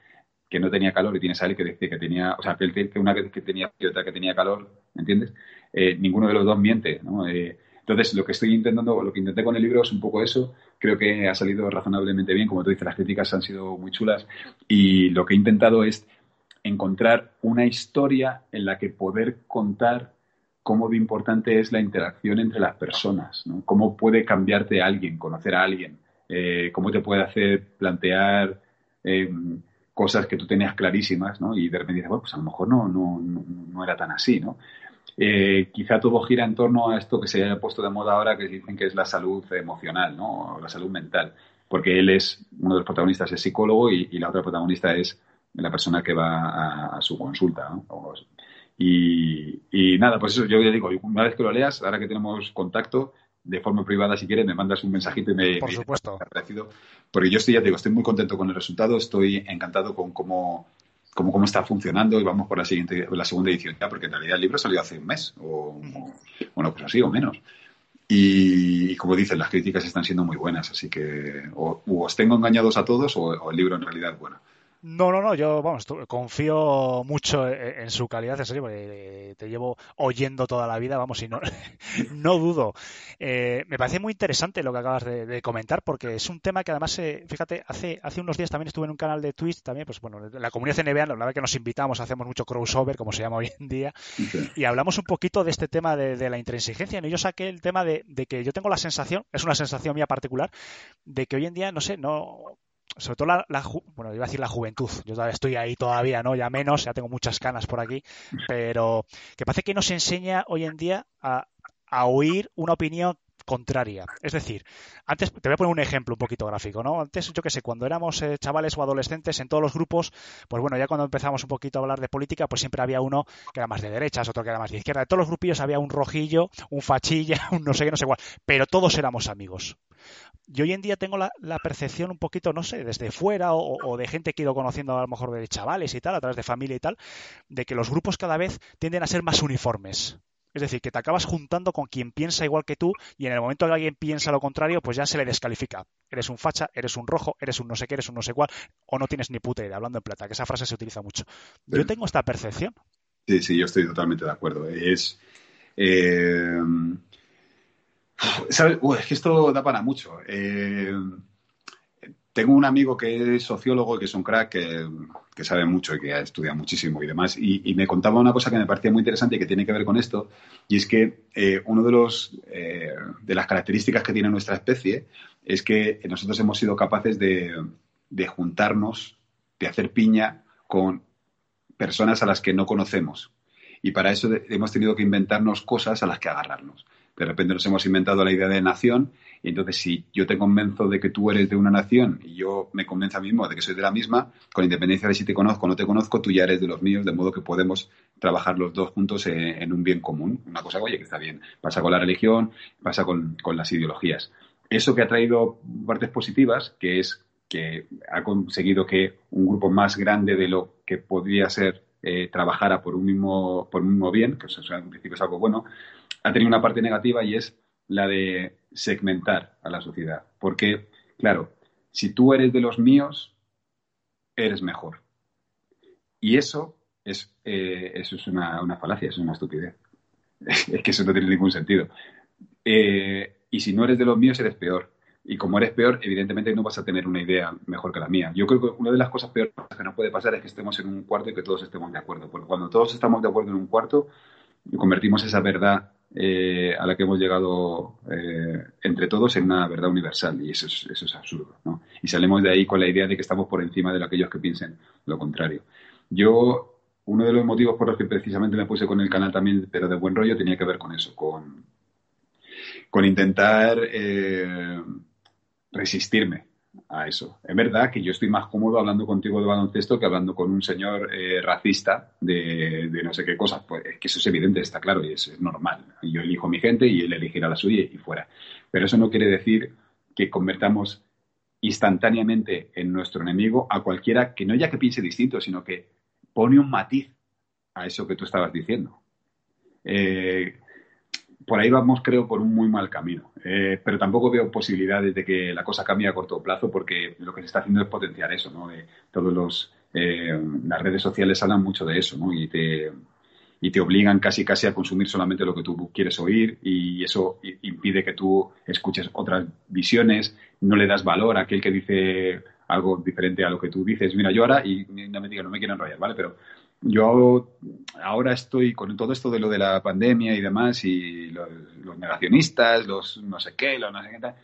que no tenía calor y tienes a él que decía que tenía, o sea, que una que tenía y otra que tenía calor, ¿entiendes? Eh, ninguno de los dos miente. Eh, entonces, lo que estoy intentando, lo que intenté con el libro es un poco eso. Creo que ha salido razonablemente bien. Como tú dices, las críticas han sido muy chulas. Y lo que he intentado es encontrar una historia en la que poder contar cómo de importante es la interacción entre las personas. Cómo puede cambiarte alguien, conocer a alguien, eh, cómo te puede hacer plantear cosas que tú tenías clarísimas, ¿no? Y de repente dices, bueno, pues a lo mejor no, no, no, era tan así, ¿no? Eh, quizá todo gira en torno a esto que se ha puesto de moda ahora, que dicen que es la salud emocional, ¿no? La salud mental. Porque él es, uno de los protagonistas es psicólogo y, la otra protagonista es la persona que va a, su consulta, ¿no? y, nada, pues eso yo ya digo, una vez que lo leas, ahora que tenemos contacto, de forma privada, si quieres, me mandas un mensajito y me... Por supuesto. porque yo estoy, ya digo, estoy muy contento con el resultado, estoy encantado con cómo, cómo, cómo está funcionando y vamos por la siguiente, la segunda edición ya, porque en realidad el libro salió hace un mes, o, bueno, pues así, o menos. Y, como dicen, las críticas están siendo muy buenas, así que o, os tengo engañados a todos o, el libro en realidad es bueno. No, no, no, yo vamos, confío mucho e, e, en, su calidad, en serio, porque te llevo oyendo toda la vida, vamos, y no, <laughs> no dudo. Eh, me parece muy interesante lo que acabas de, comentar, porque es un tema que además, eh, fíjate, hace, hace unos días también estuve en un canal de Twitch, también, pues bueno, la comunidad NBA, la verdad que nos invitamos, hacemos mucho crossover, como se llama hoy en día, y hablamos un poquito de este tema de, la intransigencia, y yo saqué el tema de, de que yo tengo la sensación, es una sensación mía particular, de que hoy en día, no sé, no sobre todo la, bueno, iba a decir la juventud, yo estoy ahí todavía, ¿no? Ya menos, ya tengo muchas canas por aquí, pero que parece que nos enseña hoy en día a, oír una opinión contraria. Es decir, antes te voy a poner un ejemplo un poquito gráfico, ¿no? Antes, yo que sé, cuando éramos eh, chavales o adolescentes en todos los grupos, pues bueno, ya cuando empezamos un poquito a hablar de política, pues siempre había uno que era más de derechas, otro que era más de izquierda. De todos los grupillos había un rojillo, un fachilla, <laughs> un no sé qué, no sé cuál, pero todos éramos amigos. Yo hoy en día tengo la, percepción un poquito, no sé, desde fuera o, o, de gente que he ido conociendo a lo mejor de chavales y tal, a través de familia y tal, de que los grupos cada vez tienden a ser más uniformes. Es decir, que te acabas juntando con quien piensa igual que tú y en el momento que alguien piensa lo contrario, pues ya se le descalifica. Eres un facha, eres un rojo, eres un no sé qué, eres un no sé cuál, o no tienes ni puta idea, hablando en plata, que esa frase se utiliza mucho. Yo tengo esta percepción. Sí, sí, yo estoy totalmente de acuerdo. Es. Eh, ¿sabes? es que esto da para mucho. Eh, tengo un amigo que es sociólogo, que es un crack, que, sabe mucho y que ha estudiado muchísimo y demás, y, me contaba una cosa que me parecía muy interesante y que tiene que ver con esto, y es que eh, una de, los, eh, de las características que tiene nuestra especie es que nosotros hemos sido capaces de, de juntarnos, de hacer piña con personas a las que no conocemos. Y para eso hemos tenido que inventarnos cosas a las que agarrarnos de repente nos hemos inventado la idea de nación y entonces si yo te convenzo de que tú eres de una nación y yo me convenzo a mí mismo de que soy de la misma, con independencia de si te conozco o no te conozco, tú ya eres de los míos, de modo que podemos trabajar los dos juntos en, un bien común. Una cosa, oye, que está bien. Pasa con la religión, pasa con, las ideologías. Eso que ha traído partes positivas, que es que ha conseguido que un grupo más grande de lo que podría ser eh, trabajara por un mismo por un mismo bien, que en principio es algo bueno, ha tenido una parte negativa y es la de segmentar a la sociedad. Porque, claro, si tú eres de los míos, eres mejor. Y eso es, eh, eso es una, falacia, es una estupidez. <laughs> es que eso no tiene ningún sentido. Eh, y si no eres de los míos, eres peor. Y como eres peor, evidentemente no vas a tener una idea mejor que la mía. Yo creo que una de las cosas peores que nos puede pasar es que estemos en un cuarto y que todos estemos de acuerdo. Porque cuando todos estamos de acuerdo en un cuarto convertimos esa verdad eh, a la que hemos llegado eh, entre todos en una verdad universal y eso es, absurdo. Y salimos de ahí con la idea de que estamos por encima de aquellos que piensen lo contrario. Yo, uno de los motivos por los que precisamente me puse con el canal también, pero de buen rollo, tenía que ver con eso, con, con intentar eh, resistirme a eso. Es verdad que yo estoy más cómodo hablando contigo de baloncesto que hablando con un señor eh, racista de, no sé qué cosas. Pues es que eso es evidente, está claro, y es, normal. Yo elijo mi gente y él elegirá la suya y fuera. Pero eso no quiere decir que convertamos instantáneamente en nuestro enemigo a cualquiera que no ya que piense distinto, sino que pone un matiz a eso que tú estabas diciendo. Eh, por ahí vamos, creo, por un muy mal camino. Eh, pero tampoco veo posibilidades de que la cosa cambie a corto plazo porque lo que se está haciendo es potenciar eso, ¿no? todos los, eh, las redes sociales hablan mucho de eso, ¿no? Y te, y te obligan casi casi a consumir solamente lo que tú quieres oír y eso impide que tú escuches otras visiones, no le das valor a aquel que dice algo diferente a lo que tú dices. Mira, yo ahora, y no me diga, no me quiero enrollar, ¿vale? Pero yo ahora estoy con todo esto de lo de la pandemia y demás, y los, negacionistas, los no sé qué, los no sé qué tal.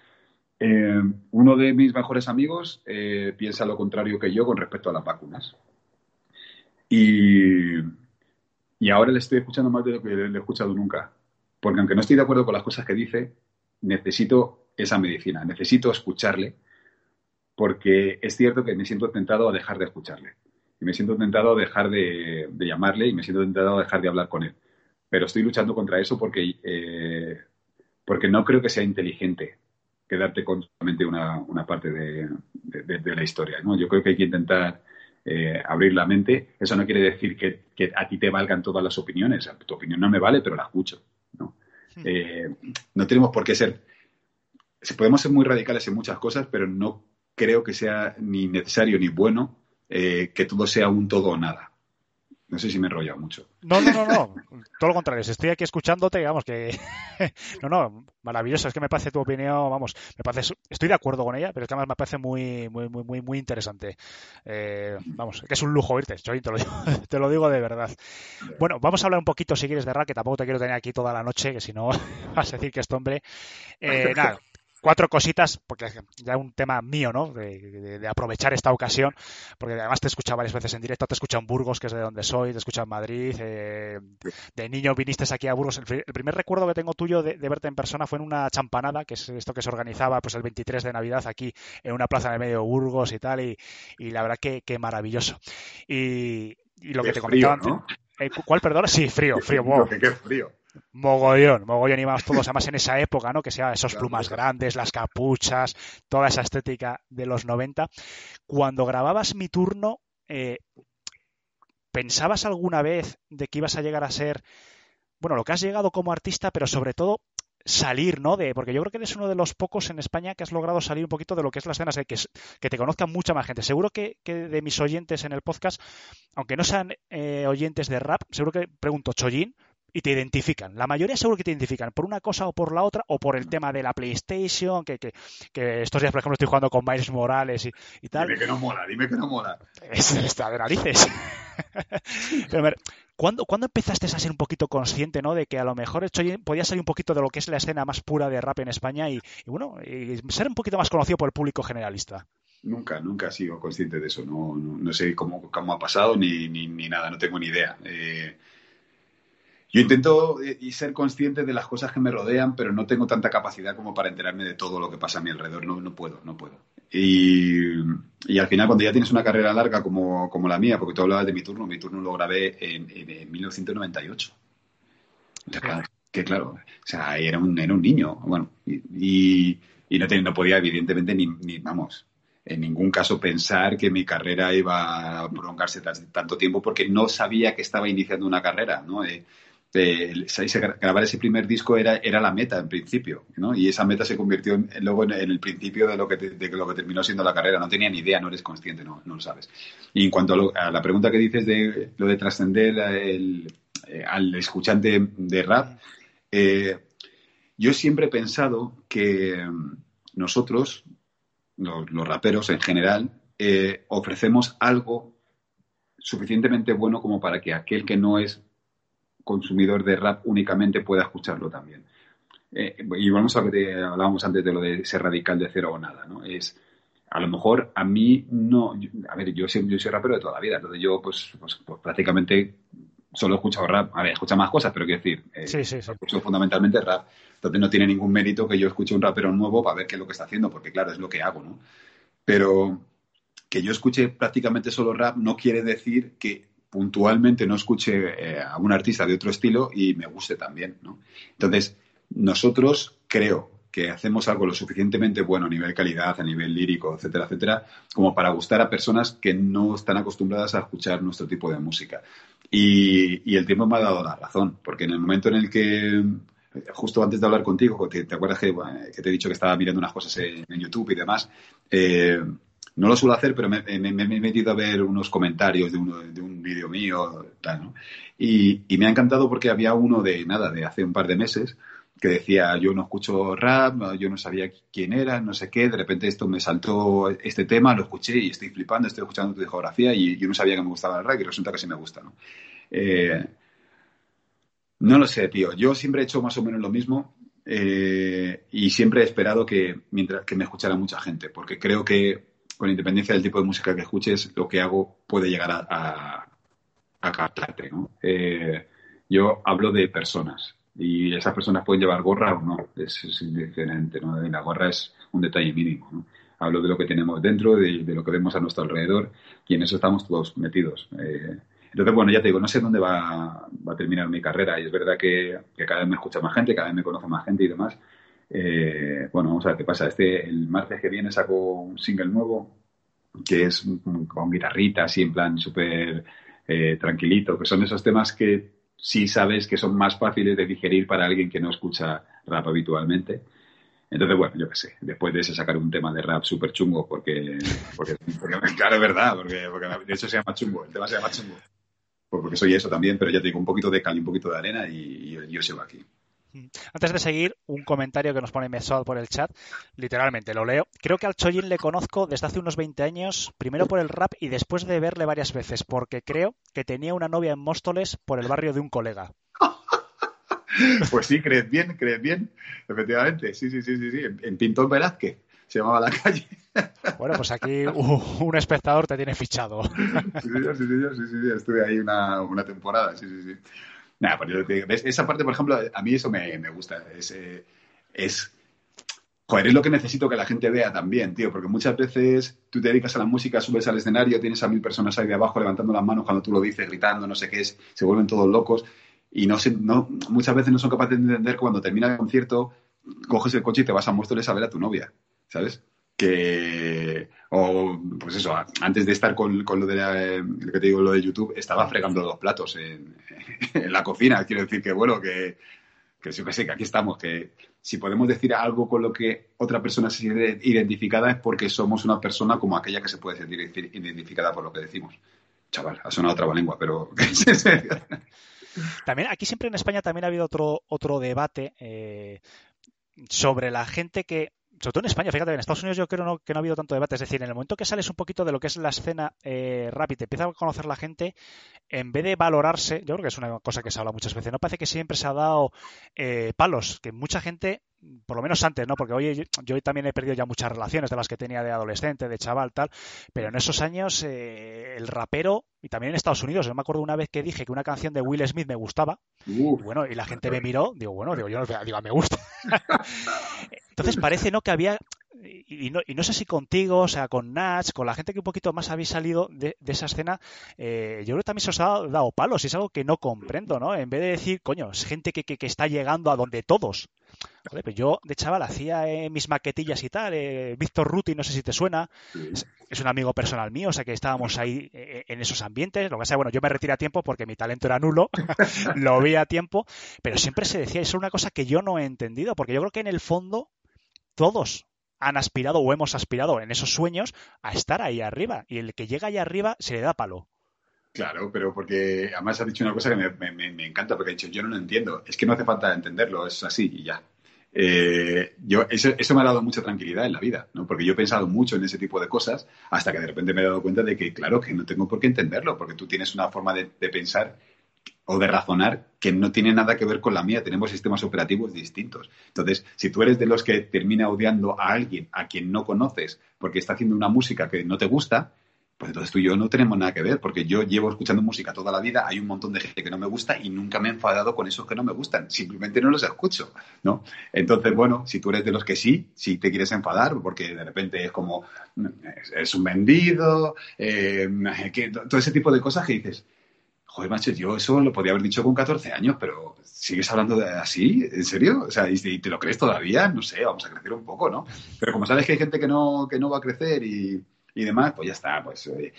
Eh, uno de mis mejores amigos eh, piensa lo contrario que yo con respecto a las vacunas. Y, y ahora le estoy escuchando más de lo que le he escuchado nunca. Porque aunque no estoy de acuerdo con las cosas que dice, necesito esa medicina, necesito escucharle, porque es cierto que me siento tentado a dejar de escucharle y me siento tentado a dejar de, llamarle y me siento tentado a dejar de hablar con él. Pero estoy luchando contra eso porque, eh, porque no creo que sea inteligente quedarte con solamente una, una parte de, la historia. ¿no? Yo creo que hay que intentar eh, abrir la mente. Eso no quiere decir que, a ti te valgan todas las opiniones. Tu opinión no me vale, pero la escucho. ¿no? Eh, no tenemos por qué ser... Podemos ser muy radicales en muchas cosas, pero no creo que sea ni necesario ni bueno eh, que todo sea un todo o nada. No sé si me he enrollado mucho. No, no, no, no. Todo lo contrario. Estoy aquí escuchándote, digamos que. <laughs> no, no, maravilloso. Es que me parece tu opinión, vamos, me parece. Estoy de acuerdo con ella, pero es que además me parece muy, muy, muy, muy, muy interesante. Eh, vamos, que es un lujo oírte, te lo, digo, <laughs> te lo digo de verdad. Bueno, vamos a hablar un poquito, si quieres, de Rack, que tampoco te quiero tener aquí toda la noche, que si no <laughs> vas a decir que este hombre. Eh, nada, cuatro cositas, porque ya un tema mío, ¿no? De, de, de, aprovechar esta ocasión, porque además te he escuchado varias veces en directo, te he escuchado en Burgos, que es de donde soy, te he escuchado en Madrid, eh, de niño viniste aquí a Burgos. El, el primer recuerdo que tengo tuyo de, de, verte en persona fue en una champanada, que es esto que se organizaba pues el 23 de Navidad aquí en una plaza de medio de Burgos y tal, y, y la verdad que, que maravilloso. Y, y lo que te frío, comentaba ¿no? eh, ¿Cuál, perdón? Sí, frío, frío. Wow. Que frío. Mogollón, mogollón íbamos todos, además en esa época, ¿no? Que sea esos plumas grandes, las capuchas, toda esa estética de los 90. Cuando grababas mi turno, eh, ¿pensabas alguna vez de que ibas a llegar a ser, bueno, lo que has llegado como artista, pero sobre todo salir, ¿no? De, porque yo creo que eres uno de los pocos en España que has logrado salir un poquito de lo que es la escena, que, que te conozca mucha más gente. Seguro que, que, de mis oyentes en el podcast, aunque no sean eh, oyentes de rap, seguro que pregunto Chollín, y te identifican. La mayoría seguro que te identifican por una cosa o por la otra, o por el tema de la PlayStation, que, que, que estos días, por ejemplo, estoy jugando con Miles Morales y, y tal. Dime que no mola, dime que no mola. Es está de narices. <laughs> Pero, a ver, ¿cuándo, ¿cuándo, empezaste a ser un poquito consciente, ¿no? De que a lo mejor hecho, podía salir un poquito de lo que es la escena más pura de rap en España y, y bueno, y ser un poquito más conocido por el público generalista. Nunca, nunca he sido consciente de eso. No, no, no sé cómo, cómo, ha pasado ni, ni, ni, nada, no tengo ni idea. Eh, yo intento eh, ser consciente de las cosas que me rodean, pero no tengo tanta capacidad como para enterarme de todo lo que pasa a mi alrededor. No, no puedo, no puedo. Y, y, al final, cuando ya tienes una carrera larga como, como, la mía, porque tú hablabas de mi turno, mi turno lo grabé en, en, en 1998. Claro. Que claro, o sea, era un, era un niño, bueno, y, y no, te, no, podía, evidentemente, ni, ni, vamos, en ningún caso pensar que mi carrera iba a prolongarse tanto tiempo porque no sabía que estaba iniciando una carrera, ¿no? Eh, eh, grabar ese primer disco era, era la meta en principio, ¿no? Y esa meta se convirtió luego en, el principio de lo, que de lo que terminó siendo la carrera. No tenía ni idea, no eres consciente, no, lo sabes. Y en cuanto a la pregunta que dices de lo de trascender eh, al escuchante de rap, eh, yo siempre he pensado que nosotros, los, los raperos en general, eh, ofrecemos algo suficientemente bueno como para que aquel que no es consumidor de rap únicamente pueda escucharlo también. Eh, y vamos a lo que te hablábamos antes de lo de ser radical de cero o nada, ¿no? Es, a lo mejor a mí no, a ver, yo soy, yo soy rapero de toda la vida, entonces yo pues, pues, pues prácticamente solo he escuchado rap, a ver, escucha más cosas, pero quiero decir, eh, sí, sí, sí. escucho fundamentalmente rap, entonces no tiene ningún mérito que yo escuche un rapero nuevo para ver qué es lo que está haciendo, porque claro, es lo que hago, ¿no? Pero que yo escuche prácticamente solo rap no quiere decir que puntualmente no escuche eh, a un artista de otro estilo y me guste también, ¿no? Entonces, nosotros creo que hacemos algo lo suficientemente bueno a nivel calidad, a nivel lírico, etcétera, etcétera, como para gustar a personas que no están acostumbradas a escuchar nuestro tipo de música. Y, el tiempo me ha dado la razón, porque en el momento en el que, justo antes de hablar contigo, te, te acuerdas que, te he dicho que estaba mirando unas cosas en, en YouTube y demás, eh, no lo suelo hacer, pero me, he metido a ver unos comentarios de, uno, de un vídeo mío, tal, ¿no? Y, y, me ha encantado porque había uno de, nada, de hace un par de meses, que decía, yo no escucho rap, yo no sabía quién era, no sé qué, de repente esto me saltó este tema, lo escuché y estoy flipando, estoy escuchando tu discografía y yo no sabía que me gustaba el rap y resulta que sí me gusta, ¿no? Eh, no lo sé, tío, yo siempre he hecho más o menos lo mismo, eh, y siempre he esperado que, mientras, que me escuchara mucha gente, porque creo que con independencia del tipo de música que escuches, lo que hago puede llegar a, a, captarte. ¿no? Eh, yo hablo de personas y esas personas pueden llevar gorra o no, es, es indiferente. ¿no? La gorra es un detalle mínimo. Hablo de lo que tenemos dentro, de, de, lo que vemos a nuestro alrededor y en eso estamos todos metidos. Eh, entonces, bueno, ya te digo, no sé dónde va, va a terminar mi carrera y es verdad que, que, cada vez me escucha más gente, cada vez me conoce más gente y demás, eh, bueno, vamos a ver qué pasa. Este, el martes que viene saco un single nuevo que es con guitarrita, así en plan súper eh, tranquilito, que son esos temas que sí sabes que son más fáciles de digerir para alguien que no escucha rap habitualmente. Entonces, bueno, yo qué sé, después de ese sacar un tema de rap súper chungo, porque, porque, <laughs> claro, es verdad, porque, de hecho se llama chungo, el tema se llama chungo. Pues porque soy eso también, pero ya te digo, un poquito de cal y un poquito de arena y, y yo, sigo aquí. <laughs> Antes de seguir, un comentario que nos pone Mesol por el chat, literalmente lo leo. Creo que al Choyin le conozco desde hace unos 20 años, primero por el rap y después de verle varias veces, porque creo que tenía una novia en Móstoles por el barrio de un colega. <laughs> Pues sí, crees bien, crees bien, efectivamente. Sí, sí, sí, sí, sí. En Pintón Velázquez se llamaba la calle. <laughs> Bueno, pues aquí un espectador te tiene fichado. Sí, sí, sí, sí, sí, estuve ahí una, una temporada, sí, sí, sí. Nada, pues esa parte, por ejemplo, a mí eso me, me gusta. Es, eh, es, joder, es lo que necesito que la gente vea también, tío, porque muchas veces tú te dedicas a la música, subes al escenario, tienes a mil personas ahí de abajo levantando las manos cuando tú lo dices, gritando, no sé qué es, se vuelven todos locos y no, no muchas veces no son capaces de entender cuando termina el concierto, coges el coche y te vas a Móstoles a ver a tu novia, ¿sabes? Que o pues eso antes de estar con, con lo de lo que te digo lo de YouTube estaba fregando los platos en, <laughs> la cocina. Quiero decir que bueno que que sí que sé que aquí estamos que si podemos decir algo con lo que otra persona se siente identificada es porque somos una persona como aquella que se puede sentir identificada por lo que decimos. Chaval ha sonado otra lengua pero <laughs> también aquí siempre en España también ha habido otro otro debate eh, sobre la gente que sobre todo en España, fíjate, en Estados Unidos yo creo que no ha habido tanto debate. Es decir, en el momento que sales un poquito de lo que es la escena eh, rápida, empieza a conocer la gente, en vez de valorarse, yo creo que es una cosa que se habla muchas veces, no parece que siempre se ha dado eh, palos, que mucha gente, por lo menos antes, ¿no? Porque hoy yo, también he perdido ya muchas relaciones de las que tenía de adolescente, de chaval, tal, pero en esos años eh, el rapero, y también en Estados Unidos, yo me acuerdo una vez que dije que una canción de Will Smith me gustaba, y bueno, y la gente me miró, digo, bueno, digo, yo no digo, me gusta. <laughs> Entonces parece, ¿no? Que había, y no, y no sé si contigo, o sea, con Natch, con la gente que un poquito más habéis salido de, esa escena, eh, yo creo que también se os ha dado palos, y es algo que no comprendo, ¿no? En vez de decir, coño, es gente que, que, está llegando a donde todos. yo de chaval hacía eh, mis maquetillas y tal, eh, Víctor Ruti, no sé si te suena, es, un amigo personal mío, o sea que estábamos ahí en esos ambientes, lo que sea, bueno, yo me retiré a tiempo porque mi talento era nulo, <laughs> lo vi a tiempo, pero siempre se decía, eso es una cosa que yo no he entendido, porque yo creo que en el fondo todos han aspirado o hemos aspirado en esos sueños a estar ahí arriba. Y el que llega ahí arriba se le da palo. Claro, pero porque además has dicho una cosa que me, encanta, porque ha dicho, yo no lo entiendo. Es que no hace falta entenderlo, es así y ya. Eh, yo, eso, me ha dado mucha tranquilidad en la vida, ¿no? Porque yo he pensado mucho en ese tipo de cosas hasta que de repente me he dado cuenta de que, claro, que no tengo por qué entenderlo, porque tú tienes una forma de pensar o de razonar que no tiene nada que ver con la mía. Tenemos sistemas operativos distintos. Entonces, si tú eres de los que termina odiando a alguien a quien no conoces porque está haciendo una música que no te gusta, pues entonces tú y yo no tenemos nada que ver, porque yo llevo escuchando música toda la vida, hay un montón de gente que no me gusta y nunca me he enfadado con esos que no me gustan, simplemente no los escucho, ¿no? Entonces, bueno, si tú eres de los que sí, si te quieres enfadar, porque de repente es como, es, un vendido, eh, todo ese tipo de cosas que dices, joder, macho, yo eso lo podía haber dicho con 14 años, pero ¿sigues hablando así? ¿En serio? O sea, ¿y, te lo crees todavía? No sé, vamos a crecer un poco, ¿no? Pero como sabes que hay gente que no, que no va a crecer y, demás, pues ya está, pues eh,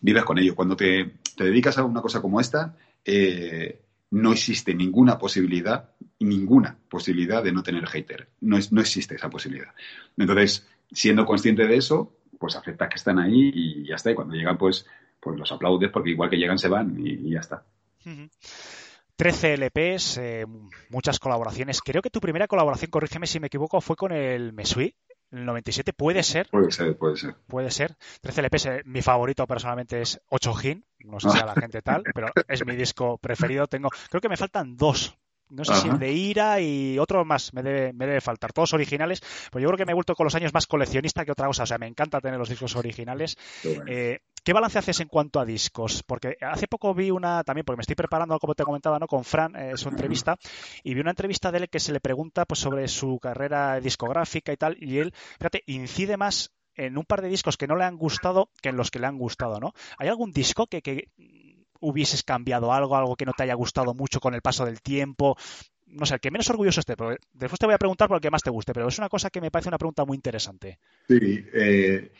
vives con ello. Cuando te, dedicas a una cosa como esta, eh, no existe ninguna posibilidad, ninguna posibilidad de no tener hater. No, es, no existe esa posibilidad. Entonces, siendo consciente de eso, pues aceptas que están ahí y ya está. Y cuando llegan, pues pues los aplaudes porque igual que llegan se van y, ya está. 13 LPs, eh, muchas colaboraciones. Creo que tu primera colaboración, corrígeme si me equivoco, fue con el Mesui, el 97. ¿Puede ser? Puede ser, puede ser. Puede ser. 13 LPs, eh, mi favorito personalmente es 8 Gin. No sé si a la <laughs> gente tal, pero es mi disco preferido. Tengo, creo que me faltan dos no sé si el de Ira y otro más me debe, me debe faltar. Todos originales. Pues yo creo que me he vuelto con los años más coleccionista que otra cosa. O sea, me encanta tener los discos originales. Eh, ¿Qué balance haces en cuanto a discos? Porque hace poco vi una, también porque me estoy preparando, como te comentaba, ¿no? con Fran, eh, su entrevista, y vi una entrevista de él que se le pregunta pues, sobre su carrera discográfica y tal, y él, fíjate, incide más en un par de discos que no le han gustado que en los que le han gustado, ¿no? ¿Hay algún disco que, que hubieses cambiado algo, algo que no te haya gustado mucho con el paso del tiempo. No sé, el que menos orgulloso esté, pero después te voy a preguntar por el que más te guste, pero es una cosa que me parece una pregunta muy interesante. Sí, eh,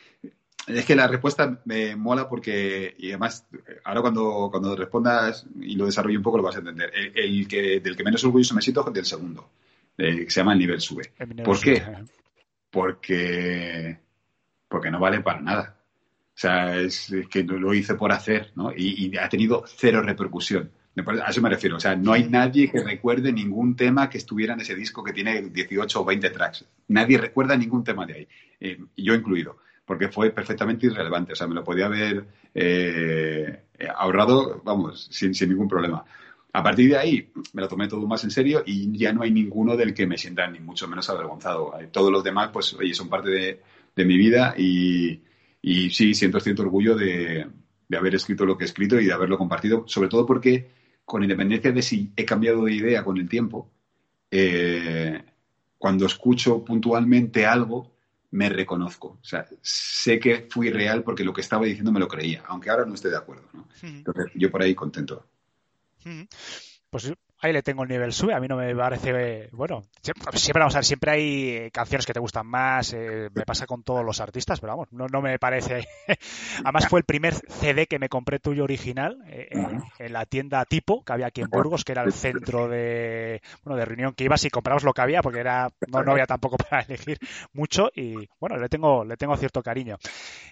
es que la respuesta me mola porque, y además, ahora cuando, cuando respondas y lo desarrollo un poco lo vas a entender. El, que, del que menos orgulloso me siento es del segundo, que se llama El Nivel Sube. ¿Por qué? Porque, porque no vale para nada. O sea, es que lo hice por hacer, ¿no? Y, ha tenido cero repercusión. A eso me refiero. O sea, no hay nadie que recuerde ningún tema que estuviera en ese disco que tiene 18 o 20 tracks. Nadie recuerda ningún tema de ahí, eh, yo incluido, porque fue perfectamente irrelevante. O sea, me lo podía haber eh, ahorrado, vamos, sin, ningún problema. A partir de ahí me lo tomé todo más en serio y ya no hay ninguno del que me sienta ni mucho menos avergonzado. Todos los demás, pues, oye, son parte de mi vida y, y, sí, siento cierto orgullo de, de, haber escrito lo que he escrito y de haberlo compartido, sobre todo porque, con independencia de si he cambiado de idea con el tiempo, eh, cuando escucho puntualmente algo, me reconozco. O sea, sé que fui real porque lo que estaba diciendo me lo creía, aunque ahora no esté de acuerdo. ¿no? Entonces, yo por ahí contento. Pues ahí le tengo el nivel sube. A mí no me parece. Bueno, siempre, vamos a ver, siempre hay canciones que te gustan más. Eh, me pasa con todos los artistas, pero vamos, no, no me parece. <laughs> Además, fue el primer CD que me compré tuyo original eh, en, la tienda tipo que había aquí en Burgos, que era el centro de, bueno, de reunión que ibas y comprabas lo que había, porque era no, no había tampoco <laughs> para elegir mucho. Y bueno, le tengo, le tengo cierto cariño.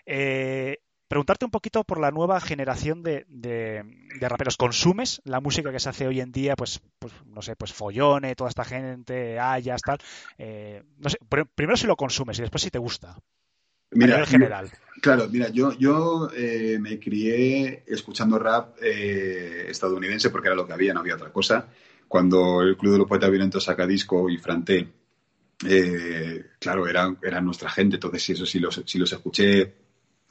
Eh, preguntarte un poquito por la nueva generación de, de, raperos. ¿Consumes la música que se hace hoy en día? Pues, pues no sé, pues Follone, toda esta gente, Ayas, tal. Eh, no sé, primero si lo consumes y después si te gusta. Mira, en general. claro, mira, yo, yo eh, me crié escuchando rap eh, estadounidense porque era lo que había, no había otra cosa. Cuando el Club de los Poetas Violentos saca disco y Franté, claro, eran, eran nuestra gente, entonces eso sí los, sí los escuché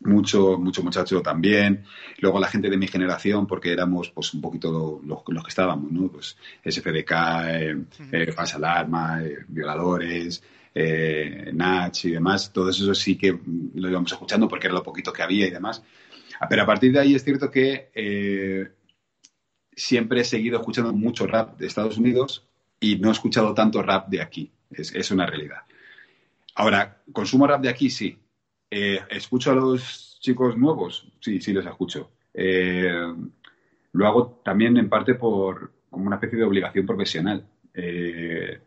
mucho, mucho muchacho también. Luego la gente de mi generación, porque éramos pues un poquito los, que estábamos, ¿no? Pues SFDK, eh, eh Alarma, eh, Violadores, eh, Nach y demás. Todo eso sí que lo íbamos escuchando porque era lo poquito que había y demás. Ah, pero a partir de ahí es cierto que siempre he seguido escuchando mucho rap de Estados Unidos y no he escuchado tanto rap de aquí. Es, es una realidad. Ahora, ¿consumo rap de aquí? Sí eh, ¿Escucho a los chicos nuevos? Sí, sí, los escucho. Eh, lo hago también en parte por como una especie de obligación profesional. Eh,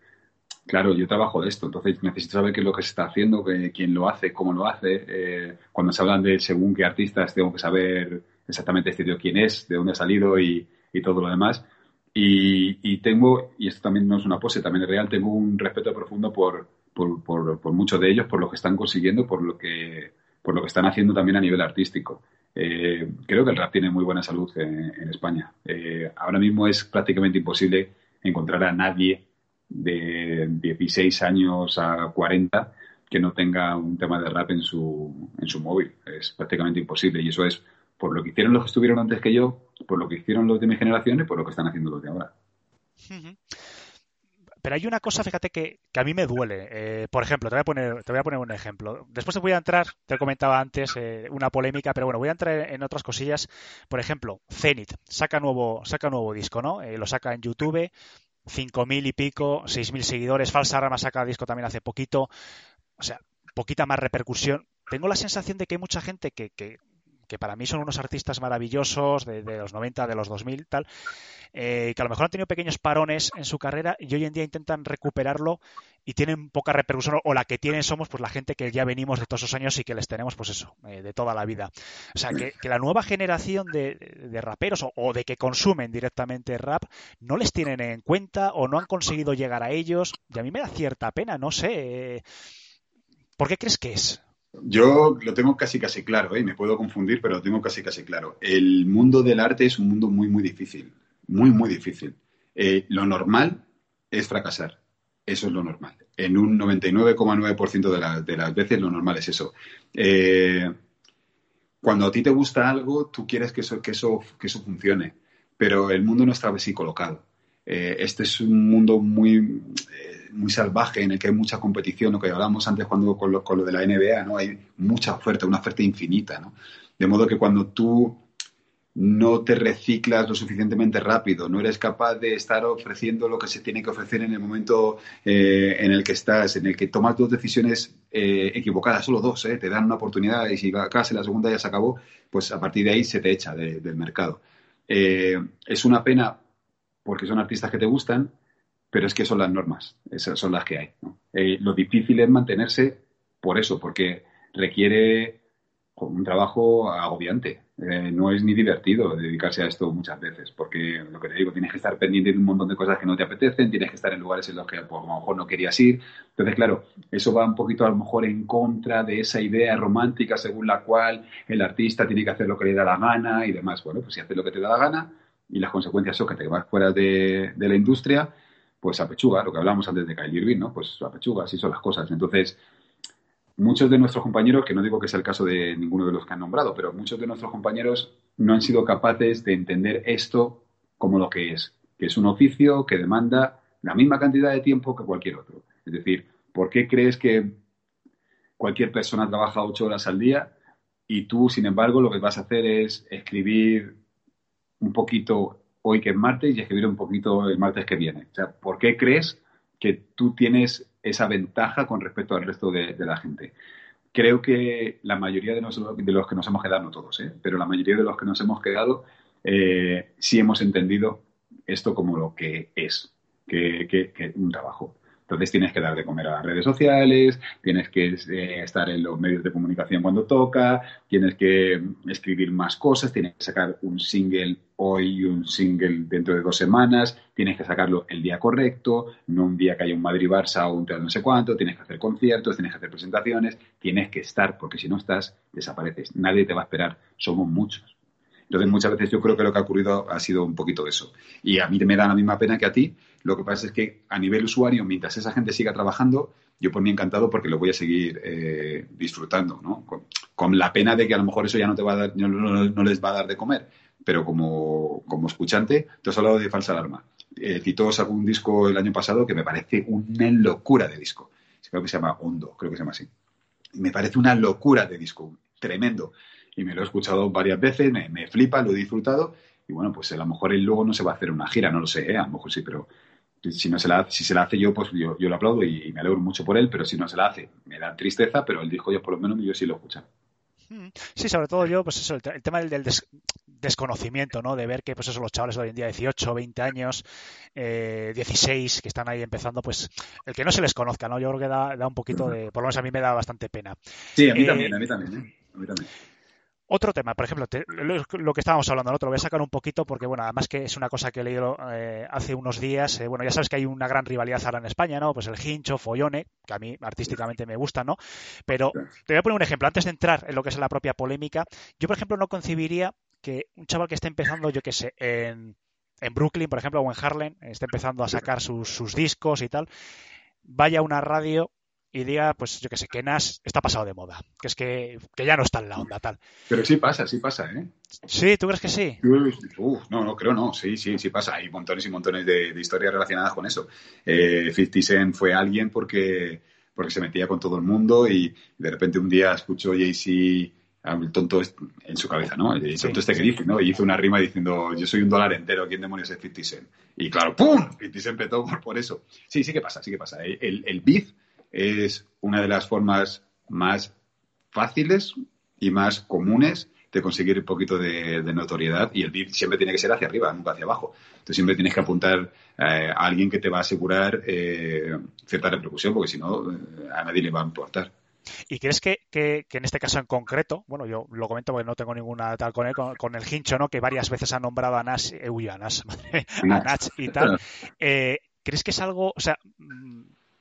claro, yo trabajo de esto, entonces necesito saber qué es lo que se está haciendo, quién lo hace, cómo lo hace. cuando se hablan de según qué artistas, tengo que saber exactamente este tío quién es, de dónde ha salido y, todo lo demás. Y, y, tengo, y esto también no es una pose, también es real, tengo un respeto profundo por, por, por, muchos de ellos, por lo que están consiguiendo, por lo que, por lo que están haciendo también a nivel artístico. Eh, creo que el rap tiene muy buena salud en, España. Eh, ahora mismo es prácticamente imposible encontrar a nadie de 16 años a 40 que no tenga un tema de rap en su, en su móvil. Es prácticamente imposible y eso es por lo que hicieron los que estuvieron antes que yo, por lo que hicieron los de mi generación y por lo que están haciendo los de ahora. Pero hay una cosa, fíjate, que, a mí me duele. Eh, por ejemplo, te voy, a poner, te voy a poner un ejemplo. Después te voy a entrar, te comentaba antes, eh, una polémica, pero bueno, voy a entrar en otras cosillas. Por ejemplo, Zenith saca nuevo, saca nuevo disco, ¿no? Eh, lo saca en YouTube, 5.000 y pico, 6.000 seguidores. Falsa Rama saca disco también hace poquito. O sea, poquita más repercusión. Tengo la sensación de que hay mucha gente que, que que para mí son unos artistas maravillosos de, los 90, de los 2000, tal, eh, que a lo mejor han tenido pequeños parones en su carrera y hoy en día intentan recuperarlo y tienen poca repercusión, o la que tienen somos pues la gente que ya venimos de todos esos años y que les tenemos pues eso, eh, de toda la vida. O sea, que, la nueva generación de, raperos o, de que consumen directamente rap no les tienen en cuenta o no han conseguido llegar a ellos y a mí me da cierta pena, no sé. Eh, ¿Por qué crees que es? Yo lo tengo casi casi claro, ¿eh? me puedo confundir, pero lo tengo casi casi claro. El mundo del arte es un mundo muy muy difícil, muy muy difícil. Eh, lo normal es fracasar, eso es lo normal. En un 99,9% de, de, las veces lo normal es eso. Eh, cuando a ti te gusta algo, tú quieres que eso, que eso, que eso funcione, pero el mundo no está así colocado. Eh, este es un mundo muy muy salvaje en el que hay mucha competición, lo que hablábamos antes cuando con lo, con lo, de la NBA, ¿no? Hay mucha oferta, una oferta infinita, ¿no? De modo que cuando tú no te reciclas lo suficientemente rápido, no eres capaz de estar ofreciendo lo que se tiene que ofrecer en el momento eh, en el que estás, en el que tomas dos decisiones eh, equivocadas, solo dos, ¿eh? te dan una oportunidad y si acabas la segunda ya se acabó, pues a partir de ahí se te echa del mercado. es una pena porque son artistas que te gustan, pero es que son las normas, esas son las que hay. Eh, lo difícil es mantenerse por eso, porque requiere un trabajo agobiante. Eh, no es ni divertido dedicarse a esto muchas veces, porque lo que te digo, tienes que estar pendiente de un montón de cosas que no te apetecen, tienes que estar en lugares en los que pues, a lo mejor no querías ir. Entonces, claro, eso va un poquito a lo mejor en contra de esa idea romántica según la cual el artista tiene que hacer lo que le da la gana y demás. Bueno, pues si haces lo que te da la gana, y las consecuencias son que te vas fuera de, de la industria, pues a pechuga, lo que hablábamos antes de Kylie Irving, ¿no? Pues a pechuga, así son las cosas. Entonces, muchos de nuestros compañeros, que no digo que sea el caso de ninguno de los que han nombrado, pero muchos de nuestros compañeros no han sido capaces de entender esto como lo que es, que es un oficio que demanda la misma cantidad de tiempo que cualquier otro. Es decir, ¿por qué crees que cualquier persona trabaja ocho horas al día y tú, sin embargo, lo que vas a hacer es escribir un poquito hoy que es martes y escribir un poquito el martes que viene? O sea, ¿por qué crees que tú tienes esa ventaja con respecto al resto de, la gente? Creo que la mayoría de, nosotros, de, los que nos hemos quedado, no todos, ¿eh? pero la mayoría de los que nos hemos quedado, eh, sí hemos entendido esto como lo que es, que, que, que un trabajo. Entonces tienes que dar de comer a las redes sociales, tienes que eh, estar en los medios de comunicación cuando toca, tienes que escribir más cosas, tienes que sacar un single hoy un single dentro de dos semanas, tienes que sacarlo el día correcto, no un día que haya un Madrid-Barça o un teatro no sé cuánto, tienes que hacer conciertos, tienes que hacer presentaciones, tienes que estar, porque si no estás, desapareces. Nadie te va a esperar, somos muchos. Entonces, muchas veces yo creo que lo que ha ocurrido ha sido un poquito eso. Y a mí me da la misma pena que a ti. Lo que pasa es que a nivel usuario, mientras esa gente siga trabajando, yo por mí encantado porque lo voy a seguir eh, disfrutando, ¿no? Con, con, la pena de que a lo mejor eso ya no te va a dar, no, no, no les va a dar de comer. Pero como, como escuchante, te has hablado de falsa alarma. Eh, Cito sacó un disco el año pasado que me parece una locura de disco. Creo que se llama Hondo, creo que se llama así. Me parece una locura de disco, tremendo y me lo he escuchado varias veces, me, me, flipa, lo he disfrutado y bueno, pues a lo mejor él luego no se va a hacer una gira, no lo sé, ¿eh? a lo mejor sí, pero si no se la, si se la hace yo, pues yo, yo lo aplaudo y, me alegro mucho por él, pero si no se la hace, me da tristeza, pero él dijo yo por lo menos yo sí lo escucho. Sí, sobre todo yo, pues eso, el, el tema del, del des, desconocimiento, ¿no? De ver que, pues eso, los chavales de hoy en día, 18, 20 años, eh, 16, que están ahí empezando, pues el que no se les conozca, ¿no? Yo creo que da, da un poquito de, por lo menos a mí me da bastante pena. Sí, a mí eh, también, a mí también, ¿eh? A mí también. Otro tema, por ejemplo, te, lo, lo, que estábamos hablando, ¿no? te lo voy a sacar un poquito porque, bueno, además que es una cosa que he leído eh, hace unos días. Eh, bueno, ya sabes que hay una gran rivalidad ahora en España, ¿no? Pues el hincho, follone, que a mí artísticamente me gusta, ¿no? Pero te voy a poner un ejemplo. Antes de entrar en lo que es la propia polémica, yo, por ejemplo, no concibiría que un chaval que esté empezando, yo qué sé, en, en Brooklyn, por ejemplo, o en Harlem, esté empezando a sacar sus, sus discos y tal, vaya a una radio y diga, pues yo que sé, que Nas está pasado de moda, que es que, que, ya no está en la onda tal. Pero sí pasa, sí pasa, ¿eh? Sí, ¿tú crees que sí? Uf, no, no, creo no, sí, sí, sí pasa. Hay montones y montones de, de historias relacionadas con eso. Eh, 50 Cent fue alguien porque, porque se metía con todo el mundo y de repente un día escuchó Jay-Z el tonto en su cabeza, ¿no? El tonto sí, este que dice, ¿no? Y hizo una rima diciendo, yo soy un dólar entero, ¿quién demonios es 50 Cent? Y claro, ¡pum! 50 Cent petó por, por eso. Sí, sí que pasa, sí que pasa. El, el, el beef es una de las formas más fáciles y más comunes de conseguir un poquito de, de, notoriedad y el beat siempre tiene que ser hacia arriba, nunca hacia abajo. Entonces siempre tienes que apuntar eh, a alguien que te va a asegurar eh, cierta repercusión porque si no eh, a nadie le va a importar. ¿Y crees que, que, que, en este caso en concreto, bueno, yo lo comento porque no tengo ninguna tal con él, con, con el hincho, ¿no? Que varias veces ha nombrado a Nash, eh, uy, a Nash, <laughs> madre, a Nash y tal. <laughs> Eh, ¿Crees que es algo, o sea,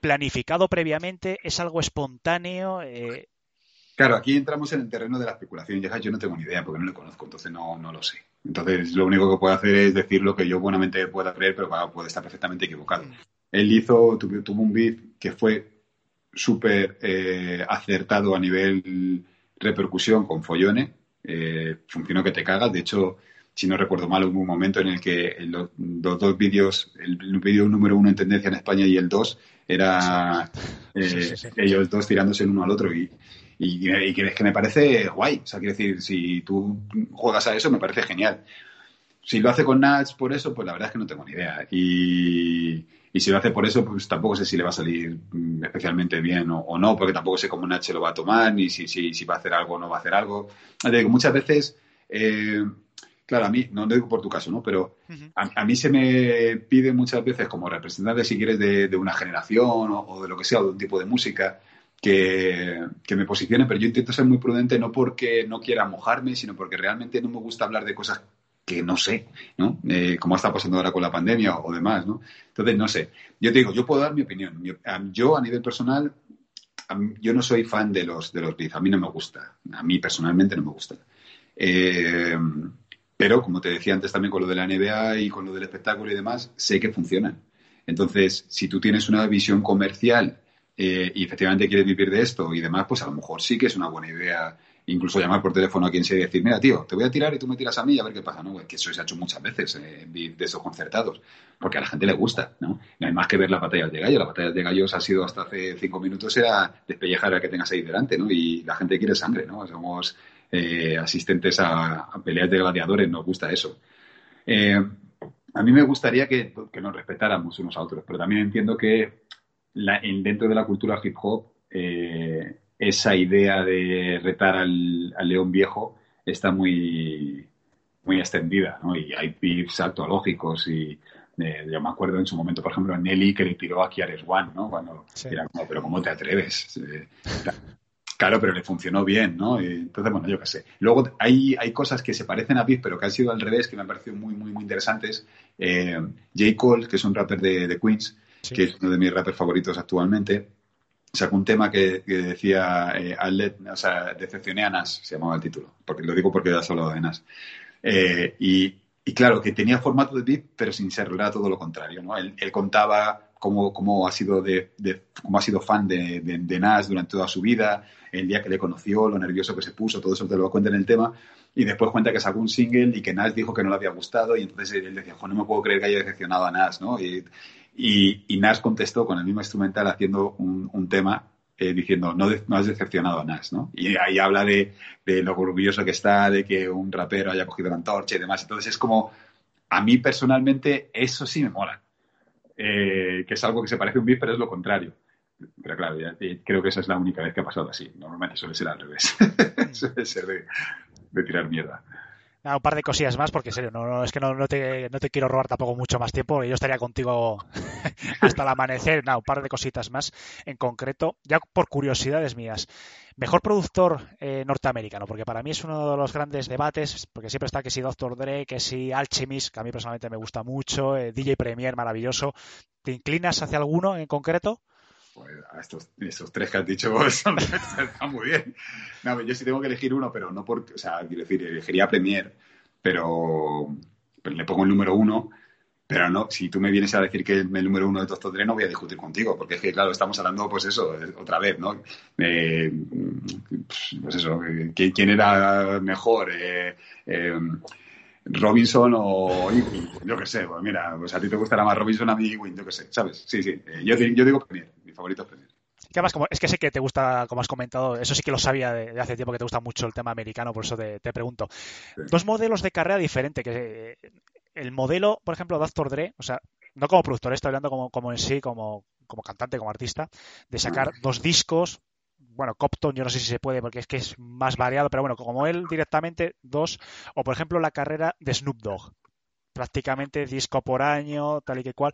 planificado previamente? ¿Es algo espontáneo? Eh... Claro, aquí entramos en el terreno de la especulación. Ya yo no tengo ni idea porque no lo conozco, entonces no, no lo sé. Entonces, lo único que puedo hacer es decir lo que yo buenamente pueda creer, pero puede estar perfectamente equivocado. Mm. Él hizo, tuvo, tuvo un beat que fue súper eh, acertado a nivel repercusión con Follone. Eh, funcionó que te cagas. De hecho, si no recuerdo mal, hubo un momento en el que los, los dos vídeos, el vídeo número uno en tendencia en España y el dos, era eh, ellos dos tirándose el uno al otro y, y, y, que me parece guay. O sea, quiero decir, si tú juegas a eso, me parece genial. Si lo hace con Nats por eso, pues la verdad es que no tengo ni idea. Y, y si lo hace por eso, pues tampoco sé si le va a salir especialmente bien o, o no, porque tampoco sé cómo Nach lo va a tomar, ni si, si, si va a hacer algo o no va a hacer algo. Muchas veces eh, claro, a mí, no digo por tu caso, ¿no? Pero a, a, mí se me pide muchas veces como representante, si quieres, de, de una generación o, o, de lo que sea, o de un tipo de música, que, que, me posicione, pero yo intento ser muy prudente no porque no quiera mojarme, sino porque realmente no me gusta hablar de cosas que no sé, ¿no? Eh, como está pasando ahora con la pandemia o, o, demás, ¿no? Entonces, no sé. Yo te digo, yo puedo dar mi opinión. Yo, a nivel personal, yo no soy fan de los, de los beats. A mí no me gusta. A mí personalmente no me gusta. Eh, pero como te decía antes también con lo de la NBA y con lo del espectáculo y demás, sé que funcionan. Entonces, si tú tienes una visión comercial eh, y efectivamente quieres vivir de esto y demás, pues a lo mejor sí que es una buena idea incluso llamar por teléfono a quien sea y decir, mira, tío, te voy a tirar y tú me tiras a mí a ver qué pasa, ¿no? Que eso se ha hecho muchas veces eh, de esos concertados, porque a la gente le gusta, ¿no? No hay más que ver las batallas de gallos. Las batallas de gallos ha sido hasta hace cinco minutos era despellejar a que tengas ahí delante, ¿no? Y la gente quiere sangre, ¿no? Somos eh, asistentes a, peleas de gladiadores, nos gusta eso. Eh, a mí me gustaría que, que, nos respetáramos unos a otros, pero también entiendo que la, dentro de la cultura hip hop eh, esa idea de retar al, león viejo está muy, muy extendida, ¿no? Y hay pips altológicos y eh, yo me acuerdo en su momento, por ejemplo, Nelly que le tiró a Kiares One, ¿no? Cuando era como, pero ¿cómo te atreves? Eh, claro, pero le funcionó bien, ¿no? Y entonces, bueno, yo qué sé. Luego hay, hay cosas que se parecen a Pip, pero que han sido al revés, que me han parecido muy, muy, muy interesantes. Eh, J. Cole, que es un rapper de, Queens, que es uno de mis rappers favoritos actualmente, sacó un tema que, decía eh, o sea, decepcioné a Nas, se llamaba el título, porque lo digo porque ya has hablado de Nas. Eh, y, claro, que tenía formato de beat, pero sin ser, era todo lo contrario, ¿no? Él, contaba cómo, cómo, ha sido de, cómo ha sido fan de, de, Nas durante toda su vida, el día que le conoció, lo nervioso que se puso, todo eso te lo cuenta en el tema, y después cuenta que sacó un single y que Nas dijo que no le había gustado, y entonces él decía, no me puedo creer que haya decepcionado a Nas, ¿no? Y, y, Nas contestó con el mismo instrumental haciendo un, tema eh, diciendo, no, no, has decepcionado a Nas, ¿no? Y ahí habla de, lo orgulloso que está, de que un rapero haya cogido la antorcha y demás. Entonces es como, a mí personalmente eso sí me mola. Eh, que es algo que se parece a un beat, pero es lo contrario. Pero claro, creo que esa es la única vez que ha pasado así. Normalmente suele ser al revés. <laughs> suele ser de tirar mierda un par de cosillas más, porque en serio, no, es que no, te, no, te, quiero robar tampoco mucho más tiempo, yo estaría contigo <laughs> hasta el amanecer, nada, un par de cositas más en concreto, ya por curiosidades mías. Mejor productor eh, norteamericano, porque para mí es uno de los grandes debates, porque siempre está que si Dr. Dre, que si Alchemist, que a mí personalmente me gusta mucho, eh, DJ Premier, maravilloso. ¿Te inclinas hacia alguno en concreto? Pues a estos, estos, tres que has dicho <laughs> están muy bien. No, yo sí tengo que elegir uno, pero no porque, o sea, quiero decir, elegiría Premier, pero, le pongo el número uno. Pero no, si tú me vienes a decir que el número uno de Doctor Dre, no voy a discutir contigo, porque es que, claro, estamos hablando, pues eso, otra vez, ¿no? Eh, pues eso, ¿quién, era mejor? Eh, eh, Robinson o Ewing, yo qué sé, pues mira, pues a ti te gustará más Robinson, a mí Ewing, yo qué sé, ¿sabes? Sí, sí, yo, digo Premier, mi favorito es. Que además, como, es que sé que te gusta, como has comentado, eso sí que lo sabía de, hace tiempo que te gusta mucho el tema americano, por eso te, pregunto. Dos modelos de carrera diferentes, que el modelo, por ejemplo, Dr. Dre, o sea, no como productor, estoy hablando como, como en sí, como, como cantante, como artista, de sacar dos discos, bueno, Copton yo no sé si se puede porque es que es más variado, pero bueno, como él directamente, dos, o por ejemplo la carrera de Snoop Dogg, prácticamente disco por año, tal y que cual.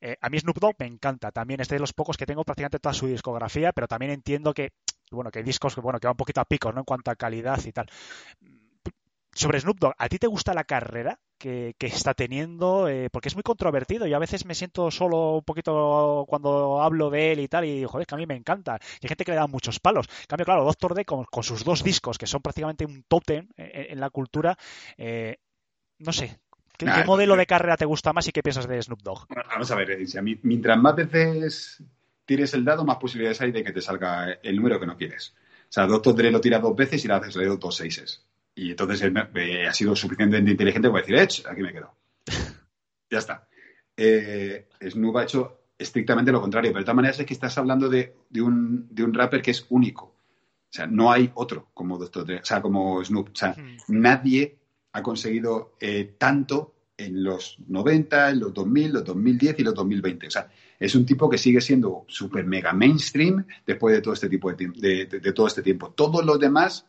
Eh, a mí Snoop Dogg me encanta, también es de los pocos que tengo prácticamente toda su discografía, pero también entiendo que, bueno, que hay discos que, bueno, que va un poquito a pico, ¿no? En cuanto a calidad y tal sobre Snoop Dogg, ¿a ti te gusta la carrera que, está teniendo? Eh, porque es muy controvertido. y a veces me siento solo un poquito cuando hablo de él y tal, y joder, que a mí me encanta. Y hay gente que le da muchos palos. En cambio, claro, Doctor D, con, sus dos discos, que son prácticamente un tótem en, la cultura, eh, no sé. ¿Qué, modelo de carrera te gusta más y qué piensas de Snoop Dogg? Vamos a ver, mientras más veces tires el dado, más posibilidades hay de que te salga el número que no quieres. O sea, Doctor Dre lo tira dos veces y le haces leído dos seises. Y entonces él ha sido suficientemente inteligente para decir, Edge, aquí me quedo. <laughs> ya está. Eh, Snoop ha hecho estrictamente lo contrario, pero de todas maneras es que estás hablando de, un, de un rapper que es único. O sea, no hay otro como Doctor Dre, o sea, como Snoop. O sea, hmm. nadie ha conseguido eh, tanto en los 90, en los 2000, los 2010 y los 2020. O sea, es un tipo que sigue siendo súper mega mainstream después de todo este tipo de, de, de, todo este tiempo. Todos los demás,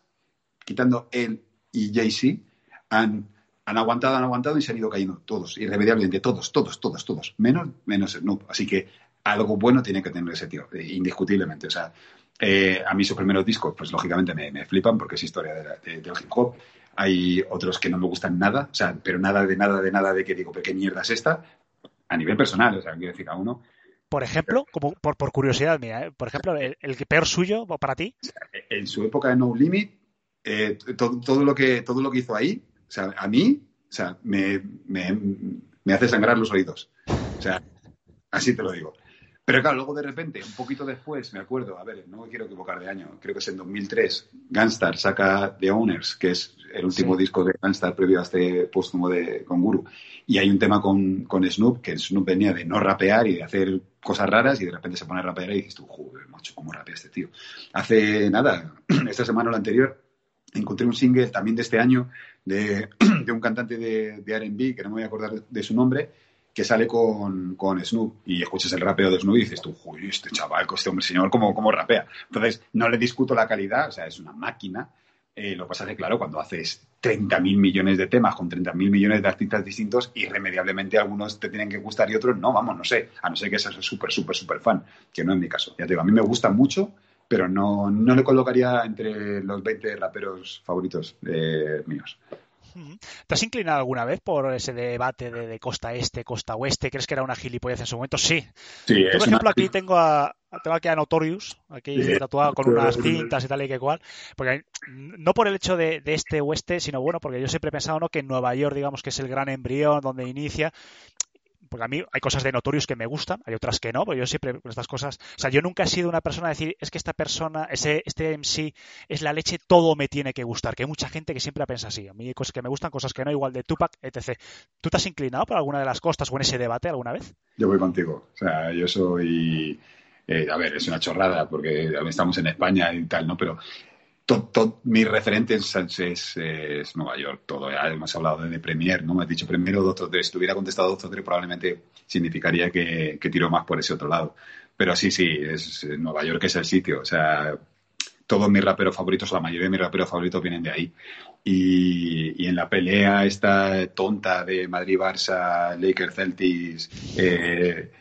quitando él y Jay-Z han, han aguantado, han aguantado y se han ido cayendo todos, irremediablemente, todos, todos, todos, todos, menos, menos Snoop. Así que algo bueno tiene que tener ese tío, eh, indiscutiblemente. O sea, eh, a mí sus primeros discos, pues lógicamente me, flipan porque es historia de, del hip hop. Hay otros que no me gustan nada, o sea, pero nada de nada de nada de que digo, ¿qué mierda es esta? A nivel personal, o sea, quiero decir, a uno. Por ejemplo, como por, por curiosidad mía, ¿eh? por ejemplo, el, el peor suyo para ti. En su época de No Limit, eh, todo, lo que, todo lo que hizo ahí, o sea, a mí O sea, me, me, me hace sangrar los oídos. O sea, así te lo digo. Pero claro, luego de repente, un poquito después, me acuerdo, a ver, no me quiero equivocar de año, creo que es en 2003, Gunstar saca The Owners, que es el último Sí. disco de Gunstar previo a este póstumo de con Guru. Y hay un tema con, con Snoop, que Snoop venía de no rapear y de hacer cosas raras y de repente se pone a rapear y dices tú, joder, macho, ¿cómo rapea este tío? Hace nada, <clears throat> esta semana o la anterior, encontré un single también de este año de, <clears throat> de un cantante de, de R&B, que no me voy a acordar de su nombre, que sale con, con Snoop y escuchas el rapeo de Snoop y dices tú, uy, este chaval, este hombre señor, ¿cómo, cómo rapea? Entonces, no le discuto la calidad, o sea, es una máquina. Eh, lo que pasa es que, claro, cuando haces 30.000 millones de temas con 30.000 millones de artistas distintos, irremediablemente algunos te tienen que gustar y otros no, vamos, no sé, a no ser que seas súper, súper, súper fan, que no es mi caso. Ya te digo, a mí me gusta mucho, pero no, no le colocaría entre los 20 raperos favoritos eh, míos. ¿Te has inclinado alguna vez por ese debate de, de costa este, costa oeste? ¿Crees que era una gilipollez en su momento? Sí. Sí, Yo, por ejemplo, una- aquí tengo a, tengo aquí a Notorious, aquí Sí. tatuado con unas cintas y tal y que cual. Porque no por el hecho de, de este oeste, sino bueno, porque yo siempre he pensado ¿no? que en Nueva York, digamos que es el gran embrión donde inicia. Porque a mí hay cosas de Notorious que me gustan, hay otras que no, pero yo siempre con estas cosas. O sea, yo nunca he sido una persona a decir, es que esta persona, ese, este MC es la leche, todo me tiene que gustar. Que hay mucha gente que siempre piensa así. A mí hay cosas que me gustan, cosas que no, igual de Tupac, etc. ¿Tú te has inclinado por alguna de las costas o en ese debate alguna vez? Yo voy contigo. O sea, yo soy. eh, a ver, es una chorrada porque estamos en España y tal, ¿no? Pero to- to- mi referente es, es- Nueva York, todo. Hemos hablado de Premier, ¿no? Me has dicho Premier o Doctor. Si hubiera contestado Doctor Dre, probablemente significaría que, que tiro más por ese otro lado. Pero sí, sí, es eh, Nueva York es el sitio. O sea, todos mis raperos favoritos, la mayoría de mis raperos favoritos vienen de ahí. Y, y en la pelea esta tonta de Madrid-Barça, Lakers Celtics, eh,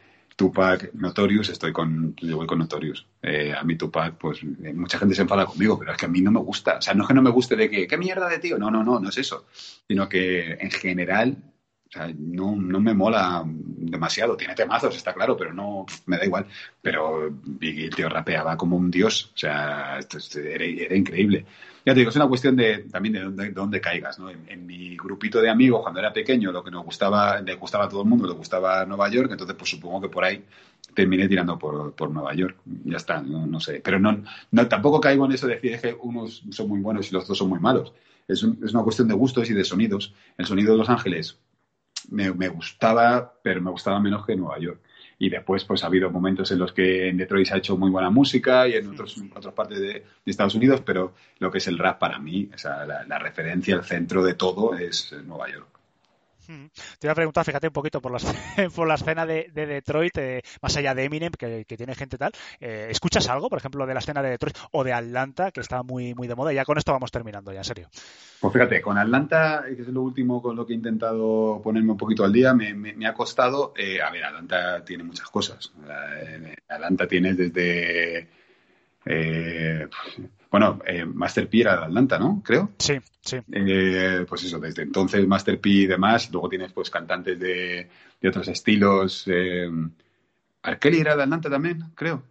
Tupac, Notorious, estoy con, yo voy con Notorious. Eh, a mí Tupac, pues eh, mucha gente se enfada conmigo, pero es que a mí no me gusta. O sea, no es que no me guste de que, ¿qué mierda de tío? No, no, no, no es eso. Sino que en general, o sea, no, no me mola demasiado. Tiene temazos, está claro, pero no, me da igual. Pero Biggie, el tío rapeaba como un dios. O sea, esto, era increíble. Ya te digo, es una cuestión de, también de dónde, de dónde caigas, ¿no? En, mi grupito de amigos, cuando era pequeño, lo que nos gustaba, le gustaba a todo el mundo, le gustaba Nueva York, entonces pues supongo que por ahí terminé tirando por, por Nueva York. Ya está, no, sé. Pero no, no, tampoco caigo en eso de decir que unos son muy buenos y los otros son muy malos. Es, un- es una cuestión de gustos y de sonidos. El sonido de Los Ángeles me, me gustaba, pero me gustaba menos que Nueva York. Y después, pues ha habido momentos en los que en Detroit se ha hecho muy buena música y en otros, en otras partes de, de Estados Unidos, pero lo que es el rap para mí, o sea, la, la referencia, el centro de todo es eh, Nueva York. Te iba a preguntar, fíjate un poquito por la, <laughs> por la escena de, de Detroit, eh, más allá de Eminem, que, tiene gente tal. eh, ¿Escuchas algo, por ejemplo, de la escena de Detroit o de Atlanta, que está muy, muy de moda? Ya con esto vamos terminando, ya, en serio. Pues fíjate, con Atlanta, que es lo último con lo que he intentado ponerme un poquito al día, me, ha costado. eh, a ver, Atlanta tiene muchas cosas. Atlanta tiene desde. Eh, bueno, eh, Master P era de Atlanta, ¿no? Creo. Sí, sí. Eh, pues eso, desde entonces Master P y demás. Luego tienes pues cantantes de, de otros estilos. Eh, ¿R. Kelly era de Atlanta también, creo.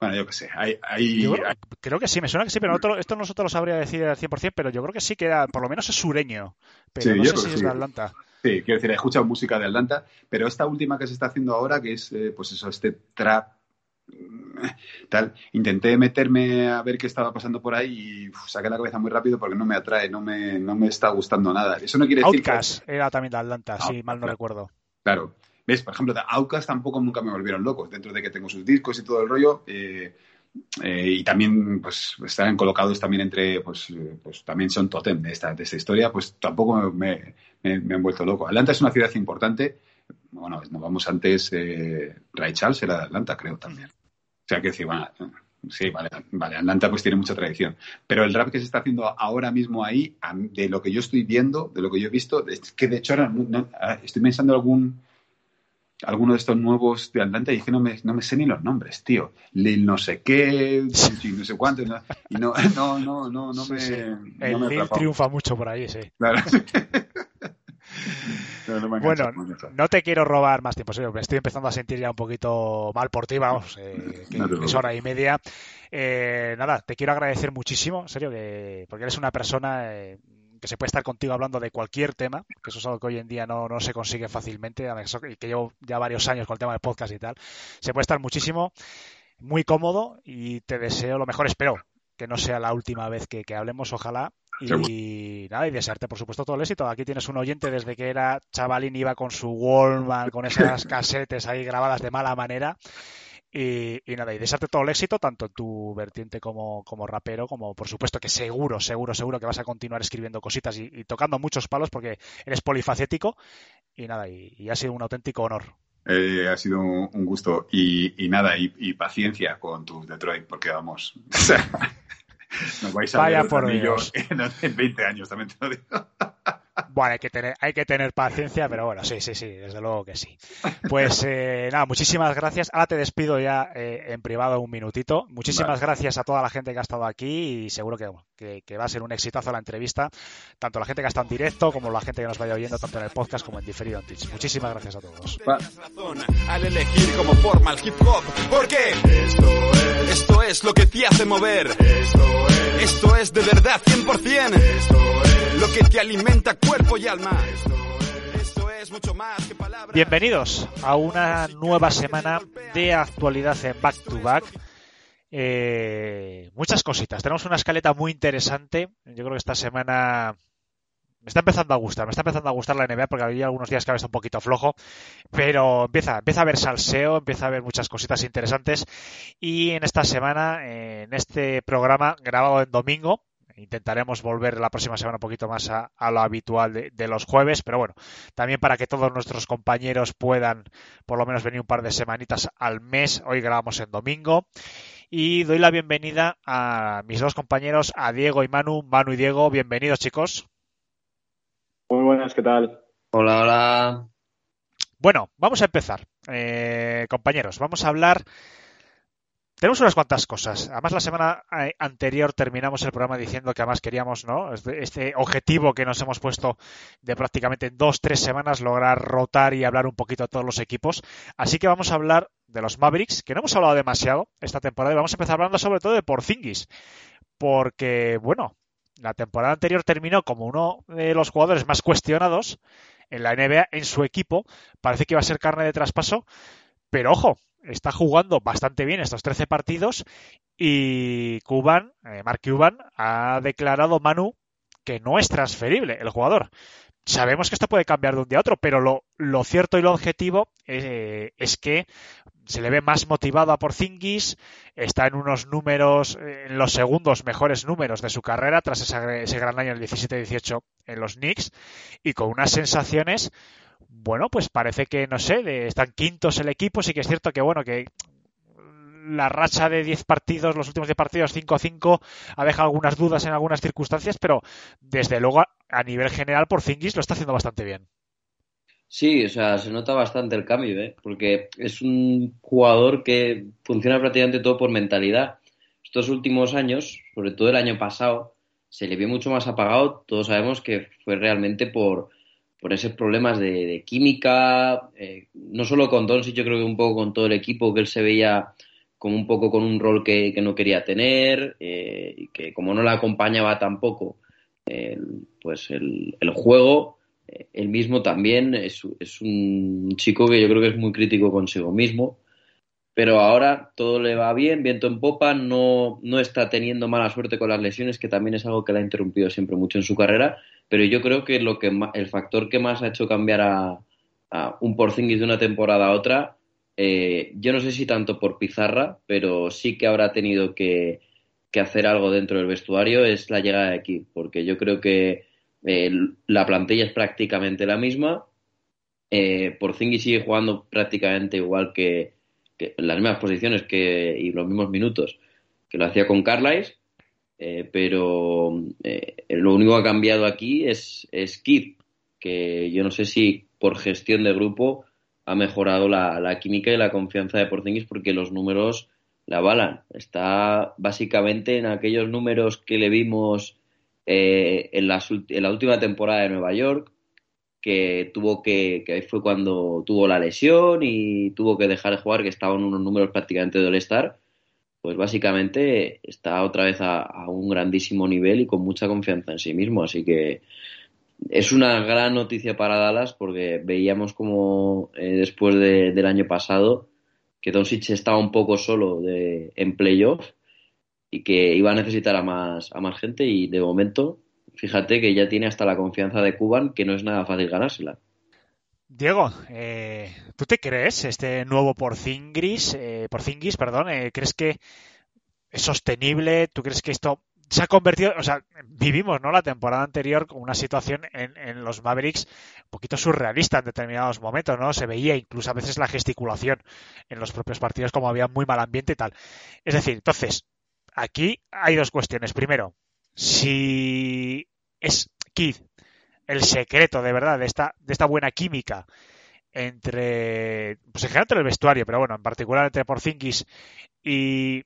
Bueno, yo qué sé. Hay, hay, Yo creo, hay- creo que sí, me suena que sí, pero esto nosotros lo sabría decir al 100%, pero yo creo que sí que era, por lo menos es sureño, pero Sí, no yo sé creo si que es sí. de Atlanta. Sí, quiero decir, he escuchado música de Atlanta, pero esta última que se está haciendo ahora, que es, eh, pues eso, este trap, tal, intenté meterme a ver qué estaba pasando por ahí y uf, saqué la cabeza muy rápido porque no me atrae, no me, no me está gustando nada. Eso no quiere decir que- Outcast era también de Atlanta, si Outkast, mal no claro. recuerdo. Claro. ¿Ves? Por ejemplo, de Outkast tampoco nunca me volvieron locos, dentro de que tengo sus discos y todo el rollo. eh, eh, y también, pues, están colocados también entre, pues, eh, pues también son totem de esta, de esta historia, pues tampoco me, me- me han vuelto loco. Atlanta es una ciudad importante. Bueno, nos vamos antes, eh, Ray Charles era de Atlanta, creo también. O sea, que decir, bueno, sí, vale, vale, Atlanta pues tiene mucha tradición. Pero el rap que se está haciendo ahora mismo ahí, de lo que yo estoy viendo, de lo que yo he visto, es que de hecho ahora no- no- ah, estoy pensando en algún alguno de estos nuevos de Atlanta y es que no me, no me sé ni los nombres, tío. Lil no sé qué, no sé cuánto, no- y no, <laughs> no, no, no, no me, Sí, sí. no El me ha Lil triunfa mucho por ahí, sí. Claro. <laughs> No, no me ha Bueno, no te quiero robar más tiempo, serio, me estoy empezando a sentir ya un poquito mal por ti, vamos, eh, que es hora y media. Eh, nada, te quiero agradecer muchísimo, en serio, que, porque eres una persona eh, que se puede estar contigo hablando de cualquier tema, que eso es algo que hoy en día no, no se consigue fácilmente, y que llevo ya varios años con el tema de podcast y tal. Se puede estar muchísimo, muy cómodo y te deseo lo mejor. Espero que no sea la última vez que, que hablemos, ojalá. Y nada, y desearte, por supuesto, todo el éxito. Aquí tienes un oyente desde que era chavalín, iba con su Wallman, con esas <laughs> casetes ahí grabadas de mala manera. Y, nada, y desearte todo el éxito, tanto en tu vertiente como, como rapero, como por supuesto que seguro, seguro, seguro que vas a continuar escribiendo cositas y, tocando muchos palos porque eres polifacético. Y nada, y, ha sido un auténtico honor. Eh, ha sido un gusto y, nada, y, paciencia con tu Detroit, porque vamos, <laughs> <laughs> nos vais a Vaya ver por en 20 años, también te lo digo. <laughs> Bueno, hay que tener, hay que tener paciencia, pero bueno, sí, sí, sí, desde luego que sí. Pues <laughs> eh, nada, muchísimas gracias. Ahora te despido ya eh, en privado un minutito. Muchísimas gracias a toda la gente que ha estado aquí y seguro que, que, va a ser un exitazo la entrevista, tanto la gente que estado en directo como la gente que nos vaya oyendo tanto en el podcast como en diferido en Twitch. Muchísimas gracias a todos. Al elegir como forma el hip hop, porque esto es, esto es lo que te hace mover. Esto es, esto es de verdad 100%. Esto es lo que te alimenta cuerpo y alma. Esto es mucho más que palabras. Bienvenidos a una nueva semana de actualidad en Back to Back. Eh, muchas cositas. Tenemos una escaleta muy interesante. Yo creo que esta semana me está empezando a gustar, me está empezando a gustar la NBA porque había algunos días que había estado un poquito flojo, pero empieza, empieza a haber salseo, empieza a haber muchas cositas interesantes y en esta semana, en este programa grabado en domingo, Intentaremos volver la próxima semana un poquito más a, lo habitual de, los jueves, pero bueno, también para que todos nuestros compañeros puedan por lo menos venir un par de semanitas al mes. Hoy grabamos en domingo. Y doy la bienvenida a mis dos compañeros, a Diego y Manu. Manu y Diego, bienvenidos chicos. Muy buenas, ¿qué tal? Hola, hola. Bueno, vamos a empezar. Eh, compañeros, vamos a hablar tenemos unas cuantas cosas. Además, la semana eh, anterior terminamos el programa diciendo que además queríamos, ¿no? Este, este objetivo que nos hemos puesto de prácticamente dos, tres semanas lograr rotar y hablar un poquito de todos los equipos. Así que vamos a hablar de los Mavericks, que no hemos hablado demasiado esta temporada, y vamos a empezar hablando sobre todo de Porzingis. Porque, bueno, la temporada anterior terminó como uno de los jugadores más cuestionados en la NBA en su equipo. Parece que iba a ser carne de traspaso. Pero ojo, está jugando bastante bien estos 13 partidos y Cuban, eh, Mark Cuban, ha declarado Manu que no es transferible el jugador. Sabemos que esto puede cambiar de un día a otro, pero lo, cierto y lo objetivo eh, es que se le ve más motivado a Porzingis, está en unos números, en los segundos mejores números de su carrera tras ese gran año el 17-18 en los Knicks y con unas sensaciones bueno, pues parece que, no sé, están quintos el equipo, sí que es cierto que, bueno, que la racha de 10 partidos, los últimos 10 partidos, 5-5, ha dejado algunas dudas en algunas circunstancias, pero desde luego a nivel general por Zingis lo está haciendo bastante bien. Sí, o sea, se nota bastante el cambio, ¿eh? porque es un jugador que funciona prácticamente todo por mentalidad. Estos últimos años, sobre todo el año pasado, se le vio mucho más apagado. Todos sabemos que fue realmente por, por esos problemas de, química, eh, no solo con Doncic, yo creo que un poco con todo el equipo, que él se veía como un poco con un rol que, no quería tener, eh, y que como no le acompañaba tampoco pues el, juego, eh, él mismo también es, es, un chico que yo creo que es muy crítico consigo mismo, pero ahora todo le va bien, viento en popa, no, no está teniendo mala suerte con las lesiones, que también es algo que le ha interrumpido siempre mucho en su carrera, pero yo creo que, lo que el factor que más ha hecho cambiar a, un Porzingis de una temporada a otra, eh, yo no sé si tanto por pizarra, pero sí que habrá tenido que, hacer algo dentro del vestuario, es la llegada de aquí, porque yo creo que eh, la plantilla es prácticamente la misma, eh, Porzingis sigue jugando prácticamente igual que, en las mismas posiciones que, y los mismos minutos que lo hacía con Carlisle, eh, pero eh, lo único que ha cambiado aquí es, es Kid, que yo no sé si por gestión de grupo ha mejorado la, química y la confianza de Porzingis porque los números la avalan. Está básicamente en aquellos números que le vimos eh, en, la, en, la, última temporada de Nueva York, que tuvo que, que ahí fue cuando tuvo la lesión y tuvo que dejar de jugar, que estaban unos números prácticamente de All-Star pues básicamente está otra vez a, un grandísimo nivel y con mucha confianza en sí mismo. Así que es una gran noticia para Dallas porque veíamos como eh, después del año pasado que Doncic estaba un poco solo de, en playoff y que iba a necesitar a más, a más gente y de momento, fíjate que ya tiene hasta la confianza de Cuban, que no es nada fácil ganársela. Diego, eh, ¿tú te crees este nuevo Porzingis, eh, Porzingis, perdón, eh, crees que es sostenible? ¿Tú crees que esto se ha convertido, o sea, vivimos, ¿no? La temporada anterior con una situación en, en, los Mavericks un poquito surrealista en determinados momentos, ¿no? Se veía incluso a veces la gesticulación en los propios partidos como había muy mal ambiente y tal. Es decir, entonces, aquí hay dos cuestiones. Primero, si es Kid el secreto de verdad de esta, de esta buena química entre, pues en general entre el vestuario, pero bueno, en particular entre Porzingis y,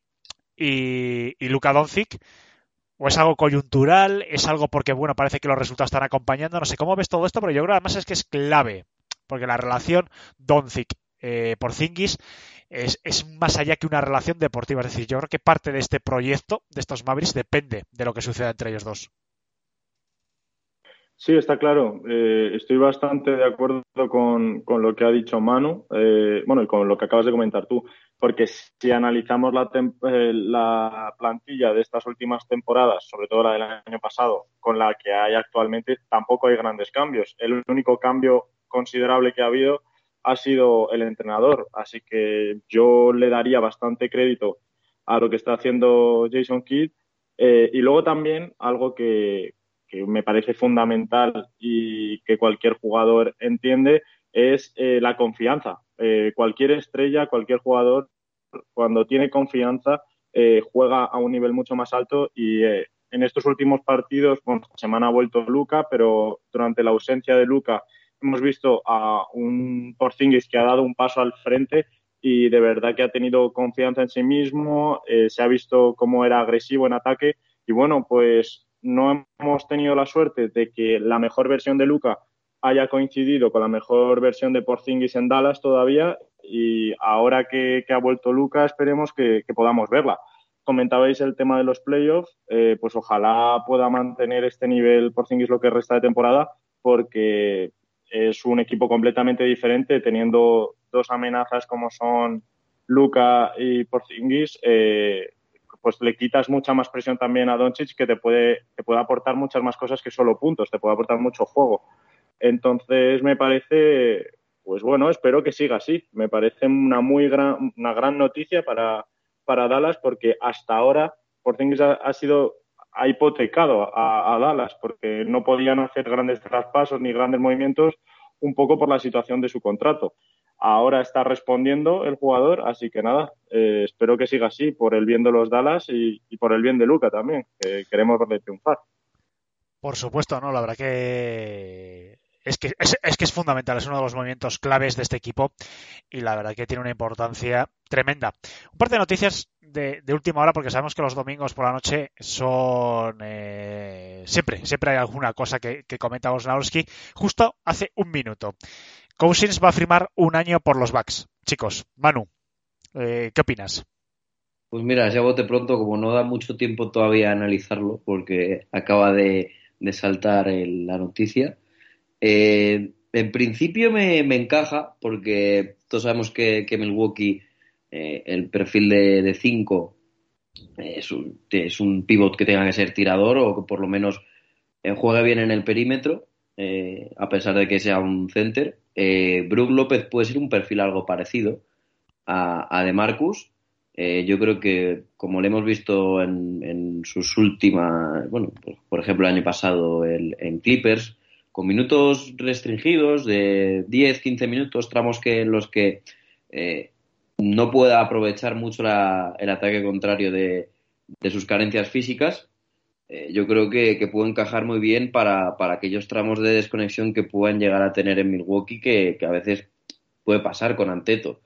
y, y Luka Doncic, o es algo coyuntural, es algo porque, bueno, parece que los resultados están acompañando, no sé cómo ves todo esto, pero yo creo además es que es clave, porque la relación Doncic-Porzingis eh, es, es, más allá que una relación deportiva, es decir, yo creo que parte de este proyecto, de estos Mavericks, depende de lo que suceda entre ellos dos. Sí, está claro. Eh, estoy bastante de acuerdo con, con, lo que ha dicho Manu, eh, bueno, y con lo que acabas de comentar tú, porque si analizamos la, eh, la plantilla de estas últimas temporadas, sobre todo la del año pasado, con la que hay actualmente, tampoco hay grandes cambios. El único cambio considerable que ha habido ha sido el entrenador, así que yo le daría bastante crédito a lo que está haciendo Jason Kidd. y luego también algo que, que me parece fundamental y que cualquier jugador entiende, es eh, la confianza. Eh, cualquier estrella, cualquier jugador, cuando tiene confianza, eh, juega a un nivel mucho más alto y en estos últimos partidos, bueno, semana ha vuelto Luca, pero durante la ausencia de Luca hemos visto a un Porzingis que ha dado un paso al frente y de verdad que ha tenido confianza en sí mismo, se ha visto cómo era agresivo en ataque y bueno, pues no hemos tenido la suerte de que la mejor versión de Luca haya coincidido con la mejor versión de Porzingis en Dallas todavía y ahora que, ha vuelto Luca esperemos que, podamos verla. Comentabais el tema de los playoffs, eh, pues ojalá pueda mantener este nivel Porzingis lo que resta de temporada porque es un equipo completamente diferente teniendo dos amenazas como son Luca y Porzingis. Eh, pues le quitas mucha más presión también a Doncic que te puede, te puede aportar muchas más cosas que solo puntos, te puede aportar mucho juego. Entonces me parece, pues bueno, espero que siga así. Me parece una muy gran, una gran noticia para, para Dallas porque hasta ahora Porzingis ha, ha sido ha hipotecado a, a, Dallas porque no podían hacer grandes traspasos ni grandes movimientos un poco por la situación de su contrato ahora está respondiendo el jugador, así que nada, eh, espero que siga así por el bien de los Dallas y, por el bien de Luca también, que queremos verle triunfar. Por supuesto, no, la verdad que es que es, que es fundamental, es uno de los movimientos claves de este equipo y la verdad que tiene una importancia tremenda. Un par de noticias de, última hora porque sabemos que los domingos por la noche son eh, siempre, siempre hay alguna cosa que, que comenta. Justo hace un minuto. Cousins va a firmar un año por los Bucks. Chicos, Manu, eh, ¿qué opinas? Pues mira, ya bote pronto, como no da mucho tiempo todavía a analizarlo, porque acaba de, saltar la noticia. Eh, en principio me, encaja, porque todos sabemos que, Milwaukee, eh, el perfil de 5 es, un, es un pivot que tenga que ser tirador o que por lo menos juegue bien en el perímetro, a pesar de que sea un center eh, Brook López puede ser un perfil algo parecido a, de Marcus. Eh, yo creo que, como le hemos visto en, sus últimas, bueno, pues, por ejemplo, el año pasado en Clippers, con minutos restringidos de 10, 15 minutos, tramos que en los que eh, no pueda aprovechar mucho el ataque contrario de sus carencias físicas, eh, yo creo que, puede encajar muy bien para, aquellos tramos de desconexión que puedan llegar a tener en Milwaukee, que, a veces puede pasar con Anteto.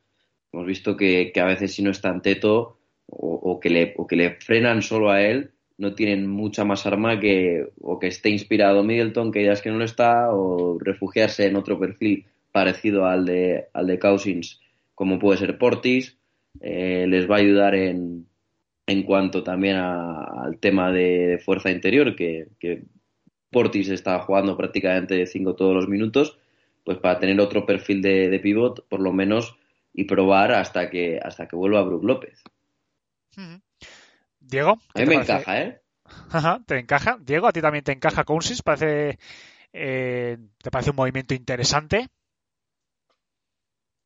Hemos visto que, a veces si no está Anteto o, que le, o que le frenan solo a él, no tienen mucha más arma que o que esté inspirado Middleton, que ya es que no lo está, o refugiarse en otro perfil parecido al de, al de Cousins, como puede ser Portis. Eh, les va a ayudar en, en cuanto también al tema de, fuerza interior, que, que Portis está jugando prácticamente 5 todos los minutos, pues para tener otro perfil de, de, pivot, por lo menos, y probar hasta que, hasta que vuelva Brook López. Diego. A mí me encaja, ¿eh? Ajá, te encaja. Diego, a ti también te encaja Cousins, parece, eh, ¿te parece un movimiento interesante?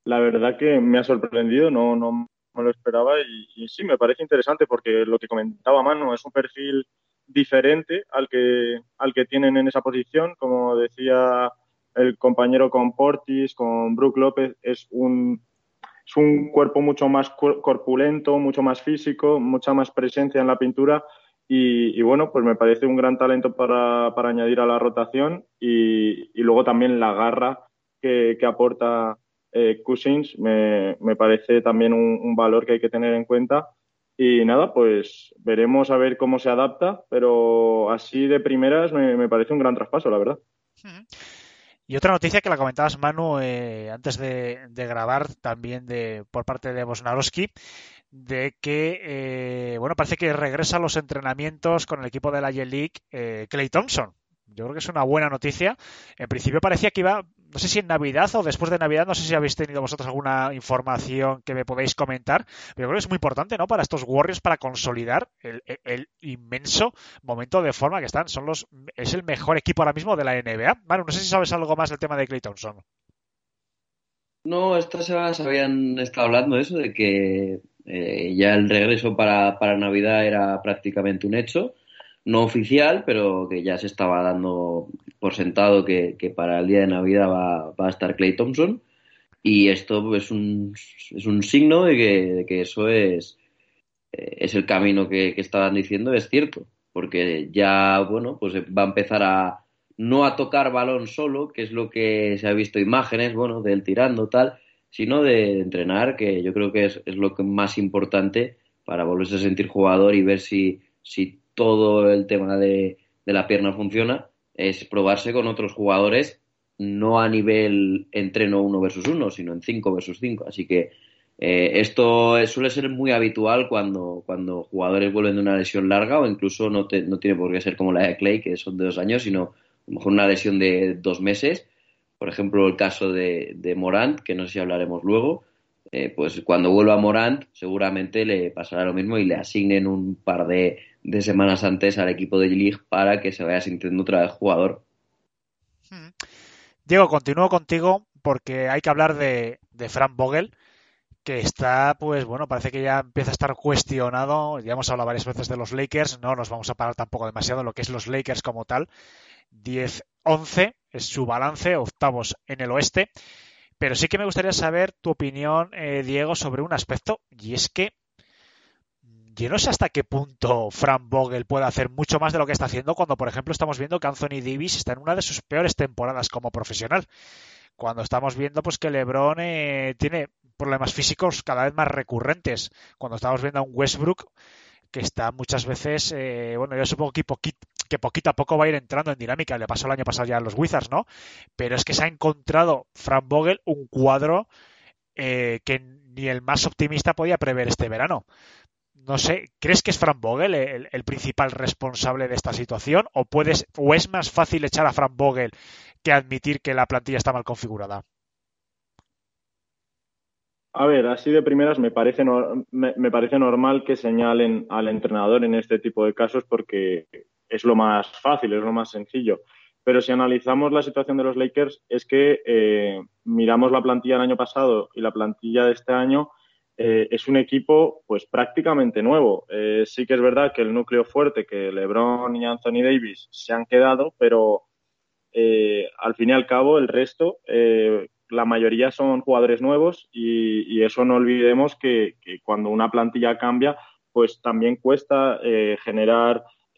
La verdad que me ha sorprendido, no, no lo esperaba y, sí, me parece interesante porque lo que comentaba Manu es un perfil diferente al que, al que tienen en esa posición. Como decía el compañero con Portis, con Brook López, es un, es un cuerpo mucho más corpulento, mucho más físico, mucha más presencia en la pintura. Y, y bueno, pues me parece un gran talento para, para añadir a la rotación y, y, luego también la garra que, que aporta eh, Cousins me, me, parece también un, valor que hay que tener en cuenta. Y nada, pues veremos a ver cómo se adapta, pero así de primeras me, me parece un gran traspaso, la verdad. Y otra noticia que la comentabas, Manu, eh, antes de, grabar, también de, por parte de Bosnarowski, de que, eh, bueno, parece que regresa a los entrenamientos con el equipo de la J-League eh, Clay Thompson. Yo creo que es una buena noticia. En principio parecía que iba, no sé si en Navidad o después de Navidad, no sé si habéis tenido vosotros alguna información que me podéis comentar, pero creo que es muy importante, ¿no? Para estos Warriors, para consolidar el, inmenso momento de forma que están. Son los, es el mejor equipo ahora mismo de la NBA. No sé si sabes algo más del tema de Clay Thompson. No, estas semanas habían estado hablando de eso, de que eh, ya el regreso para, para Navidad era prácticamente un hecho no oficial, pero que ya se estaba dando por sentado que, que para el día de Navidad va, va, a estar Clay Thompson. Y esto es un, es un signo de que, que eso es, es el camino que, que, estaban diciendo, es cierto. Porque ya, bueno, pues va a empezar a no a tocar balón solo, que es lo que se ha visto imágenes, bueno, de él tirando tal, sino de entrenar, que yo creo que es, es lo que más importante para volverse a sentir jugador y ver si, si todo el tema de, de, la pierna funciona, es probarse con otros jugadores, no a nivel entreno uno versus uno, sino en cinco versus cinco. Así que eh, esto suele ser muy habitual cuando, cuando jugadores vuelven de una lesión larga o incluso no, te, no tiene por qué ser como la de Clay, que son de dos años, sino a lo mejor una lesión de dos meses. Por ejemplo, el caso de, de Morant, que no sé si hablaremos luego, eh, pues cuando vuelva Morant seguramente le pasará lo mismo y le asignen un par de, semanas antes al equipo de G-League para que se vaya sintiendo otra vez jugador. Diego, continúo contigo porque hay que hablar de, de Frank Vogel, que está, pues bueno, parece que ya empieza a estar cuestionado. Ya hemos hablado varias veces de los Lakers, no nos vamos a parar tampoco demasiado en lo que es los Lakers como tal. 10-11 es su balance, octavos en el oeste. Pero sí que me gustaría saber tu opinión, eh, Diego, sobre un aspecto, y es que yo no sé hasta qué punto Frank Vogel puede hacer mucho más de lo que está haciendo cuando, por ejemplo, estamos viendo que Anthony Davis está en una de sus peores temporadas como profesional. Cuando estamos viendo pues que LeBron eh, tiene problemas físicos cada vez más recurrentes. Cuando estamos viendo a un Westbrook que está muchas veces, eh, bueno, yo supongo que que poquito a poco va a ir entrando en dinámica. Le pasó el año pasado ya a los Wizards, ¿no? Pero es que se ha encontrado Frank Vogel un cuadro eh, que ni el más optimista podía prever este verano no sé, ¿crees que es Fran Vogel el, principal responsable de esta situación? ¿O, puedes, ¿O es más fácil echar a Fran Vogel que admitir que la plantilla está mal configurada? A ver, así de primeras me parece, me parece normal que señalen al entrenador en este tipo de casos porque es lo más fácil, es lo más sencillo. Pero si analizamos la situación de los Lakers, es que eh, miramos la plantilla del año pasado y la plantilla de este año eh, es un equipo pues prácticamente nuevo. Eh, sí que es verdad que el núcleo fuerte, que LeBron y Anthony Davis se han quedado, pero al fin y al cabo el resto, la mayoría son jugadores nuevos y, eso no olvidemos que, cuando una plantilla cambia, pues también cuesta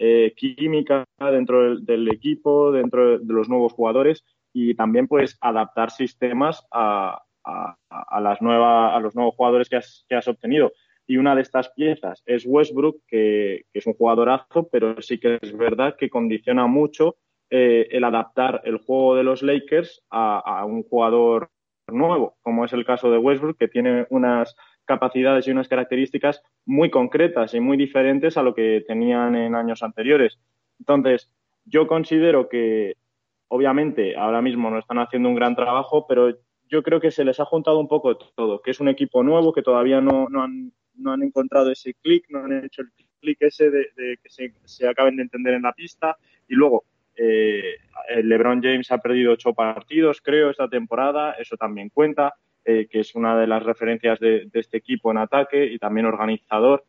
eh, química dentro del, equipo, dentro de los nuevos jugadores y también pues adaptar sistemas a, a, las nuevas, a los nuevos jugadores que has, que has obtenido. Y una de estas piezas es Westbrook, que, que, es un jugadorazo, pero sí que es verdad que condiciona mucho eh, el adaptar el juego de los Lakers a, a, un jugador nuevo, como es el caso de Westbrook, que tiene unas capacidades y unas características muy concretas y muy diferentes a lo que tenían en años anteriores. Entonces, yo considero que, obviamente, ahora mismo no están haciendo un gran trabajo, pero yo creo que se les ha juntado un poco todo, que es un equipo nuevo, que todavía no, no, han, no han encontrado ese clic, no han hecho el clic ese de, que se, se, acaben de entender en la pista. Y luego, eh, LeBron James ha perdido ocho partidos, creo, esta temporada, eso también cuenta, eh, que es una de las referencias de, de, este equipo en ataque y también organizador.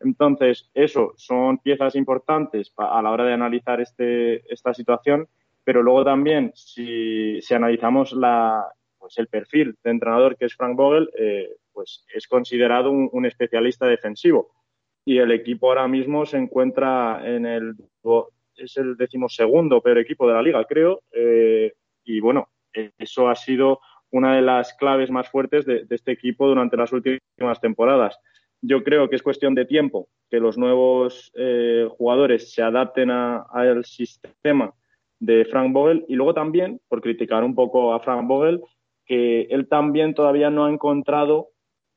Entonces, eso son piezas importantes a la hora de analizar este, esta situación, pero luego también, si, si analizamos la, pues el perfil de entrenador que es Frank Vogel, eh, pues es considerado un, un, especialista defensivo. Y el equipo ahora mismo se encuentra en el es el decimosegundo peor equipo de la liga, creo. Eh, y bueno, eso ha sido una de las claves más fuertes de, este equipo durante las últimas temporadas. Yo creo que es cuestión de tiempo que los nuevos eh, jugadores se adapten al sistema de Frank Vogel y luego también, por criticar un poco a Frank Vogel, que él también todavía no ha encontrado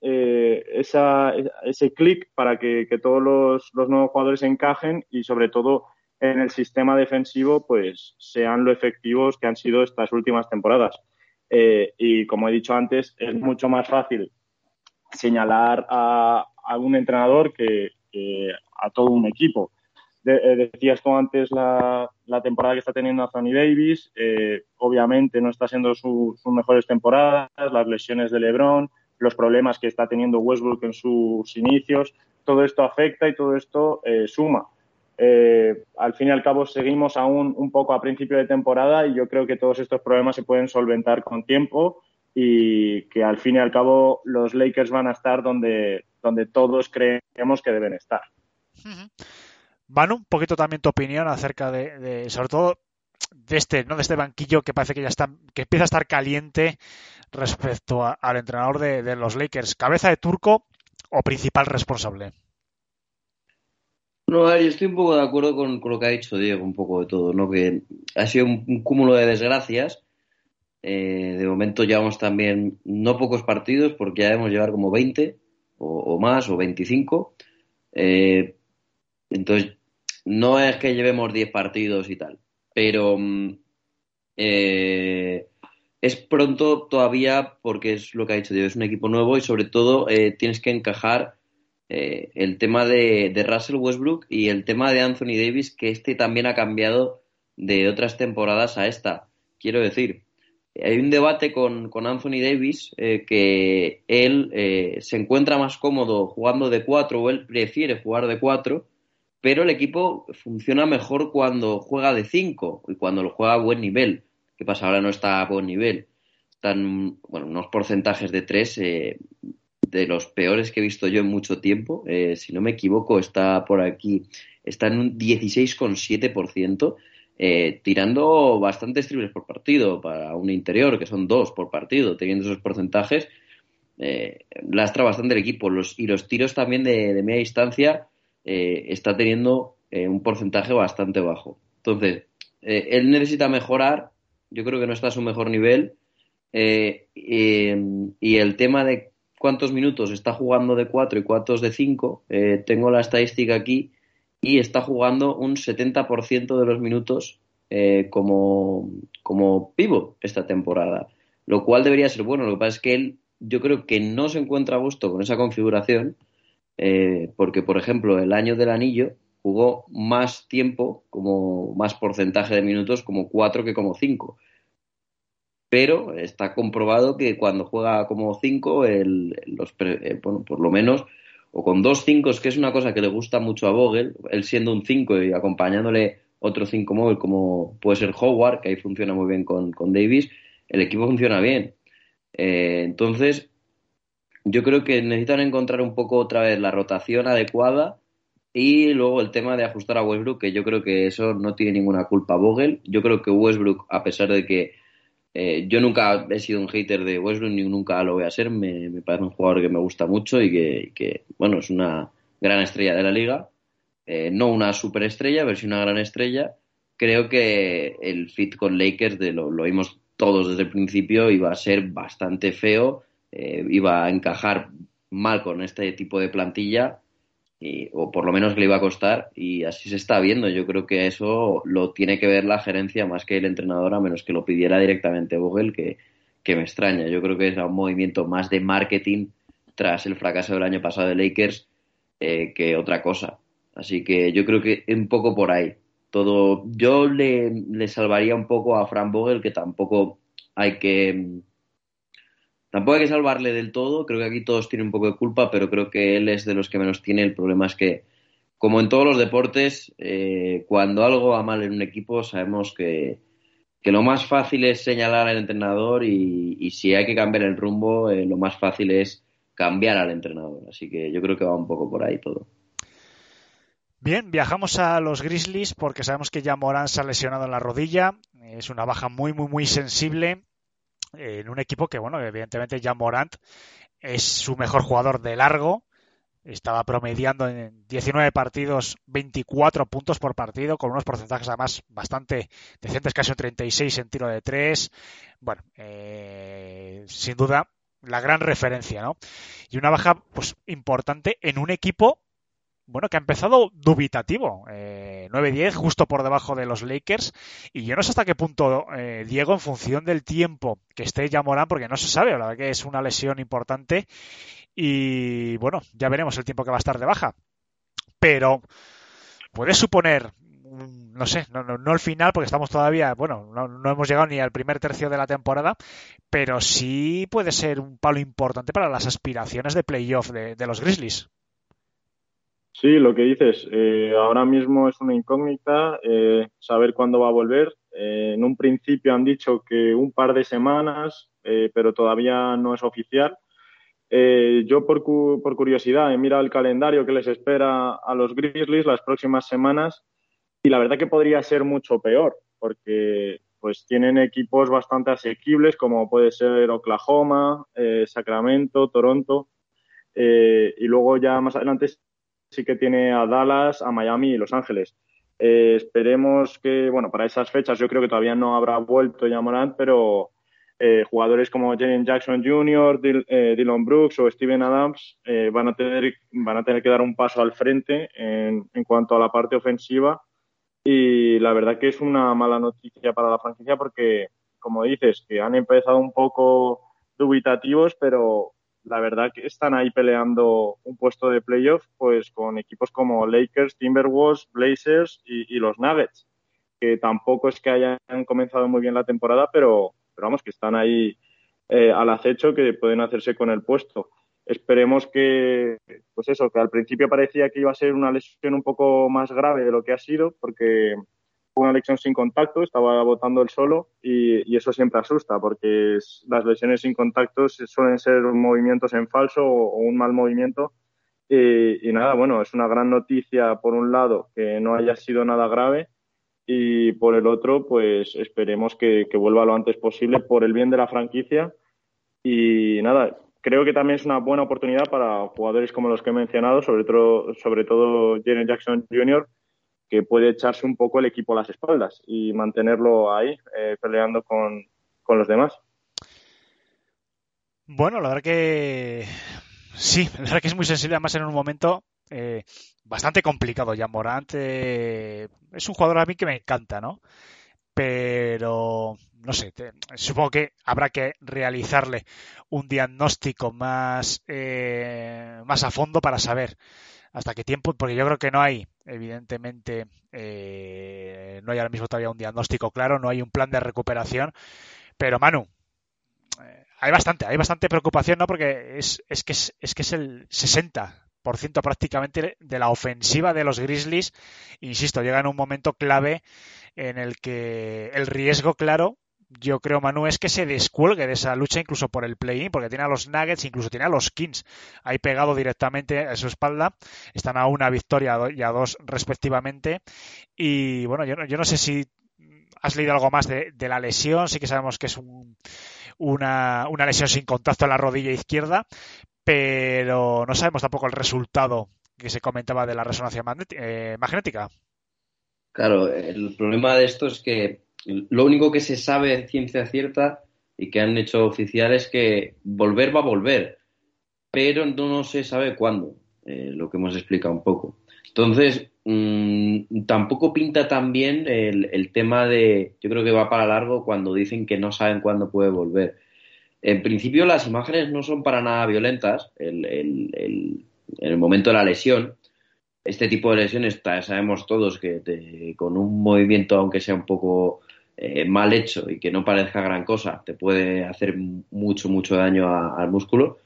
eh, esa, ese clic para que, que todos los, los, nuevos jugadores encajen y sobre todo en el sistema defensivo pues sean lo efectivos que han sido estas últimas temporadas. Eh, y como he dicho antes, es mucho más fácil señalar a, a un entrenador que, a todo un equipo. De, eh, decías tú antes la, la, temporada que está teniendo Anthony Davis, eh, obviamente no está siendo su, sus mejores temporadas, las lesiones de LeBron, los problemas que está teniendo Westbrook en sus inicios, todo esto afecta y todo esto eh, suma. Eh, al fin y al cabo seguimos aún un poco a principio de temporada y yo creo que todos estos problemas se pueden solventar con tiempo y que al fin y al cabo los Lakers van a estar donde, donde todos creemos que deben estar. Manu, un poquito también tu opinión acerca de, sobre todo de este, ¿no? de este banquillo que parece que ya está, que empieza a estar caliente respecto al entrenador de, los Lakers. ¿Cabeza de turco o principal responsable? No, yo estoy un poco de acuerdo con, con, lo que ha dicho Diego, un poco de todo, ¿no? Que ha sido un, cúmulo de desgracias. Eh, de momento llevamos también no pocos partidos, porque ya debemos llevar como 20 o, más, o 25. Eh, entonces, no es que llevemos 10 partidos y tal, pero eh, es pronto todavía porque es lo que ha dicho Diego, es un equipo nuevo y sobre todo tienes que encajar eh, el tema de, Russell Westbrook y el tema de Anthony Davis, que este también ha cambiado de otras temporadas a esta. Quiero decir, hay un debate con, con Anthony Davis eh, que él eh, se encuentra más cómodo jugando de cuatro o él prefiere jugar de cuatro, pero el equipo funciona mejor cuando juega de cinco y cuando lo juega a buen nivel. ¿Qué pasa? Ahora no está a buen nivel. Están, bueno, unos porcentajes de tres de los peores que he visto yo en mucho tiempo. Eh, si no me equivoco, está por aquí, está en un 16,7%, eh, tirando bastantes triples por partido para un interior, que son dos por partido, teniendo esos porcentajes. Eh, lastra bastante el equipo. Y los tiros también de, media distancia está teniendo un porcentaje bastante bajo. Entonces, él necesita mejorar. Yo creo que no está a su mejor nivel. y el tema de cuántos minutos está jugando de 4 y cuántos de 5. Eh, tengo la estadística aquí y está jugando un 70% de los minutos eh, como, como pivot esta temporada, lo cual debería ser bueno. Lo que pasa es que él, yo creo que no se encuentra a gusto con esa configuración, eh, porque, por ejemplo, el año del anillo jugó más tiempo, como más porcentaje de minutos, como 4 que como 5 pero está comprobado que cuando juega como 5, los, eh, bueno, por lo menos, o con dos 5, que es una cosa que le gusta mucho a Vogel, él siendo un 5 y acompañándole otro 5 móvil como puede ser Howard, que ahí funciona muy bien con, con Davis, el equipo funciona bien. Eh, entonces, yo creo que necesitan encontrar un poco otra vez la rotación adecuada y luego el tema de ajustar a Westbrook, que yo creo que eso no tiene ninguna culpa Vogel. Yo creo que Westbrook, a pesar de que eh, yo nunca he sido un hater de Westbrook ni nunca lo voy a ser. Me, parece un jugador que me gusta mucho y que, que bueno, es una gran estrella de la liga. Eh, no una superestrella, pero sí una gran estrella. Creo que el fit con Lakers, de lo, lo vimos todos desde el principio, iba a ser bastante feo. Eh, iba a encajar mal con este tipo de plantilla, y, o por lo menos le iba a costar, y así se está viendo. Yo creo que eso lo tiene que ver la gerencia más que el entrenador, a menos que lo pidiera directamente Vogel, que, que me extraña. Yo creo que era un movimiento más de marketing tras el fracaso del año pasado de Lakers eh, que otra cosa. Así que yo creo que un poco por ahí. Todo, yo le, le salvaría un poco a Frank Vogel, que tampoco hay que Tampoco hay que salvarle del todo, creo que aquí todos tienen un poco de culpa, pero creo que él es de los que menos tiene. El problema es que, como en todos los deportes, eh, cuando algo va mal en un equipo, sabemos que, lo más fácil es señalar al entrenador y, y si hay que cambiar el rumbo, eh, lo más fácil es cambiar al entrenador. Así que yo creo que va un poco por ahí todo. Bien, viajamos a los Grizzlies porque sabemos que ya Morán se ha lesionado en la rodilla. Es una baja muy, muy, muy sensible en un equipo que, bueno, evidentemente ya Morant es su mejor jugador de largo. Estaba promediando en 19 partidos 24 puntos por partido, con unos porcentajes además bastante decentes, casi un 36 en tiro de 3. Bueno, eh, sin duda, la gran referencia, ¿no? Y una baja pues importante en un equipo bueno, que ha empezado dubitativo. Eh, 9-10, justo por debajo de los Lakers. Y yo no sé hasta qué punto, eh, Diego, en función del tiempo que esté ya Morán, porque no se sabe, la verdad que es una lesión importante. Y bueno, ya veremos el tiempo que va a estar de baja. Pero puede suponer, no sé, no, no, el final, porque estamos todavía, bueno, no, hemos llegado ni al primer tercio de la temporada, pero sí puede ser un palo importante para las aspiraciones de playoff de los Grizzlies. Sí, lo que dices, eh, ahora mismo es una incógnita eh, saber cuándo va a volver. Eh, en un principio han dicho que un par de semanas, eh, pero todavía no es oficial. Eh, yo por, cu por, curiosidad he mirado el calendario que les espera a los Grizzlies las próximas semanas y la verdad que podría ser mucho peor porque pues tienen equipos bastante asequibles como puede ser Oklahoma, Sacramento, Toronto y luego ya más adelante sí que tiene a Dallas, a Miami y Los Ángeles. Eh, esperemos que, bueno, para esas fechas yo creo que todavía no habrá vuelto ya Morant, pero eh, jugadores como Jalen Jackson Jr., Dil, eh, Dylan Brooks o Steven Adams eh, van, a tener, van a tener que dar un paso al frente en, en cuanto a la parte ofensiva. Y la verdad que es una mala noticia para la franquicia porque, como dices, que han empezado un poco dubitativos, pero la verdad que están ahí peleando un puesto de playoff pues con equipos como Lakers, Timberwolves, Blazers y, los Nuggets, que tampoco es que hayan comenzado muy bien la temporada, pero, pero vamos, que están ahí eh, al acecho, que pueden hacerse con el puesto. Esperemos que, pues eso, que al principio parecía que iba a ser una lesión un poco más grave de lo que ha sido, porque una lesión sin contacto, estaba votando el solo y, y, eso siempre asusta porque las lesiones sin contacto suelen ser movimientos en falso o, o un mal movimiento. Y, y, nada, bueno, es una gran noticia por un lado que no haya sido nada grave y por el otro, pues esperemos que, que vuelva lo antes posible por el bien de la franquicia. Y nada, creo que también es una buena oportunidad para jugadores como los que he mencionado, sobre todo, sobre todo Jaren Jackson Jr., que puede echarse un poco el equipo a las espaldas y mantenerlo ahí eh, peleando con, con, los demás. Bueno, la verdad que sí, la verdad que es muy sensible, además en un momento eh, bastante complicado ya. Morant eh, es un jugador a mí que me encanta, ¿no? Pero no sé, supongo que habrá que realizarle un diagnóstico más, eh, más a fondo para saber hasta qué tiempo, porque yo creo que no hay, evidentemente, eh, no hay ahora mismo todavía un diagnóstico claro, no hay un plan de recuperación, pero Manu, eh, hay bastante, hay bastante preocupación, ¿no? Porque es, es que es, es que es el 60 prácticamente de la ofensiva de los Grizzlies. Insisto, llega en un momento clave en el que el riesgo, claro, yo creo, Manu, es que se descuelgue de esa lucha incluso por el play-in, porque tiene a los Nuggets, incluso tiene a los Kings ahí pegado directamente a su espalda. Están a una victoria y a dos respectivamente. Y bueno, yo, yo no sé si has leído algo más de, la lesión. Sí que sabemos que es un, una, una lesión sin contacto en la rodilla izquierda, pero no sabemos tampoco el resultado que se comentaba de la resonancia eh, magnética. Claro, el problema de esto es que lo único que se sabe de ciencia cierta y que han hecho oficial es que volver va a volver. pero no se sabe cuándo, eh, lo que hemos explicado un poco. Entonces, mmm, tampoco pinta tan bien el, el, tema de, yo creo que va para largo cuando dicen que no saben cuándo puede volver. En principio las imágenes no son para nada violentas el, el, en el momento de la lesión. Este tipo de lesiones sabemos todos que con un movimiento, aunque sea un poco eh, mal hecho y que no parezca gran cosa, te puede hacer mucho, mucho daño a, al músculo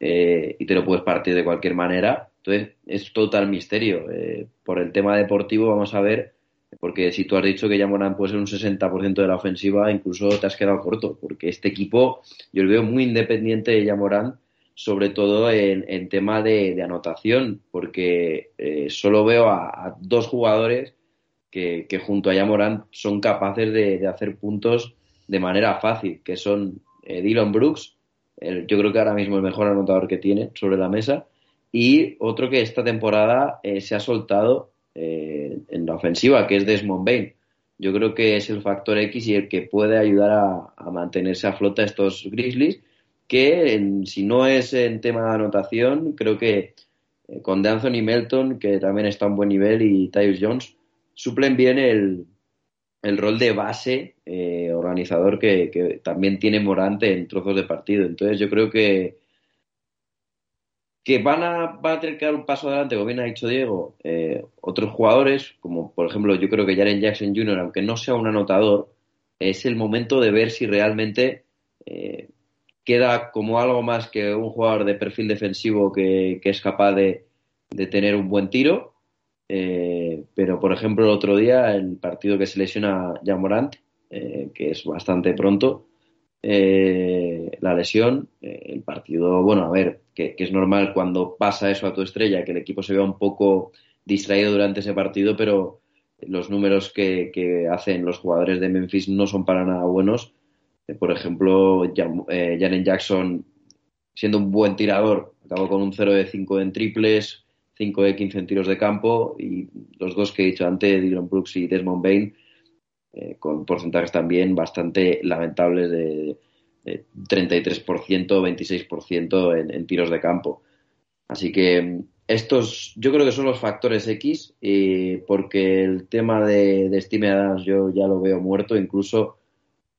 eh, y te lo puedes partir de cualquier manera. Entonces, es total misterio. Eh, por el tema deportivo, vamos a ver, porque si tú has dicho que ya Morán puede ser un 60% de la ofensiva, incluso te has quedado corto, porque este equipo yo lo veo muy independiente de Yamorán, sobre todo en, tema de, anotación, porque eh, solo veo a dos jugadores que, junto a Yamorán son capaces de, hacer puntos de manera fácil, que son eh, Dylan Brooks, el, yo creo que ahora mismo el mejor anotador que tiene sobre la mesa, y otro que esta temporada eh, se ha soltado eh, en la ofensiva, que es Desmond Bain. Yo creo que es el factor X y el que puede ayudar a, mantenerse a flota estos Grizzlies, que si no es en tema de anotación, creo que con de Anthony Melton, que también está a un buen nivel, y Tyus Jones, suplen bien el, el rol de base eh, organizador que, que, también tiene Morante en trozos de partido. Entonces yo creo que que van a, van a tener que dar un paso adelante, como bien ha dicho Diego, eh, otros jugadores, como por ejemplo yo creo que Jaren Jackson Jr., aunque no sea un anotador, es el momento de ver si realmente eh, queda como algo más que un jugador de perfil defensivo que, que es capaz de, de, tener un buen tiro. Eh, pero por ejemplo el otro día, el partido que se lesiona Jamorant, eh, que es bastante pronto, eh, la lesión, el partido, bueno, a ver, que, es normal cuando pasa eso a tu estrella, que el equipo se vea un poco distraído durante ese partido, pero los números que, hacen los jugadores de Memphis no son para nada buenos. Por ejemplo, eh, Jalen Jackson, siendo un buen tirador, acabó con un 0 de 5 en triples, 5 de 15 en tiros de campo, y los dos que he dicho antes, Dylan Brooks y Desmond Bain, eh, con porcentajes también bastante lamentables de, de 33%, 26% en, en, tiros de campo. Así que estos yo creo que son los factores X, eh, porque el tema de, de Steve Adams yo ya lo veo muerto, incluso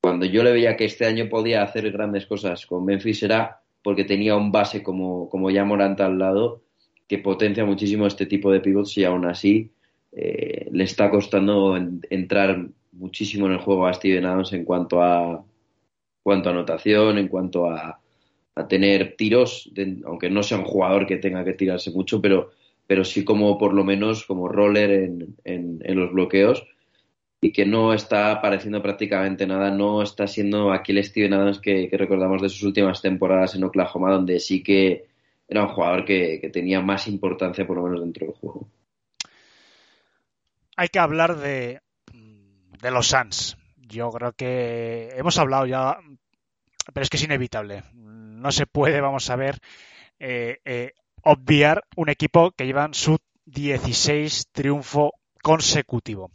cuando yo le veía que este año podía hacer grandes cosas con Memphis era porque tenía un base como, como ya Moranta al lado que potencia muchísimo este tipo de pivots y aún así eh, le está costando en, entrar muchísimo en el juego a Steven Adams en cuanto a cuanto a anotación, en cuanto a, a tener tiros, aunque no sea un jugador que tenga que tirarse mucho, pero, pero sí como por lo menos como roller en, en, los bloqueos. Y que no está apareciendo prácticamente nada, no está siendo aquí el Steven Adams que, recordamos de sus últimas temporadas en Oklahoma, donde sí que era un jugador que, que tenía más importancia por lo menos dentro del juego. Hay que hablar de, de los Suns. Yo creo que hemos hablado ya, pero es que es inevitable. No se puede, vamos a ver, eh, eh, obviar un equipo que llevan su 16 triunfo consecutivo.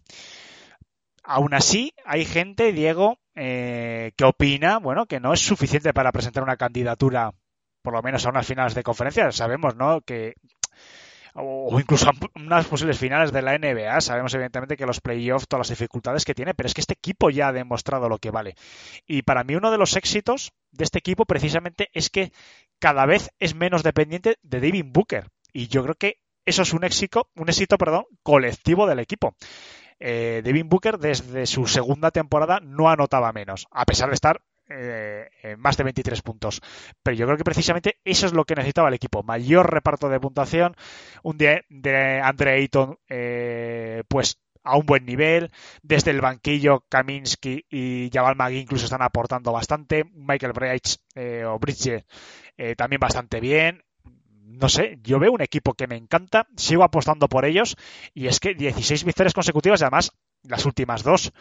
Aún así, hay gente, Diego, eh, que opina, bueno, que no es suficiente para presentar una candidatura, por lo menos a unas finales de conferencia. Sabemos, ¿no? Que o incluso a unas posibles finales de la NBA. Sabemos evidentemente que los playoffs, todas las dificultades que tiene, pero es que este equipo ya ha demostrado lo que vale. Y para mí uno de los éxitos de este equipo precisamente es que cada vez es menos dependiente de David Booker. Y yo creo que eso es un éxito, un éxito, perdón, colectivo del equipo. Eh, Devin Booker desde su segunda temporada no anotaba menos, a pesar de estar eh, más de 23 puntos. Pero yo creo que precisamente eso es lo que necesitaba el equipo. Mayor reparto de puntuación, un de, de Andre Ayton, eh, pues a un buen nivel. Desde el banquillo, Kaminsky y Jabal Magui incluso están aportando bastante. Michael Bridge eh, o Bridge eh, también bastante bien. No sé, yo veo un equipo que me encanta, sigo apostando por ellos y es que 16 victorias consecutivas y además las últimas dos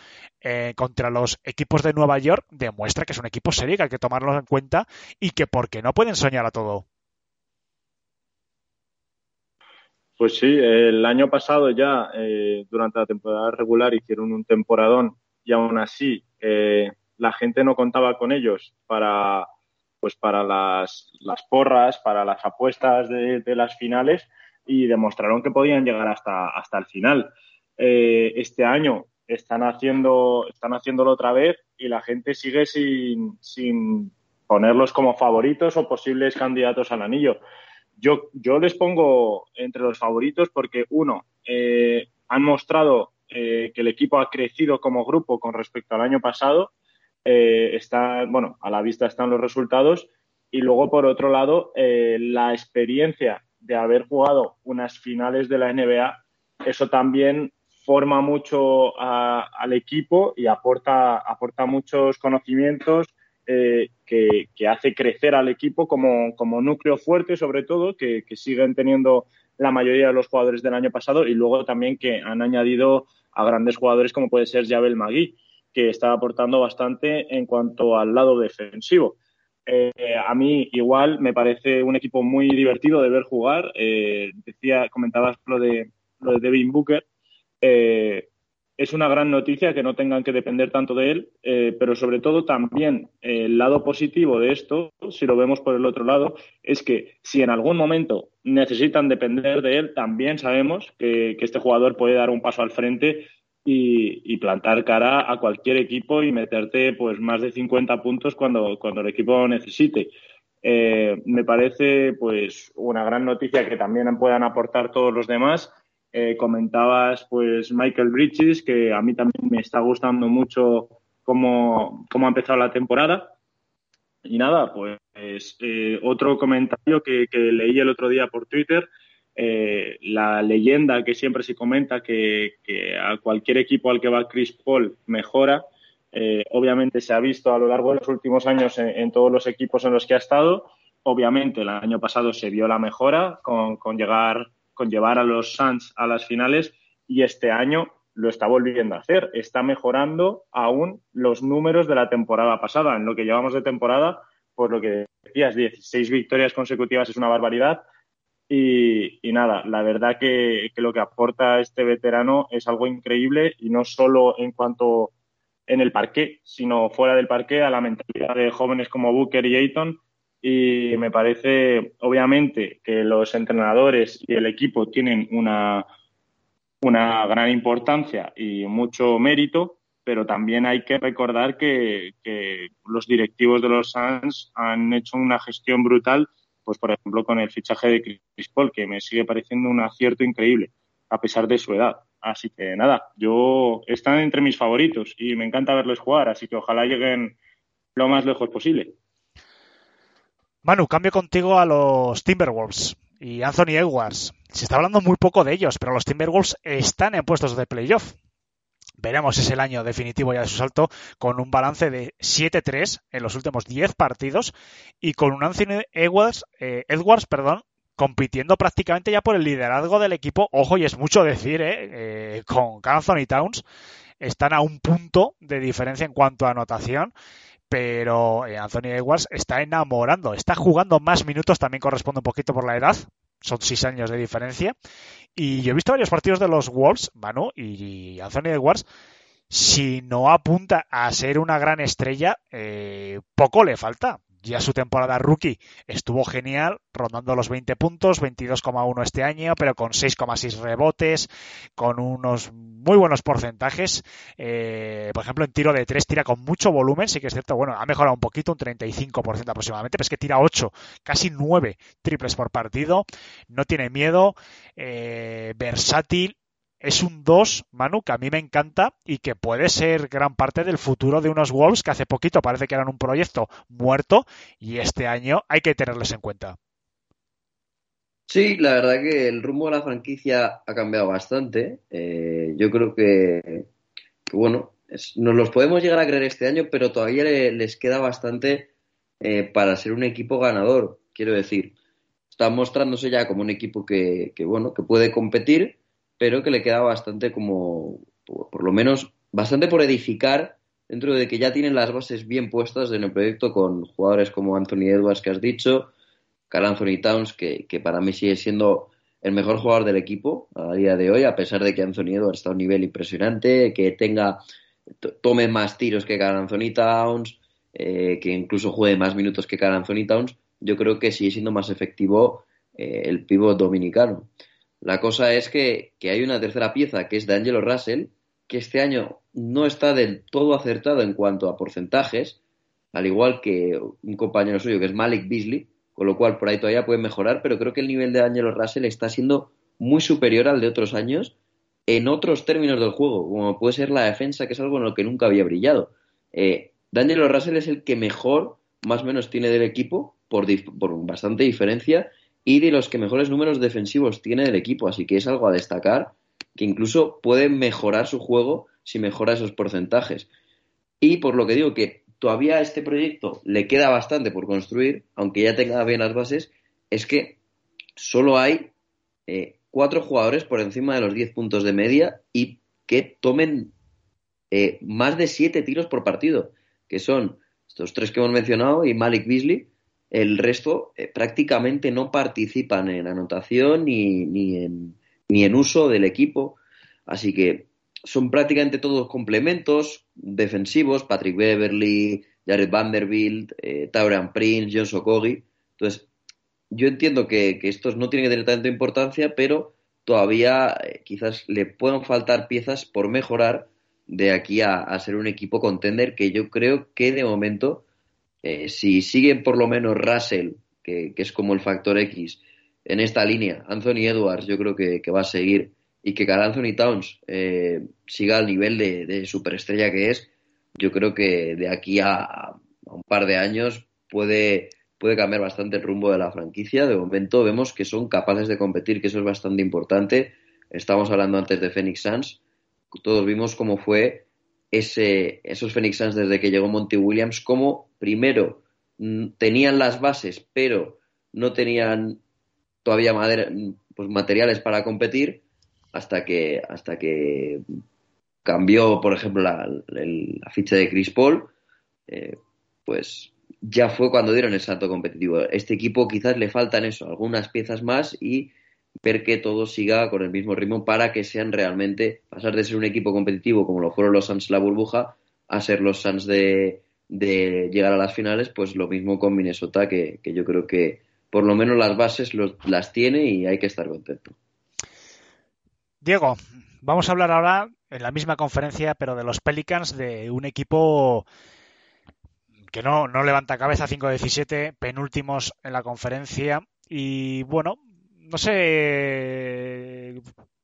eh, contra los equipos de Nueva York demuestra que es un equipo serio que hay que tomarlo en cuenta y que porque no pueden soñar a todo. Pues sí, el año pasado ya, eh, durante la temporada regular, hicieron un temporadón y aún así eh, la gente no contaba con ellos para, pues para las, las porras, para las apuestas de, de, las finales y demostraron que podían llegar hasta, hasta el final. Eh, este año están, haciendo, están haciéndolo otra vez y la gente sigue sin, sin ponerlos como favoritos o posibles candidatos al anillo. Yo, yo les pongo entre los favoritos porque, uno, eh, han mostrado eh, que el equipo ha crecido como grupo con respecto al año pasado. Está, bueno, a la vista están los resultados. Y luego, por otro lado, la experiencia de haber jugado unas finales de la NBA, eso también forma mucho a, al equipo y aporta, aporta muchos conocimientos eh, que, hace crecer al equipo como, como núcleo fuerte, sobre todo, que, siguen teniendo la mayoría de los jugadores del año pasado y luego también que han añadido a grandes jugadores como puede ser Javel Magui, que está aportando bastante en cuanto al lado defensivo. Eh, a mí igual me parece un equipo muy divertido de ver jugar. Eh, decía, comentabas lo de, lo de Devin Booker. Eh, es una gran noticia que no tengan que depender tanto de él, eh, pero sobre todo también el lado positivo de esto, si lo vemos por el otro lado, es que si en algún momento necesitan depender de él, también sabemos que, que este jugador puede dar un paso al frente y, plantar cara a cualquier equipo y meterte pues más de 50 puntos cuando, cuando el equipo necesite. Eh, me parece pues una gran noticia que también puedan aportar todos los demás eh, comentabas pues Michael Bridges, que a mí también me está gustando mucho cómo, cómo ha empezado la temporada. Y nada, pues eh, otro comentario que, que, leí el otro día por Twitter, eh, la leyenda que siempre se comenta que, que, a cualquier equipo al que va Chris Paul mejora, eh, obviamente se ha visto a lo largo de los últimos años en, en, todos los equipos en los que ha estado. Obviamente el año pasado se vio la mejora con, con llegar con llevar a los Suns a las finales y este año lo está volviendo a hacer. Está mejorando aún los números de la temporada pasada. En lo que llevamos de temporada, por lo que decías, 16 victorias consecutivas es una barbaridad. Y, nada, la verdad que, que, lo que aporta este veterano es algo increíble y no solo en cuanto en el parqué, sino fuera del parqué a la mentalidad de jóvenes como Booker y Ayton y me parece, obviamente, que los entrenadores y el equipo tienen una, una gran importancia y mucho mérito, pero también hay que recordar que, los directivos de los Suns han hecho una gestión brutal, pues por ejemplo con el fichaje de Chris Paul, que me sigue pareciendo un acierto increíble, a pesar de su edad. Así que nada, yo están entre mis favoritos y me encanta verlos jugar, así que ojalá lleguen lo más lejos posible. Manu, cambio contigo a los Timberwolves y Anthony Edwards. Se está hablando muy poco de ellos, pero los Timberwolves están en puestos de playoff. Veremos es el año definitivo ya de su salto con un balance de 7-3 en los últimos 10 partidos y con un Anthony Edwards, eh, Edwards perdón, compitiendo prácticamente ya por el liderazgo del equipo. Ojo, y es mucho decir, eh, eh, con Anthony Towns están a un punto de diferencia en cuanto a anotación pero eh, Anthony Edwards está enamorando, está jugando más minutos, también corresponde un poquito por la edad, son seis años de diferencia. Y yo he visto varios partidos de los Wolves, Manu, y Anthony Edwards, si no apunta a ser una gran estrella, eh, poco le falta ya su temporada rookie estuvo genial, rondando los 20 puntos, 22,1 este año, pero con 6,6 rebotes, con unos muy buenos porcentajes. Eh, por ejemplo, en tiro de 3 tira con mucho volumen, sí que es cierto, bueno, ha mejorado un poquito, un 35% aproximadamente, pero es que tira 8, casi 9 triples por partido, no tiene miedo, eh, versátil, es un 2, Manu, que a mí me encanta y que puede ser gran parte del futuro de unos Wolves que hace poquito parece que eran un proyecto muerto y este año hay que tenerles en cuenta. Sí, la verdad que el rumbo de la franquicia ha cambiado bastante. Eh, yo creo que, bueno, nos los podemos llegar a creer este año, pero todavía le, les queda bastante eh, para ser un equipo ganador, quiero decir. Están mostrándose ya como un equipo que bueno, que puede competir pero que le queda bastante como, por lo menos, bastante por edificar dentro de que ya tienen las bases bien puestas en el proyecto con jugadores como Anthony Edwards que has dicho, Carl Anthony Towns, que, que para mí sigue siendo el mejor jugador del equipo a día de hoy, a pesar de que Anthony Edwards está a un nivel impresionante, que tenga tome más tiros que Carl Anthony Towns, eh, que incluso juegue más minutos que Carl Anthony Towns, yo creo que sigue siendo más efectivo eh, el pívot dominicano. La cosa es que, hay una tercera pieza que es de Angelo Russell, que este año no está del todo acertado en cuanto a porcentajes, al igual que un compañero suyo que es Malik Beasley, con lo cual por ahí todavía puede mejorar, pero creo que el nivel de Angelo Russell está siendo muy superior al de otros años en otros términos del juego, como puede ser la defensa, que es algo en lo que nunca había brillado. Eh, Daniel Russell es el que mejor, más o menos, tiene del equipo, por, por, bastante diferencia, y de los que mejores números defensivos tiene del equipo, así que es algo a destacar, que incluso puede mejorar su juego si mejora esos porcentajes. Y por lo que digo que todavía a este proyecto le queda bastante por construir, aunque ya tenga bien las bases, es que solo hay eh, cuatro jugadores por encima de los 10 puntos de media y que tomen eh, más de siete tiros por partido, que son estos tres que hemos mencionado y Malik Beasley. El resto eh, prácticamente no participan en anotación ni, ni, en, ni en uso del equipo. Así que son prácticamente todos complementos defensivos. Patrick Beverly, Jared Vanderbilt, eh, Tauran Prince, John Sokogi. Entonces, yo entiendo que, estos no tienen que tener tanta importancia, pero todavía eh, quizás le puedan faltar piezas por mejorar de aquí a, ser un equipo contender que yo creo que de momento, eh, si siguen por lo menos Russell, que, es como el factor X, en esta línea, Anthony Edwards yo creo que, va a seguir y que Carl Anthony Towns eh, siga al nivel de, superestrella que es, yo creo que de aquí a, a un par de años puede puede cambiar bastante el rumbo de la franquicia. De momento vemos que son capaces de competir, que eso es bastante importante. Estamos hablando antes de Phoenix Suns. Todos vimos cómo fue ese, esos Phoenix Suns desde que llegó Monty Williams, cómo primero mm, tenían las bases, pero no tenían todavía pues, materiales para competir hasta que, hasta que cambió, por ejemplo, la, ficha de Chris Paul. Eh, pues ya fue cuando dieron el salto competitivo. Este equipo quizás le faltan eso, algunas piezas más y ver que todo siga con el mismo ritmo para que sean realmente, pasar de ser un equipo competitivo como lo fueron los Suns la burbuja, a ser los Suns de, llegar a las finales, pues lo mismo con Minnesota, que, yo creo que por lo menos las bases las tiene y hay que estar contento. Diego, vamos a hablar ahora en la misma conferencia, pero de los Pelicans, de un equipo que no, no levanta cabeza 5-17, penúltimos en la conferencia. Y bueno, no sé,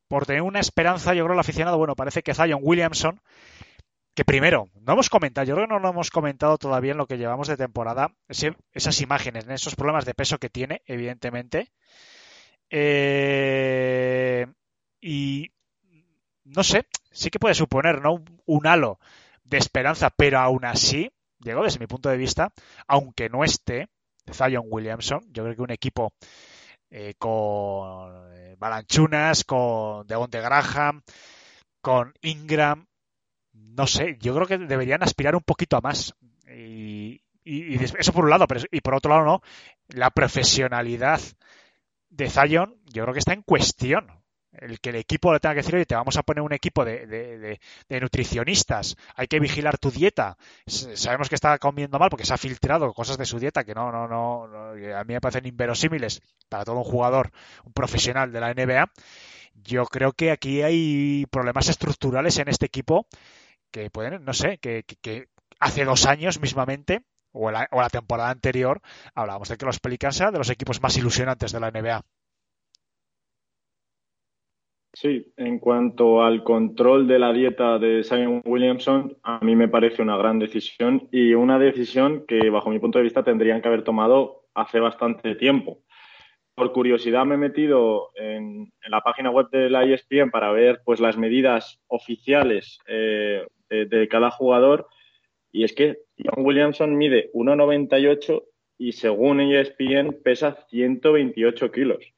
por tener una esperanza, yo creo el aficionado, bueno, parece que Zion Williamson, que primero, no hemos comentado, yo creo que no lo hemos comentado todavía en lo que llevamos de temporada, esas imágenes, esos problemas de peso que tiene, evidentemente. Eh, y no sé, sí que puede suponer, ¿no? Un halo de esperanza, pero aún así, Diego, desde mi punto de vista, aunque no esté Zion Williamson, yo creo que un equipo eh, con eh, Balanchunas, con Devonte Graham, con Ingram, no sé, yo creo que deberían aspirar un poquito a más. Y, eso por un lado, pero, y por otro lado no, la profesionalidad de Zion yo creo que está en cuestión el que el equipo le tenga que decir, oye, te vamos a poner un equipo de, nutricionistas, hay que vigilar tu dieta. Sabemos que está comiendo mal porque se ha filtrado cosas de su dieta que no, no, no, a mí me parecen inverosímiles para todo un jugador, un profesional de la NBA. Yo creo que aquí hay problemas estructurales en este equipo que pueden, no sé, que, hace dos años mismamente o la, o la temporada anterior hablábamos de que los Pelicans eran de los equipos más ilusionantes de la NBA. Sí, en cuanto al control de la dieta de Simon Williamson, a mí me parece una gran decisión y una decisión que, bajo mi punto de vista, tendrían que haber tomado hace bastante tiempo. Por curiosidad, me he metido en, la página web de la ESPN para ver pues, las medidas oficiales eh, de, cada jugador y es que John Williamson mide 1,98 y según ESPN pesa 128 kilos.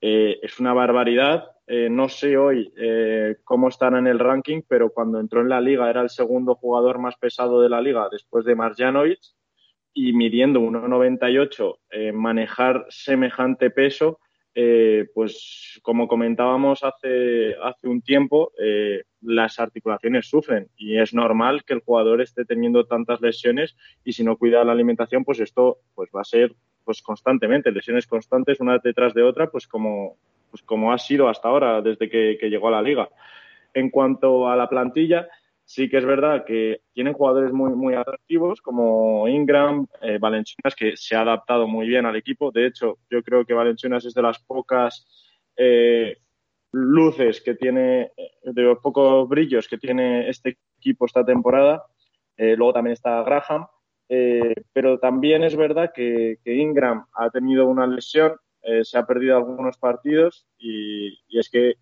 Eh, es una barbaridad eh, no sé hoy eh, cómo están en el ranking, pero cuando entró en la liga era el segundo jugador más pesado de la liga después de Marjanovic y midiendo 1,98, eh, manejar semejante peso eh, pues como comentábamos hace, hace un tiempo, las articulaciones sufren y es normal que el jugador esté teniendo tantas lesiones y si no cuida la alimentación, pues esto pues va a ser pues constantemente, lesiones constantes una detrás de otra, pues como, pues como ha sido hasta ahora desde que, llegó a la liga. En cuanto a la plantilla, sí que es verdad que tienen jugadores muy, muy atractivos como Ingram, eh, que se ha adaptado muy bien al equipo. De hecho, yo creo que Valenciunas es de las pocas eh, luces que tiene, de los pocos brillos que tiene este equipo esta temporada. Eh, luego también está Graham. Eh, pero también es verdad que, Ingram ha tenido una lesión, eh, se ha perdido algunos partidos y, es que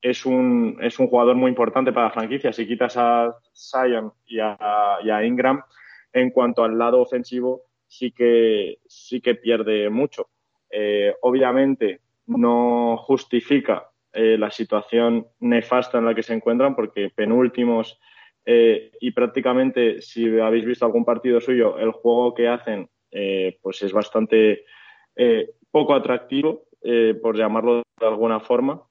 es un, es un jugador muy importante para la franquicia. Si quitas a Zion y a, Ingram, en cuanto al lado ofensivo, sí que, sí que pierde mucho. Eh, obviamente no justifica eh, la situación nefasta en la que se encuentran porque penúltimos y prácticamente si habéis visto algún partido suyo, el juego que hacen pues es bastante poco atractivo, por llamarlo de alguna forma.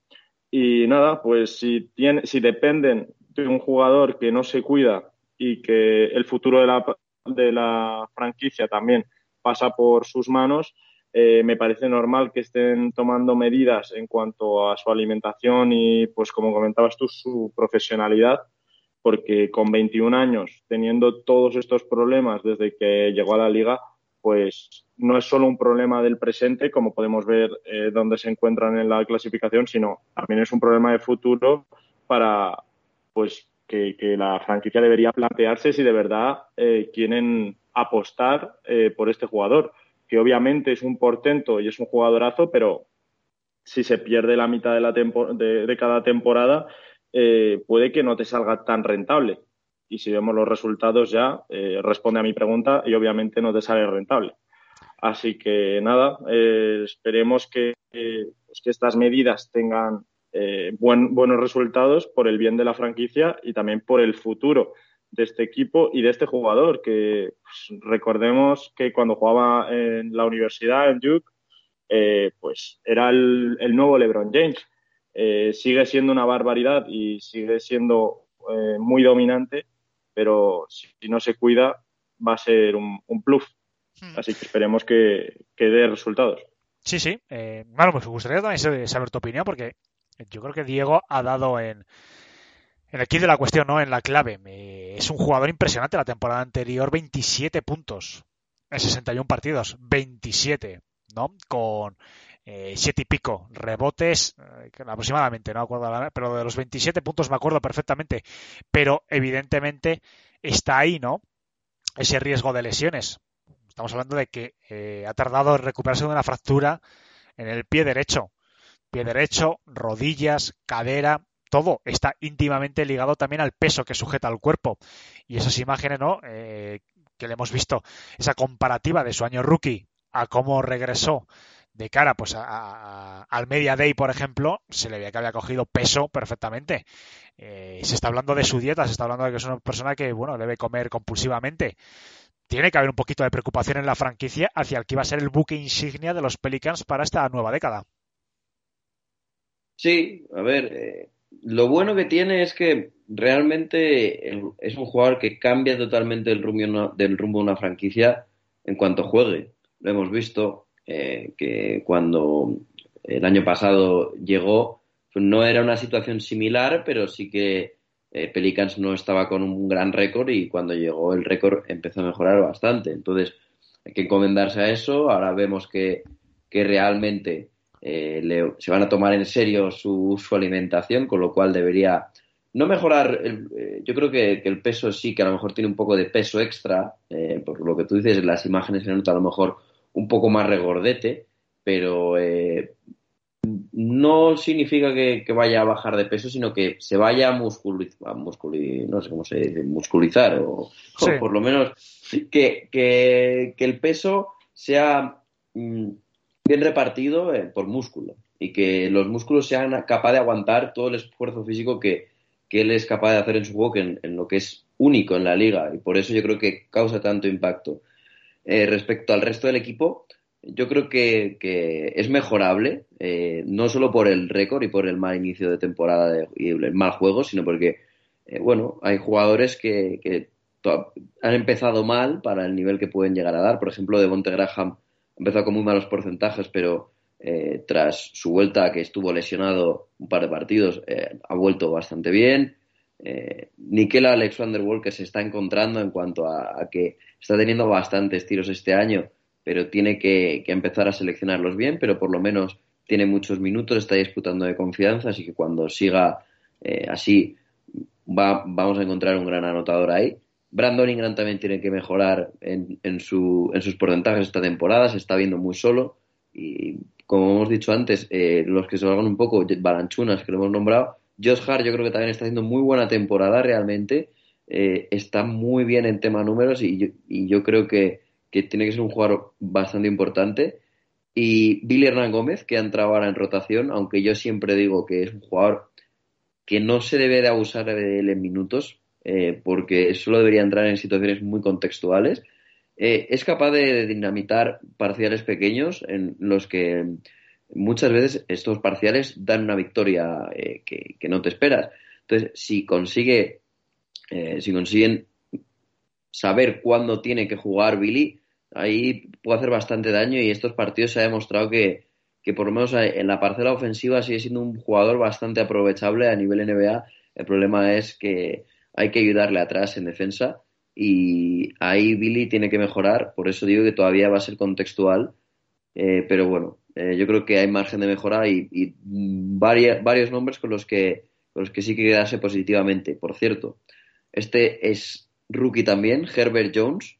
Y nada, pues si, tiene, si dependen de un jugador que no se cuida y que el futuro de la, de la franquicia también pasa por sus manos, eh, me parece normal que estén tomando medidas en cuanto a su alimentación y, pues como comentabas tú, su profesionalidad, porque con 21 años, teniendo todos estos problemas desde que llegó a la liga, pues no es solo un problema del presente, como podemos ver eh, donde se encuentran en la clasificación, sino también es un problema de futuro para pues que, la franquicia debería plantearse si de verdad eh, quieren apostar eh, por este jugador, que obviamente es un portento y es un jugadorazo, pero si se pierde la mitad de, la de, de cada temporada, eh, puede que no te salga tan rentable. Y si vemos los resultados ya, eh, responde a mi pregunta y obviamente no te sale rentable. Así que nada, eh, esperemos que, pues que, estas medidas tengan eh, buen, buenos resultados por el bien de la franquicia y también por el futuro de este equipo y de este jugador, que pues, recordemos que cuando jugaba en la universidad, en Duke, eh, pues era el, el, nuevo LeBron James. Eh, sigue siendo una barbaridad y sigue siendo eh, muy dominante, pero si no se cuida va a ser un, un plus. Hmm. Así que esperemos que, que dé resultados. Sí, sí. Eh, bueno, me gustaría también saber tu opinión porque yo creo que Diego ha dado en, en el kit de la cuestión, ¿no? En la clave. Es un jugador impresionante. La temporada anterior, 27 puntos en 61 partidos. 27, ¿no? Con eh, siete y pico rebotes, eh, aproximadamente, no me acuerdo, pero de los 27 puntos me acuerdo perfectamente. Pero evidentemente está ahí, ¿no? Ese riesgo de lesiones. Estamos hablando de que eh, ha tardado en recuperarse de una fractura en el pie derecho. Pie derecho, rodillas, cadera, todo está íntimamente ligado también al peso que sujeta al cuerpo. Y esas imágenes, ¿no? Que le hemos visto, esa comparativa de su año rookie a cómo regresó de cara pues a, al Media Day, por ejemplo, se le veía que había cogido peso perfectamente. Eh, se está hablando de su dieta, se está hablando de que es una persona que, bueno, debe comer compulsivamente. Tiene que haber un poquito de preocupación en la franquicia hacia el que iba a ser el buque insignia de los Pelicans para esta nueva década. Sí, a ver, eh, lo bueno que tiene es que realmente es un jugador que cambia totalmente el rumbo, del rumbo de una franquicia en cuanto juegue. Lo hemos visto, eh, que cuando el año pasado llegó, no era una situación similar, pero sí que eh, Pelicans no estaba con un gran récord y cuando llegó el récord empezó a mejorar bastante. Entonces, hay que encomendarse a eso. Ahora vemos que, que realmente eh, se van a tomar en serio su, su, alimentación, con lo cual debería no mejorar. El, eh, yo creo que, el peso sí, que a lo mejor tiene un poco de peso extra, por lo que tú dices, las imágenes se nota a lo mejor un poco más regordete, pero eh, no significa que, que, vaya a bajar de peso, sino que se vaya a musculizar, musculi, no sé cómo se dice, musculizar, o, sí. o por lo menos que, que, que el peso sea mm, bien repartido eh, por músculo y que los músculos sean capaces de aguantar todo el esfuerzo físico que, que él es capaz de hacer en su juego, en, en, lo que es único en la liga, y por eso yo creo que causa tanto impacto. Eh, respecto al resto del equipo, yo creo que, es mejorable, eh, no solo por el récord y por el mal inicio de temporada de- y el mal juego, sino porque, eh, bueno, hay jugadores que, han empezado mal para el nivel que pueden llegar a dar. Por ejemplo, Devonte Graham empezó con muy malos porcentajes, pero eh, tras su vuelta, que estuvo lesionado un par de partidos, eh, ha vuelto bastante bien. Eh, Nikel Alexander Walker se está encontrando en cuanto a, que está teniendo bastantes tiros este año, pero tiene que, empezar a seleccionarlos bien, pero por lo menos tiene muchos minutos, está disputando de confianza, así que cuando siga eh, así va- vamos a encontrar un gran anotador ahí. Brandon Ingram también tiene que mejorar en, en, su, en sus porcentajes esta temporada, se está viendo muy solo y como hemos dicho antes, eh, los que se hagan un poco, Balanchunas, que lo hemos nombrado, Josh Hart yo creo que también está haciendo muy buena temporada realmente, eh, está muy bien en tema números y yo, creo que, que tiene que ser un jugador bastante importante. Y Billy Hernán Gómez, que ha entrado ahora en rotación, aunque yo siempre digo que es un jugador que no se debe de abusar de él en minutos, eh, porque solo debería entrar en situaciones muy contextuales. Eh, es capaz de, de dinamitar parciales pequeños en los que muchas veces estos parciales dan una victoria eh, que, no te esperas. Entonces, si consigue, eh, si consiguen saber cuándo tiene que jugar Billy, ahí puede hacer bastante daño y estos partidos se ha demostrado que, que por lo menos en la parcela ofensiva sigue siendo un jugador bastante aprovechable a nivel NBA. El problema es que hay que ayudarle atrás en defensa y ahí Billy tiene que mejorar, por eso digo que todavía va a ser contextual, eh, pero bueno, eh, yo creo que hay margen de mejora y, y varia- varios nombres con los que con los que sí que quedarse positivamente. Por cierto, este es rookie también, Herbert Jones,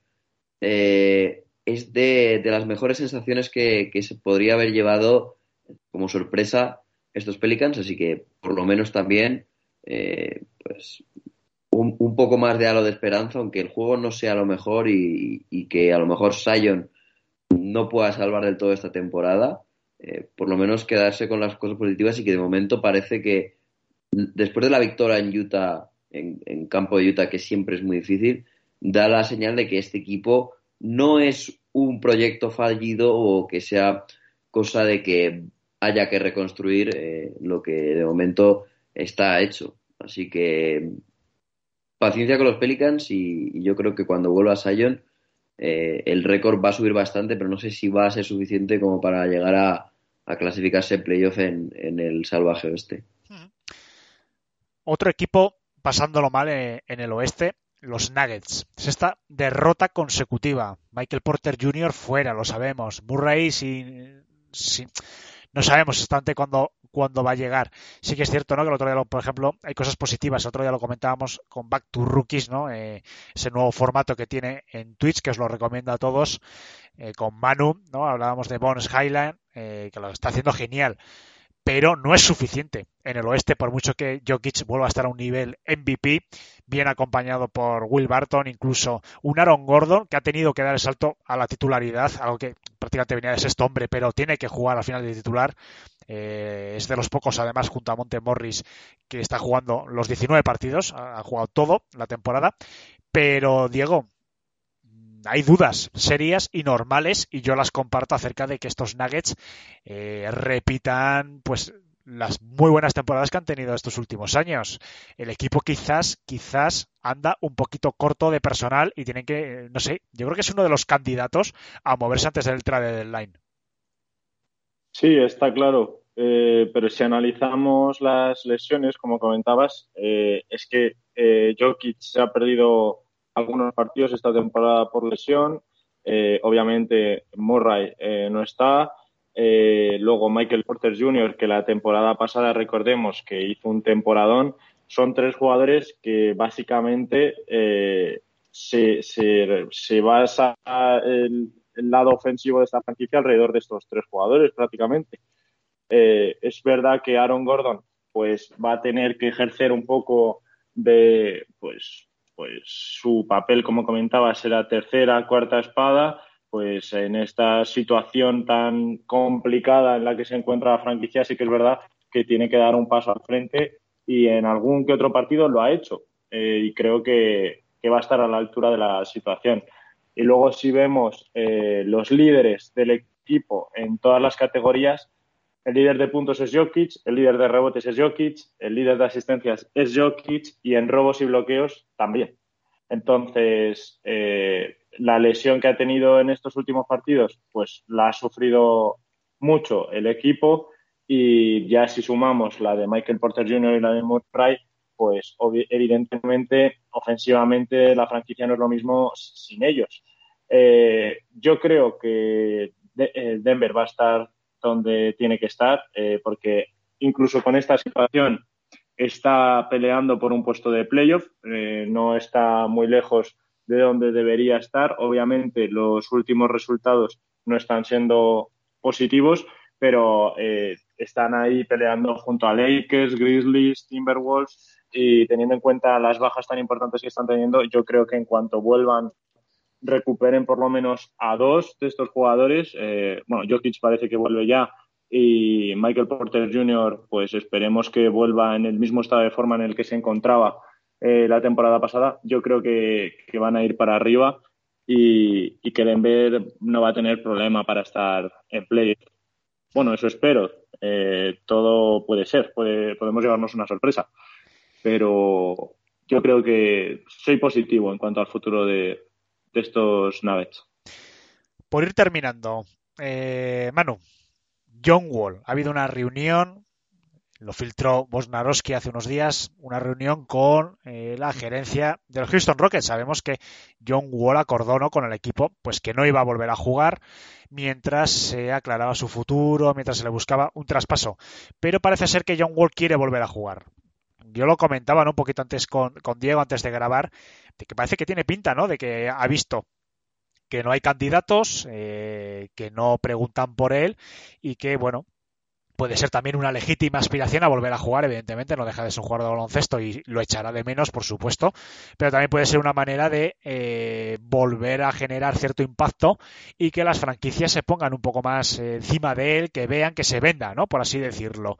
eh, es de, de las mejores sensaciones que, que se podría haber llevado como sorpresa estos Pelicans, así que por lo menos también eh, pues un, un poco más de halo de esperanza, aunque el juego no sea lo mejor y, y que a lo mejor Sion no pueda salvar del todo esta temporada, eh, por lo menos quedarse con las cosas positivas y que de momento parece que después de la victoria en Utah, en, campo de Utah, que siempre es muy difícil, da la señal de que este equipo no es un proyecto fallido o que sea cosa de que haya que reconstruir eh, lo que de momento está hecho. Así que paciencia con los Pelicans y, y yo creo que cuando vuelva a Sion eh, el récord va a subir bastante, pero no sé si va a ser suficiente como para llegar a, clasificarse en playoff en, en el salvaje oeste. Otro equipo pasándolo mal eh, en el oeste, los Nuggets. Es esta derrota consecutiva. Michael Porter Jr. fuera, lo sabemos. Murray sin- no sabemos exactamente cuándo, cuándo va a llegar. Sí que es cierto, ¿no? Que el otro día, lo- por ejemplo, hay cosas positivas. El otro día lo comentábamos con Back to Rookies, ¿no? Eh, ese nuevo formato que tiene en Twitch, que os lo recomiendo a todos, eh, con Manu, ¿no? Hablábamos de Bones Highland, eh, que lo está haciendo genial pero no es suficiente en el oeste, por mucho que Jokic vuelva a estar a un nivel MVP, bien acompañado por Will Barton, incluso un Aaron Gordon que ha tenido que dar el salto a la titularidad, algo que prácticamente venía de sexto hombre, pero tiene que jugar al final de titular. Eh, es de los pocos, además, junto a Monte Morris, que está jugando los 19 partidos, ha jugado todo la temporada. Pero, Diego, hay dudas serias y normales y yo las comparto acerca de que estos Nuggets eh, repitan pues las muy buenas temporadas que han tenido estos últimos años. El equipo quizás quizás anda un poquito corto de personal y tienen que no sé, yo creo que es uno de los candidatos a moverse antes del trade deadline. Sí, está claro. Eh, pero si analizamos las lesiones, como comentabas, eh, es que Jokic se ha perdido algunos partidos esta temporada por lesión. Eh, obviamente Murray eh, no está. Eh, luego Michael Porter Jr., que la temporada pasada, recordemos que hizo un temporadón. Son tres jugadores que básicamente se, se, se basa el, el lado ofensivo de esta franquicia alrededor de estos tres jugadores prácticamente. Es verdad que Aaron Gordon pues va a tener que ejercer un poco de pues pues su papel como comentaba será tercera cuarta espada pues en esta situación tan complicada en la que se encuentra la franquicia sí que es verdad que tiene que dar un paso al frente y en algún que otro partido lo ha hecho eh, y creo que, que, va a estar a la altura de la situación y luego si vemos eh, los líderes del equipo en todas las categorías. El líder de puntos es Jokic, el líder de rebotes es Jokic, el líder de asistencias es Jokic y en robos y bloqueos también. Entonces, eh, la lesión que ha tenido en estos últimos partidos, pues la ha sufrido mucho el equipo y ya si sumamos la de Michael Porter Jr. y la de Murray, pues evidentemente ofensivamente la franquicia no es lo mismo sin ellos. Eh, yo creo que eh, Denver va a estar donde tiene que estar, eh, porque incluso con esta situación está peleando por un puesto de playoff, no está muy lejos de donde debería estar. Obviamente los últimos resultados no están siendo positivos, pero están ahí peleando junto a Lakers, Grizzlies, Timberwolves y teniendo en cuenta las bajas tan importantes que están teniendo, yo creo que en cuanto vuelvan recuperen por lo menos a dos de estos jugadores. Eh, bueno, Jokic parece que vuelve ya y Michael Porter Jr., pues esperemos que vuelva en el mismo estado de forma en el que se encontraba eh, la temporada pasada. Yo creo que, van a ir para arriba y, que Denver no va a tener problema para estar en play. Bueno, eso espero. Eh, todo puede ser, podemos llevarnos una sorpresa pero yo creo que soy positivo en cuanto al futuro de, estos Nuggets. Por ir terminando, eh, Manu, John Wall, ha habido una reunión, lo filtró Bosnarowski hace unos días, una reunión con eh, la gerencia de los Houston Rockets. Sabemos que John Wall acordó ¿no? con el equipo pues que no iba a volver a jugar mientras se aclaraba su futuro, mientras se le buscaba un traspaso. Pero parece ser que John Wall quiere volver a jugar yo lo comentaba un poquito antes con, Diego, antes de grabar, de que parece que tiene pinta, ¿no? De que ha visto que no hay candidatos, eh, que no preguntan por él y que, bueno, puede ser también una legítima aspiración a volver a jugar, evidentemente, no deja de ser un jugador de baloncesto y lo echará de menos, por supuesto, pero también puede ser una manera de eh, volver a generar cierto impacto y que las franquicias se pongan un poco más eh, encima de él, que vean que se venda, ¿no? Por así decirlo.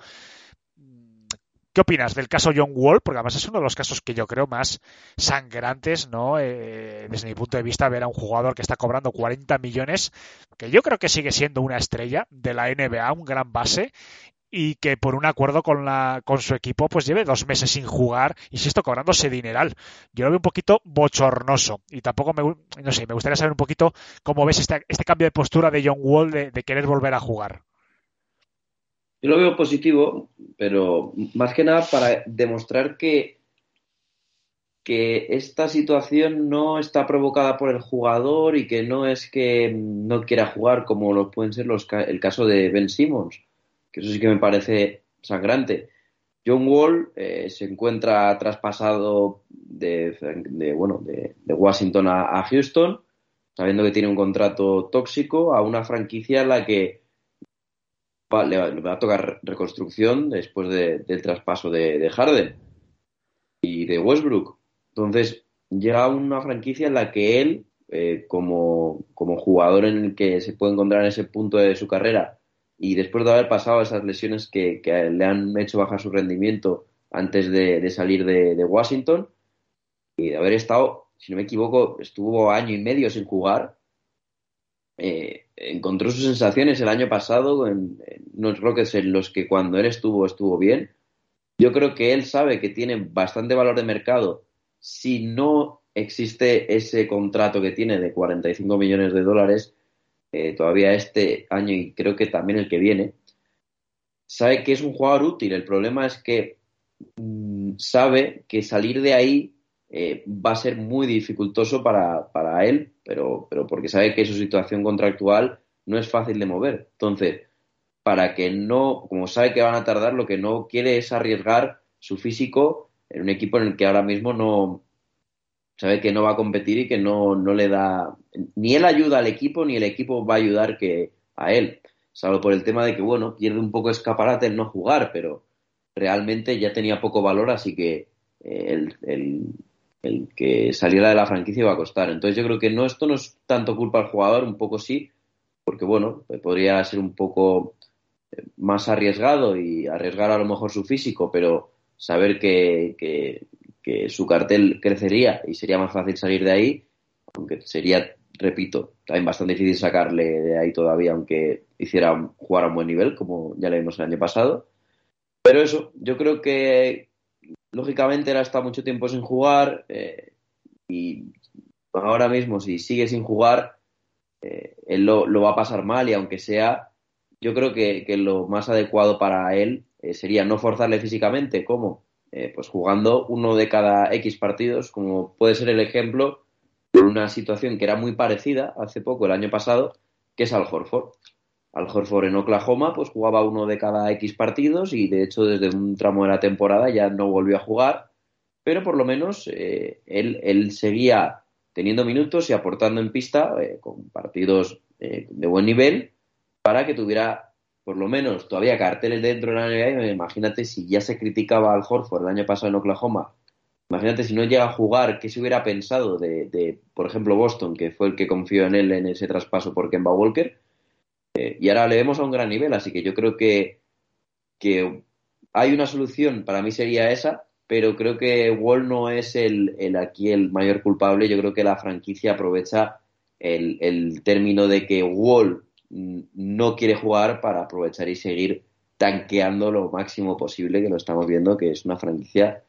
¿Qué opinas del caso John Wall? Porque además es uno de los casos que yo creo más sangrantes, ¿no? Eh, desde mi punto de vista, ver a un jugador que está cobrando 40 millones, que yo creo que sigue siendo una estrella de la NBA, un gran base, y que por un acuerdo con, la, con su equipo, pues lleve dos meses sin jugar, insisto, cobrándose dineral. Yo lo veo un poquito bochornoso y tampoco me, no sé, me gustaría saber un poquito cómo ves este, este cambio de postura de John Wall de querer volver a jugar. Yo lo veo positivo, pero más que nada para demostrar que, que esta situación no está provocada por el jugador y que no es que no quiera jugar como lo pueden ser los, el caso de Ben Simmons, que eso sí que me parece sangrante. John Wall eh, se encuentra traspasado de, bueno, de, Washington a, Houston, sabiendo que tiene un contrato tóxico, a una franquicia en la que le, va, a tocar reconstrucción después del traspaso de, Harden y de Westbrook. Entonces, llega una franquicia en la que él, eh, como, jugador en el que se puede encontrar en ese punto de su carrera, y después de haber pasado esas lesiones que, le han hecho bajar su rendimiento antes de, salir de, Washington, y de haber estado, si no me equivoco, estuvo año y medio sin jugar, eh, encontró sus sensaciones el año pasado en, unos Rockets en los que cuando él estuvo estuvo bien. Yo creo que él sabe que tiene bastante valor de mercado si no existe ese contrato que tiene de 45 millones de dólares eh, todavía este año y creo que también el que viene. Sabe que es un jugador útil. El problema es que mm, sabe que salir de ahí eh, va a ser muy dificultoso para, para él, pero, pero porque sabe que su situación contractual no es fácil de mover. Entonces, para que no, como sabe que van a tardar, lo que no quiere es arriesgar su físico en un equipo en el que ahora mismo no sabe que no va a competir y que no, no le da ni él ayuda al equipo ni el equipo va a ayudar que a él, salvo por el tema de que bueno, pierde un poco escaparate el no jugar, pero realmente ya tenía poco valor, así que eh, el, el que saliera de la franquicia iba a costar. Entonces yo creo que no esto no es tanto culpa al jugador, un poco sí, porque bueno, podría ser un poco eh, más arriesgado y arriesgar a lo mejor su físico, pero saber que, que, su cartel crecería y sería más fácil salir de ahí, aunque sería repito, también bastante difícil sacarle de ahí todavía, aunque hiciera jugar a un buen nivel, como ya le vimos el año pasado. Pero eso, yo creo que lógicamente él ha estado mucho tiempo sin jugar eh, y ahora mismo si sigue sin jugar, eh, él lo, va a pasar mal y aunque sea, yo creo que, lo más adecuado para él eh, sería no forzarle físicamente, ¿cómo? pues jugando uno de cada X partidos, como puede ser el ejemplo de una situación que era muy parecida hace poco, el año pasado, que es Al Horford. Al Horford en Oklahoma pues jugaba uno de cada X partidos y de hecho desde un tramo de la temporada ya no volvió a jugar, pero por lo menos eh, él, seguía teniendo minutos y aportando en pista eh, con partidos eh, de buen nivel para que tuviera por lo menos todavía carteles dentro de la NBA. Imagínate si ya se criticaba al Horford el año pasado en Oklahoma Imagínate si no llega a jugar, ¿qué se hubiera pensado de, por ejemplo, Boston, que fue el que confió en él en ese traspaso por Kemba Walker? Eh, y ahora le vemos a un gran nivel, así que yo creo que, que hay una solución, para mí sería esa, pero creo que Wall no es el, aquí el mayor culpable. Yo creo que la franquicia aprovecha el, el término de que Wall no quiere jugar para aprovechar y seguir tanqueando lo máximo posible, que lo estamos viendo, que es una franquicia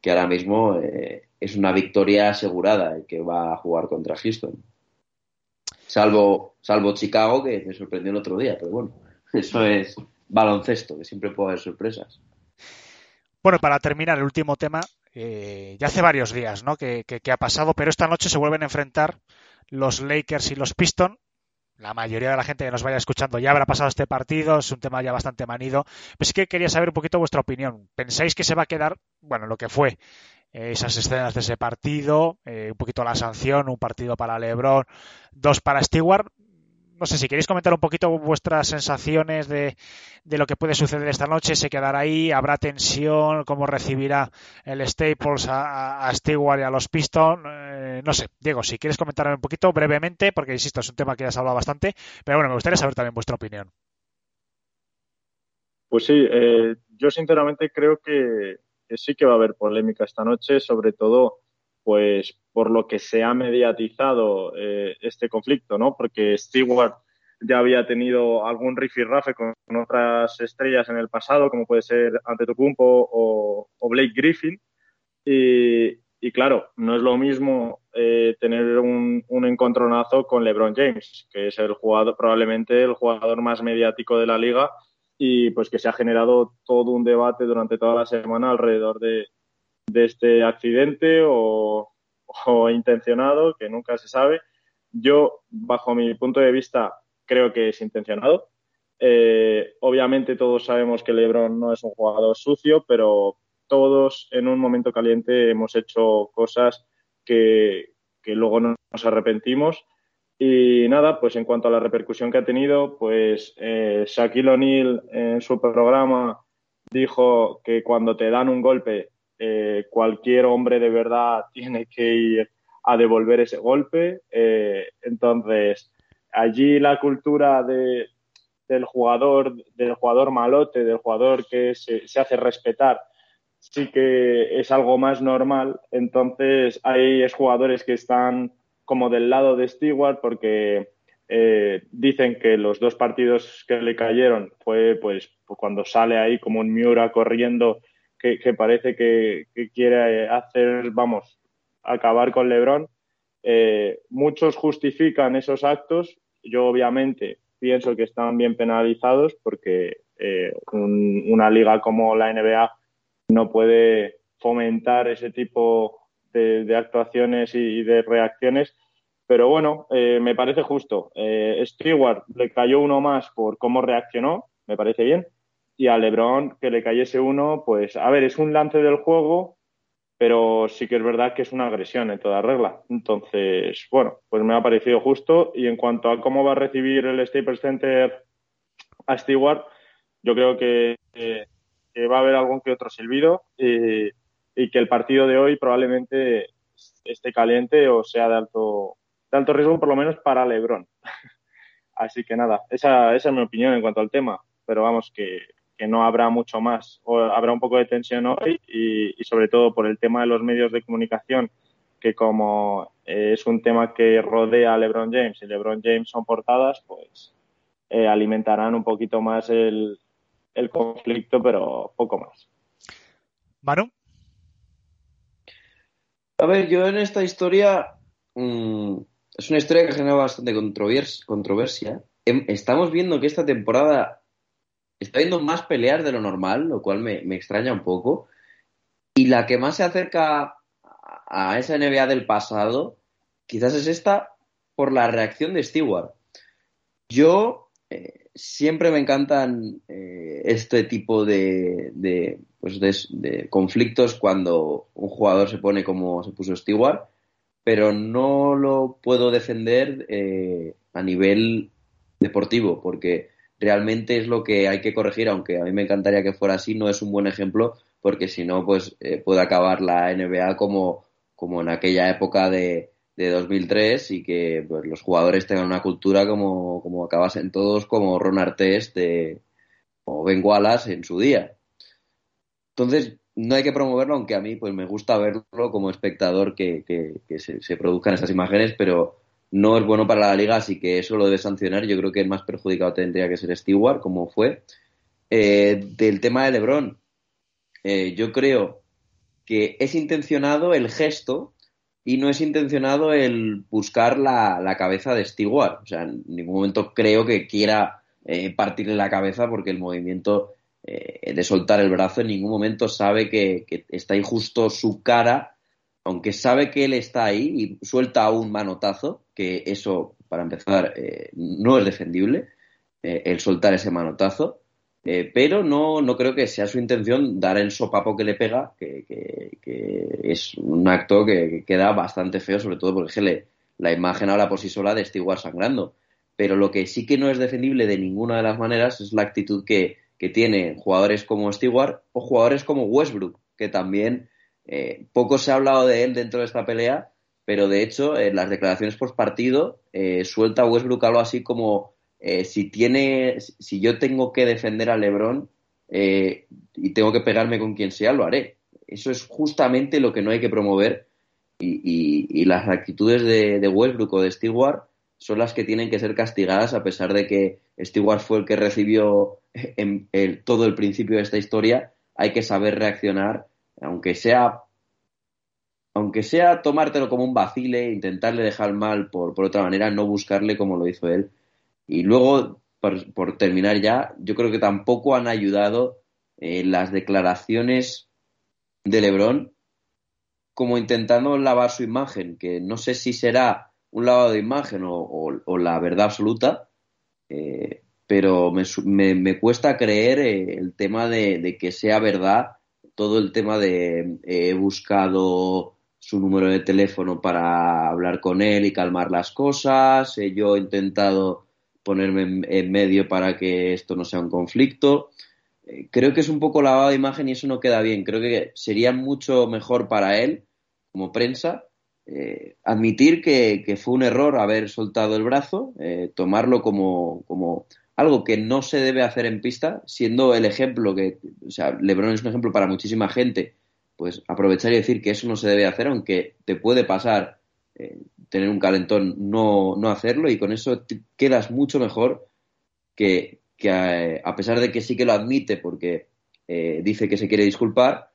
que ahora mismo eh, es una victoria asegurada el que va a jugar contra Houston. Salvo, salvo Chicago, que me sorprendió el otro día, pero bueno, <laughs> eso es baloncesto, que siempre puede haber sorpresas. Bueno, para terminar, el último tema, eh, ya hace varios días ¿no? Que, que, ha pasado, pero esta noche se vuelven a enfrentar los Lakers y los Pistons la mayoría de la gente que nos vaya escuchando ya habrá pasado este partido, es un tema ya bastante manido. Pero sí que quería saber un poquito vuestra opinión. ¿Pensáis que se va a quedar, bueno, lo que fue esas escenas de ese partido, eh, un poquito la sanción, un partido para LeBron, dos para Stewart? no sé si queréis comentar un poquito vuestras sensaciones de, lo que puede suceder esta noche. ¿Se quedará ahí? ¿Habrá tensión? ¿Cómo recibirá el Staples a, Stewart y a los Pistons? Eh, no sé, Diego, si quieres comentar un poquito brevemente, porque insisto, es un tema que ya has hablado bastante, pero bueno, me gustaría saber también vuestra opinión. Pues sí, eh, yo sinceramente creo que, sí que va a haber polémica esta noche, sobre todo pues por lo que se ha mediatizado eh, este conflicto, ¿no? Porque Stewart ya había tenido algún rifirrafe con otras estrellas en el pasado, como puede ser Antetokounmpo o, o Blake Griffin. Y, claro, no es lo mismo eh, tener un, un, encontronazo con LeBron James, que es el jugador, probablemente el jugador más mediático de la liga y pues que se ha generado todo un debate durante toda la semana alrededor de, este accidente o, intencionado, que nunca se sabe. Yo, bajo mi punto de vista, creo que es intencionado. Eh, obviamente todos sabemos que Lebron no es un jugador sucio, pero todos en un momento caliente hemos hecho cosas que, luego nos arrepentimos. Y nada, pues en cuanto a la repercusión que ha tenido, pues eh, Shaquille O'Neal en su programa dijo que cuando te dan un golpe eh, cualquier hombre de verdad <laughs> tiene que ir a devolver ese golpe. Eh, entonces, allí la cultura de, del jugador, del jugador malote, del jugador que se, hace respetar, sí que es algo más normal. Entonces, hay jugadores que están como del lado de Stewart porque eh, dicen que los dos partidos que le cayeron fue pues cuando sale ahí como un Miura corriendo que, parece que, quiere hacer, vamos, acabar con Lebron. Eh, muchos justifican esos actos. Yo obviamente pienso que están bien penalizados porque eh, una liga como la NBA no puede fomentar ese tipo de, actuaciones y, de reacciones. Pero bueno, eh, me parece justo. Stewart le cayó uno más por cómo reaccionó, me parece bien y a LeBron que le cayese uno, pues a ver, es un lance del juego, pero sí que es verdad que es una agresión en toda regla. Entonces, bueno, pues me ha parecido justo y en cuanto a cómo va a recibir el Staples Center a Stewart, yo creo que, va a haber algún que otro silbido y, que el partido de hoy probablemente esté caliente o sea de alto, de alto riesgo, por lo menos para LeBron. <laughs> Así que nada, esa, esa es mi opinión en cuanto al tema. Pero vamos, que, no habrá mucho más, o habrá un poco de tensión hoy y, sobre todo por el tema de los medios de comunicación que como es un tema que rodea a LeBron James y LeBron James son portadas, pues eh, alimentarán un poquito más el, el conflicto, pero poco más. Manu. A ver, yo en esta historia mmm, es una historia que genera bastante controvers controversia. Em, estamos viendo que esta temporada está viendo más peleas de lo normal, lo cual me, me extraña un poco. Y la que más se acerca a esa NBA del pasado, quizás es esta por la reacción de Stewart. Yo eh, siempre me encantan eh, este tipo de, de, pues de, de, conflictos cuando un jugador se pone como se puso Stewart, pero no lo puedo defender eh, a nivel deportivo, porque realmente es lo que hay que corregir, aunque a mí me encantaría que fuera así, no es un buen ejemplo, porque si no, pues eh, puede acabar la NBA como, como en aquella época de, de 2003 y que pues, los jugadores tengan una cultura como, como acabasen todos como Ron Artest de, o Ben Wallace en su día. Entonces, no hay que promoverlo, aunque a mí pues me gusta verlo como espectador que, que, se, produzcan estas imágenes, pero no es bueno para la liga, así que eso lo debe sancionar. Yo creo que el más perjudicado tendría que ser Stewart, como fue. Eh, del tema de LeBron, eh, yo creo que es intencionado el gesto y no es intencionado el buscar la, la cabeza de Stewart. O sea, en ningún momento creo que quiera eh, partirle la cabeza porque el movimiento eh, de soltar el brazo en ningún momento sabe que, está injusto su cara, aunque sabe que él está ahí y suelta un manotazo, que eso, para empezar, eh, no es defendible, el soltar ese manotazo. Eh, pero no, no creo que sea su intención dar el sopapo que le pega, que, es un acto que, que, queda bastante feo, sobre todo porque le, la imagen ahora por sí sola de Stewart sangrando. Pero lo que sí que no es defendible de ninguna de las maneras es la actitud que, que tienen jugadores como Stewart o jugadores como Westbrook, que también eh, poco se ha hablado de él dentro de esta pelea, pero de hecho en las declaraciones post partido eh, suelta Westbrook algo así como eh, si tiene, si yo tengo que defender a LeBron eh, y tengo que pegarme con quien sea, lo haré. Eso es justamente lo que no hay que promover y, las actitudes de, de, Westbrook o de Stewart son las que tienen que ser castigadas a pesar de que Stewart fue el que recibió en el, todo el principio de esta historia. Hay que saber reaccionar, aunque sea aunque sea tomártelo como un vacile, intentarle dejar mal por, por otra manera, no buscarle como lo hizo él, y luego, por, terminar ya, yo creo que tampoco han ayudado eh, las declaraciones de Lebron como intentando lavar su imagen, que no sé si será un lavado de imagen o, la verdad absoluta, eh, pero me, me, me, cuesta creer eh, el tema de, que sea verdad todo el tema de he buscado su número de teléfono para hablar con él y calmar las cosas, eh, yo he intentado ponerme en, en, medio para que esto no sea un conflicto. Eh, creo que es un poco lavado de imagen y eso no queda bien. Creo que sería mucho mejor para él, como prensa, eh, admitir que, que, fue un error haber soltado el brazo, eh, tomarlo como, como, algo que no se debe hacer en pista, siendo el ejemplo que, o sea, Lebron es un ejemplo para muchísima gente, pues aprovechar y decir que eso no se debe hacer, aunque te puede pasar tener un calentón, no, no hacerlo y con eso quedas mucho mejor que, que a, a, pesar de que sí que lo admite porque eh, dice que se quiere disculpar,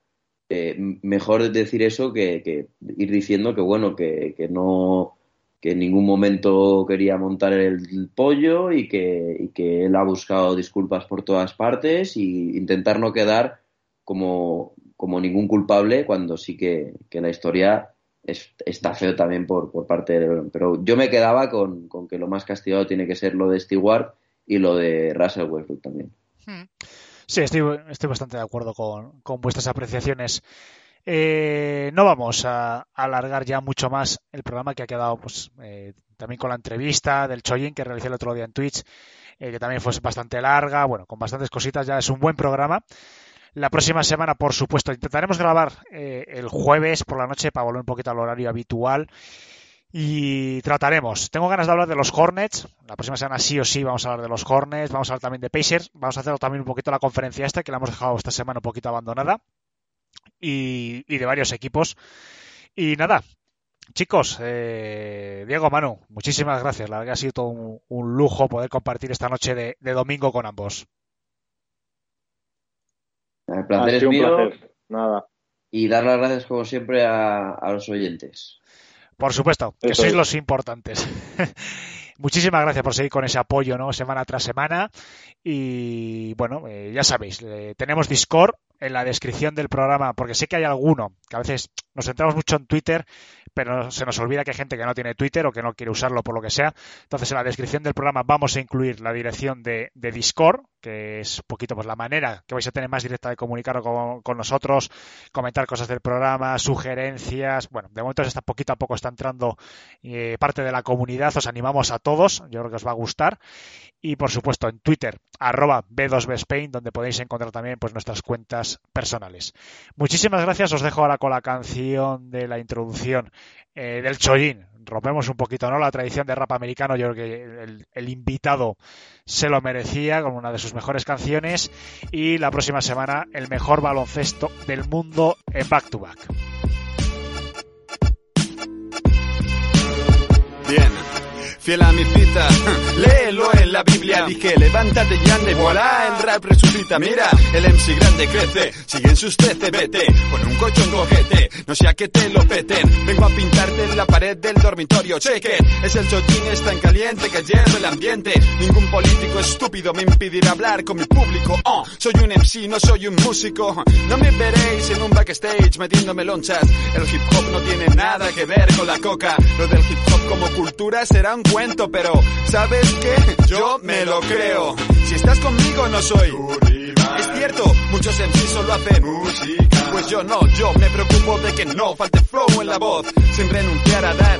eh, mejor decir eso que, que, ir diciendo que bueno, que, que, no que en ningún momento quería montar el pollo y que, que él ha buscado disculpas por todas partes y intentar no quedar como, como ningún culpable cuando sí que, que la historia es, está feo también por, por parte de Lebron. Pero yo me quedaba con, con, que lo más castigado tiene que ser lo de Stewart y lo de Russell Westbrook también. Hmm. Sí, estoy, estoy bastante de acuerdo con, con vuestras apreciaciones. Eh, no vamos a, a, alargar ya mucho más el programa que ha quedado pues, eh, también con la entrevista del Choyin que realicé el otro día en Twitch, eh, que también fue bastante larga, bueno, con bastantes cositas, ya es un buen programa. La próxima semana, por supuesto, intentaremos grabar eh, el jueves por la noche para volver un poquito al horario habitual. Y trataremos. Tengo ganas de hablar de los Hornets. La próxima semana sí o sí vamos a hablar de los Hornets. Vamos a hablar también de Pacers. Vamos a hacer también un poquito la conferencia esta que la hemos dejado esta semana un poquito abandonada. Y, y de varios equipos. Y nada, chicos, eh, Diego, Manu, muchísimas gracias. La verdad que ha sido todo un, un lujo poder compartir esta noche de, de domingo con ambos. El Ha placer es un mío placer. Nada. y dar las gracias como siempre a, a los oyentes. Por supuesto, que Eso sois es. los importantes. <laughs> Muchísimas gracias por seguir con ese apoyo, ¿no? Semana tras semana. Y bueno, eh, ya sabéis, eh, tenemos Discord en la descripción del programa, porque sé que hay alguno que a veces nos centramos mucho en Twitter, pero se nos olvida que hay gente que no tiene Twitter o que no quiere usarlo por lo que sea. Entonces, en la descripción del programa vamos a incluir la dirección de, de Discord, que es un poquito pues la manera que vais a tener más directa de comunicar con, con nosotros, comentar cosas del programa, sugerencias. Bueno, de momento está poquito a poco está entrando eh, parte de la comunidad. Os animamos a todos. Yo creo que os va a gustar. Y por supuesto en Twitter, arroba B2Bspain, donde podéis encontrar también pues, nuestras cuentas personales. Muchísimas gracias. Os dejo ahora con la canción de la introducción eh, del Chollín. Rompemos un poquito, ¿no? La tradición de rap americano. Yo creo que el, el invitado se lo merecía con una de sus mejores canciones. Y la próxima semana, el mejor baloncesto del mundo en back to back. Bien, fiel a mi cita, <laughs> léelo en la Biblia, dije levántate y anda y voilà, el rap resucita, mira, el MC grande crece, sigue en sus 13, vete, pon un coche en tu ojete, no sea que te lo peten, vengo a pintarte en la pared del dormitorio, cheque, es el chotín, es tan caliente que hierve el ambiente, ningún político estúpido me impedirá hablar con mi público, oh, soy un MC, no soy un músico, no me veréis en un backstage metiéndome lonchas, el hip hop no tiene nada que ver con la coca, lo del hip hop como cultura será un cuento, pero ¿sabes qué? Yo me lo creo. Si estás conmigo no soy. Es cierto, muchos MCs solo hacen música. Pues yo no, yo me preocupo de que no falte flow en la voz, sin renunciar a dar.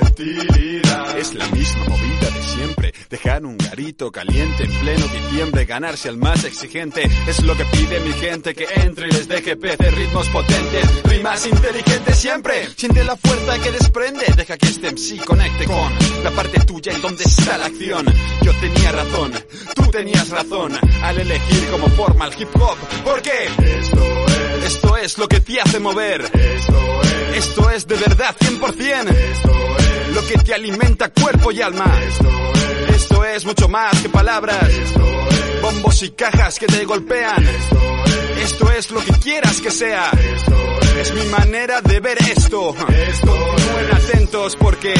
Es la misma movida de siempre. Dejar un garito caliente en pleno diciembre, ganarse al más exigente. Es lo que pide mi gente que entre y les deje pece ritmos potentes, rimas inteligentes siempre. Siente la fuerza que desprende, deja que este MC conecte con la parte tuya en donde está la acción. Yo tenía razón, tú tenías razón al elegir como forma el hip hop. ¿Por qué? Esto es, esto es lo que te hace mover. Esto es, esto es de verdad 100%. Esto es lo que te alimenta cuerpo y alma. Esto es, esto es mucho más que palabras. Esto es bombos y cajas que te golpean. Esto es, esto es lo que quieras que sea. Esto es, es mi manera de ver esto. Continúen atentos porque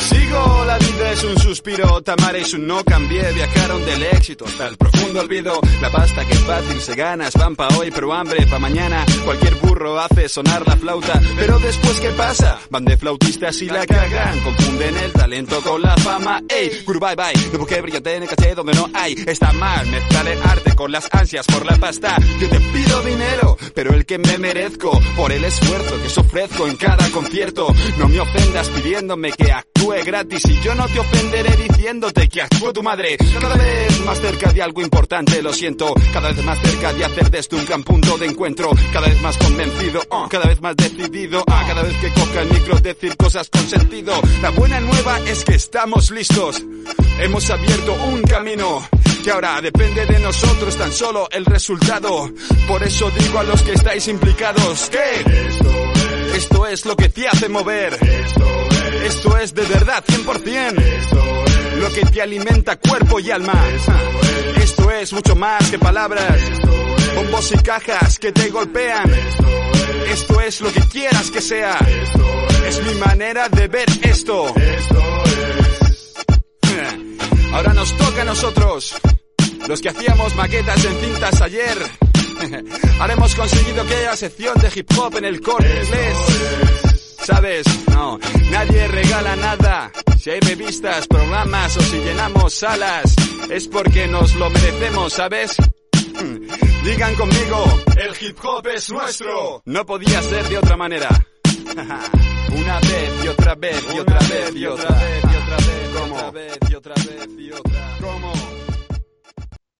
Sigo, la vida es un suspiro, Tamara y su no cambié, viajaron del éxito hasta el profundo olvido. La pasta que fácil se gana es pan pa' hoy, pero hambre pa' mañana. Cualquier burro hace sonar la flauta, pero después ¿qué pasa? Van de flautistas y la cagan, confunden el talento con la fama. Ey, guru bye bye, de que brillante en el caché donde no hay. Está mal mezclar el arte con las ansias por la pasta. Yo te pido dinero, pero el que me merezco por el esfuerzo que ofrezco en cada concierto. No me ofendas pidiéndome que actúe gratis y yo no te ofenderé diciéndote que actúo tu madre. Cada vez más cerca de algo importante, lo siento. Cada vez más cerca de hacer de un gran punto de encuentro. Cada vez más convencido, oh, cada vez más decidido. Ah, cada vez que coja el micro decir cosas con sentido. La buena nueva es que estamos listos. Hemos abierto un camino que ahora depende de nosotros tan solo el resultado. Por eso digo a los que estáis implicados que esto es, esto es lo que te hace mover. Esto es, esto es de verdad 100%. Esto es, lo que te alimenta cuerpo y alma. Esto es, esto es mucho más que palabras. Bombos y cajas que te golpean. Esto es, lo que quieras que sea. Es, mi manera de ver esto. Esto es. Ahora nos toca a nosotros. Los que hacíamos maquetas en cintas ayer. <laughs> Ahora hemos conseguido que haya sección de hip hop en el corte inglés. ¿Sabes? No, nadie regala nada. Si hay revistas, programas o si llenamos salas, es porque nos lo merecemos, ¿sabes? <laughs> Digan conmigo, el hip hop es nuestro. No podía ser de otra manera. <laughs> Una vez y otra vez y otra vez y otra vez y otra vez otra vez y otra vez y otra. ¿Cómo?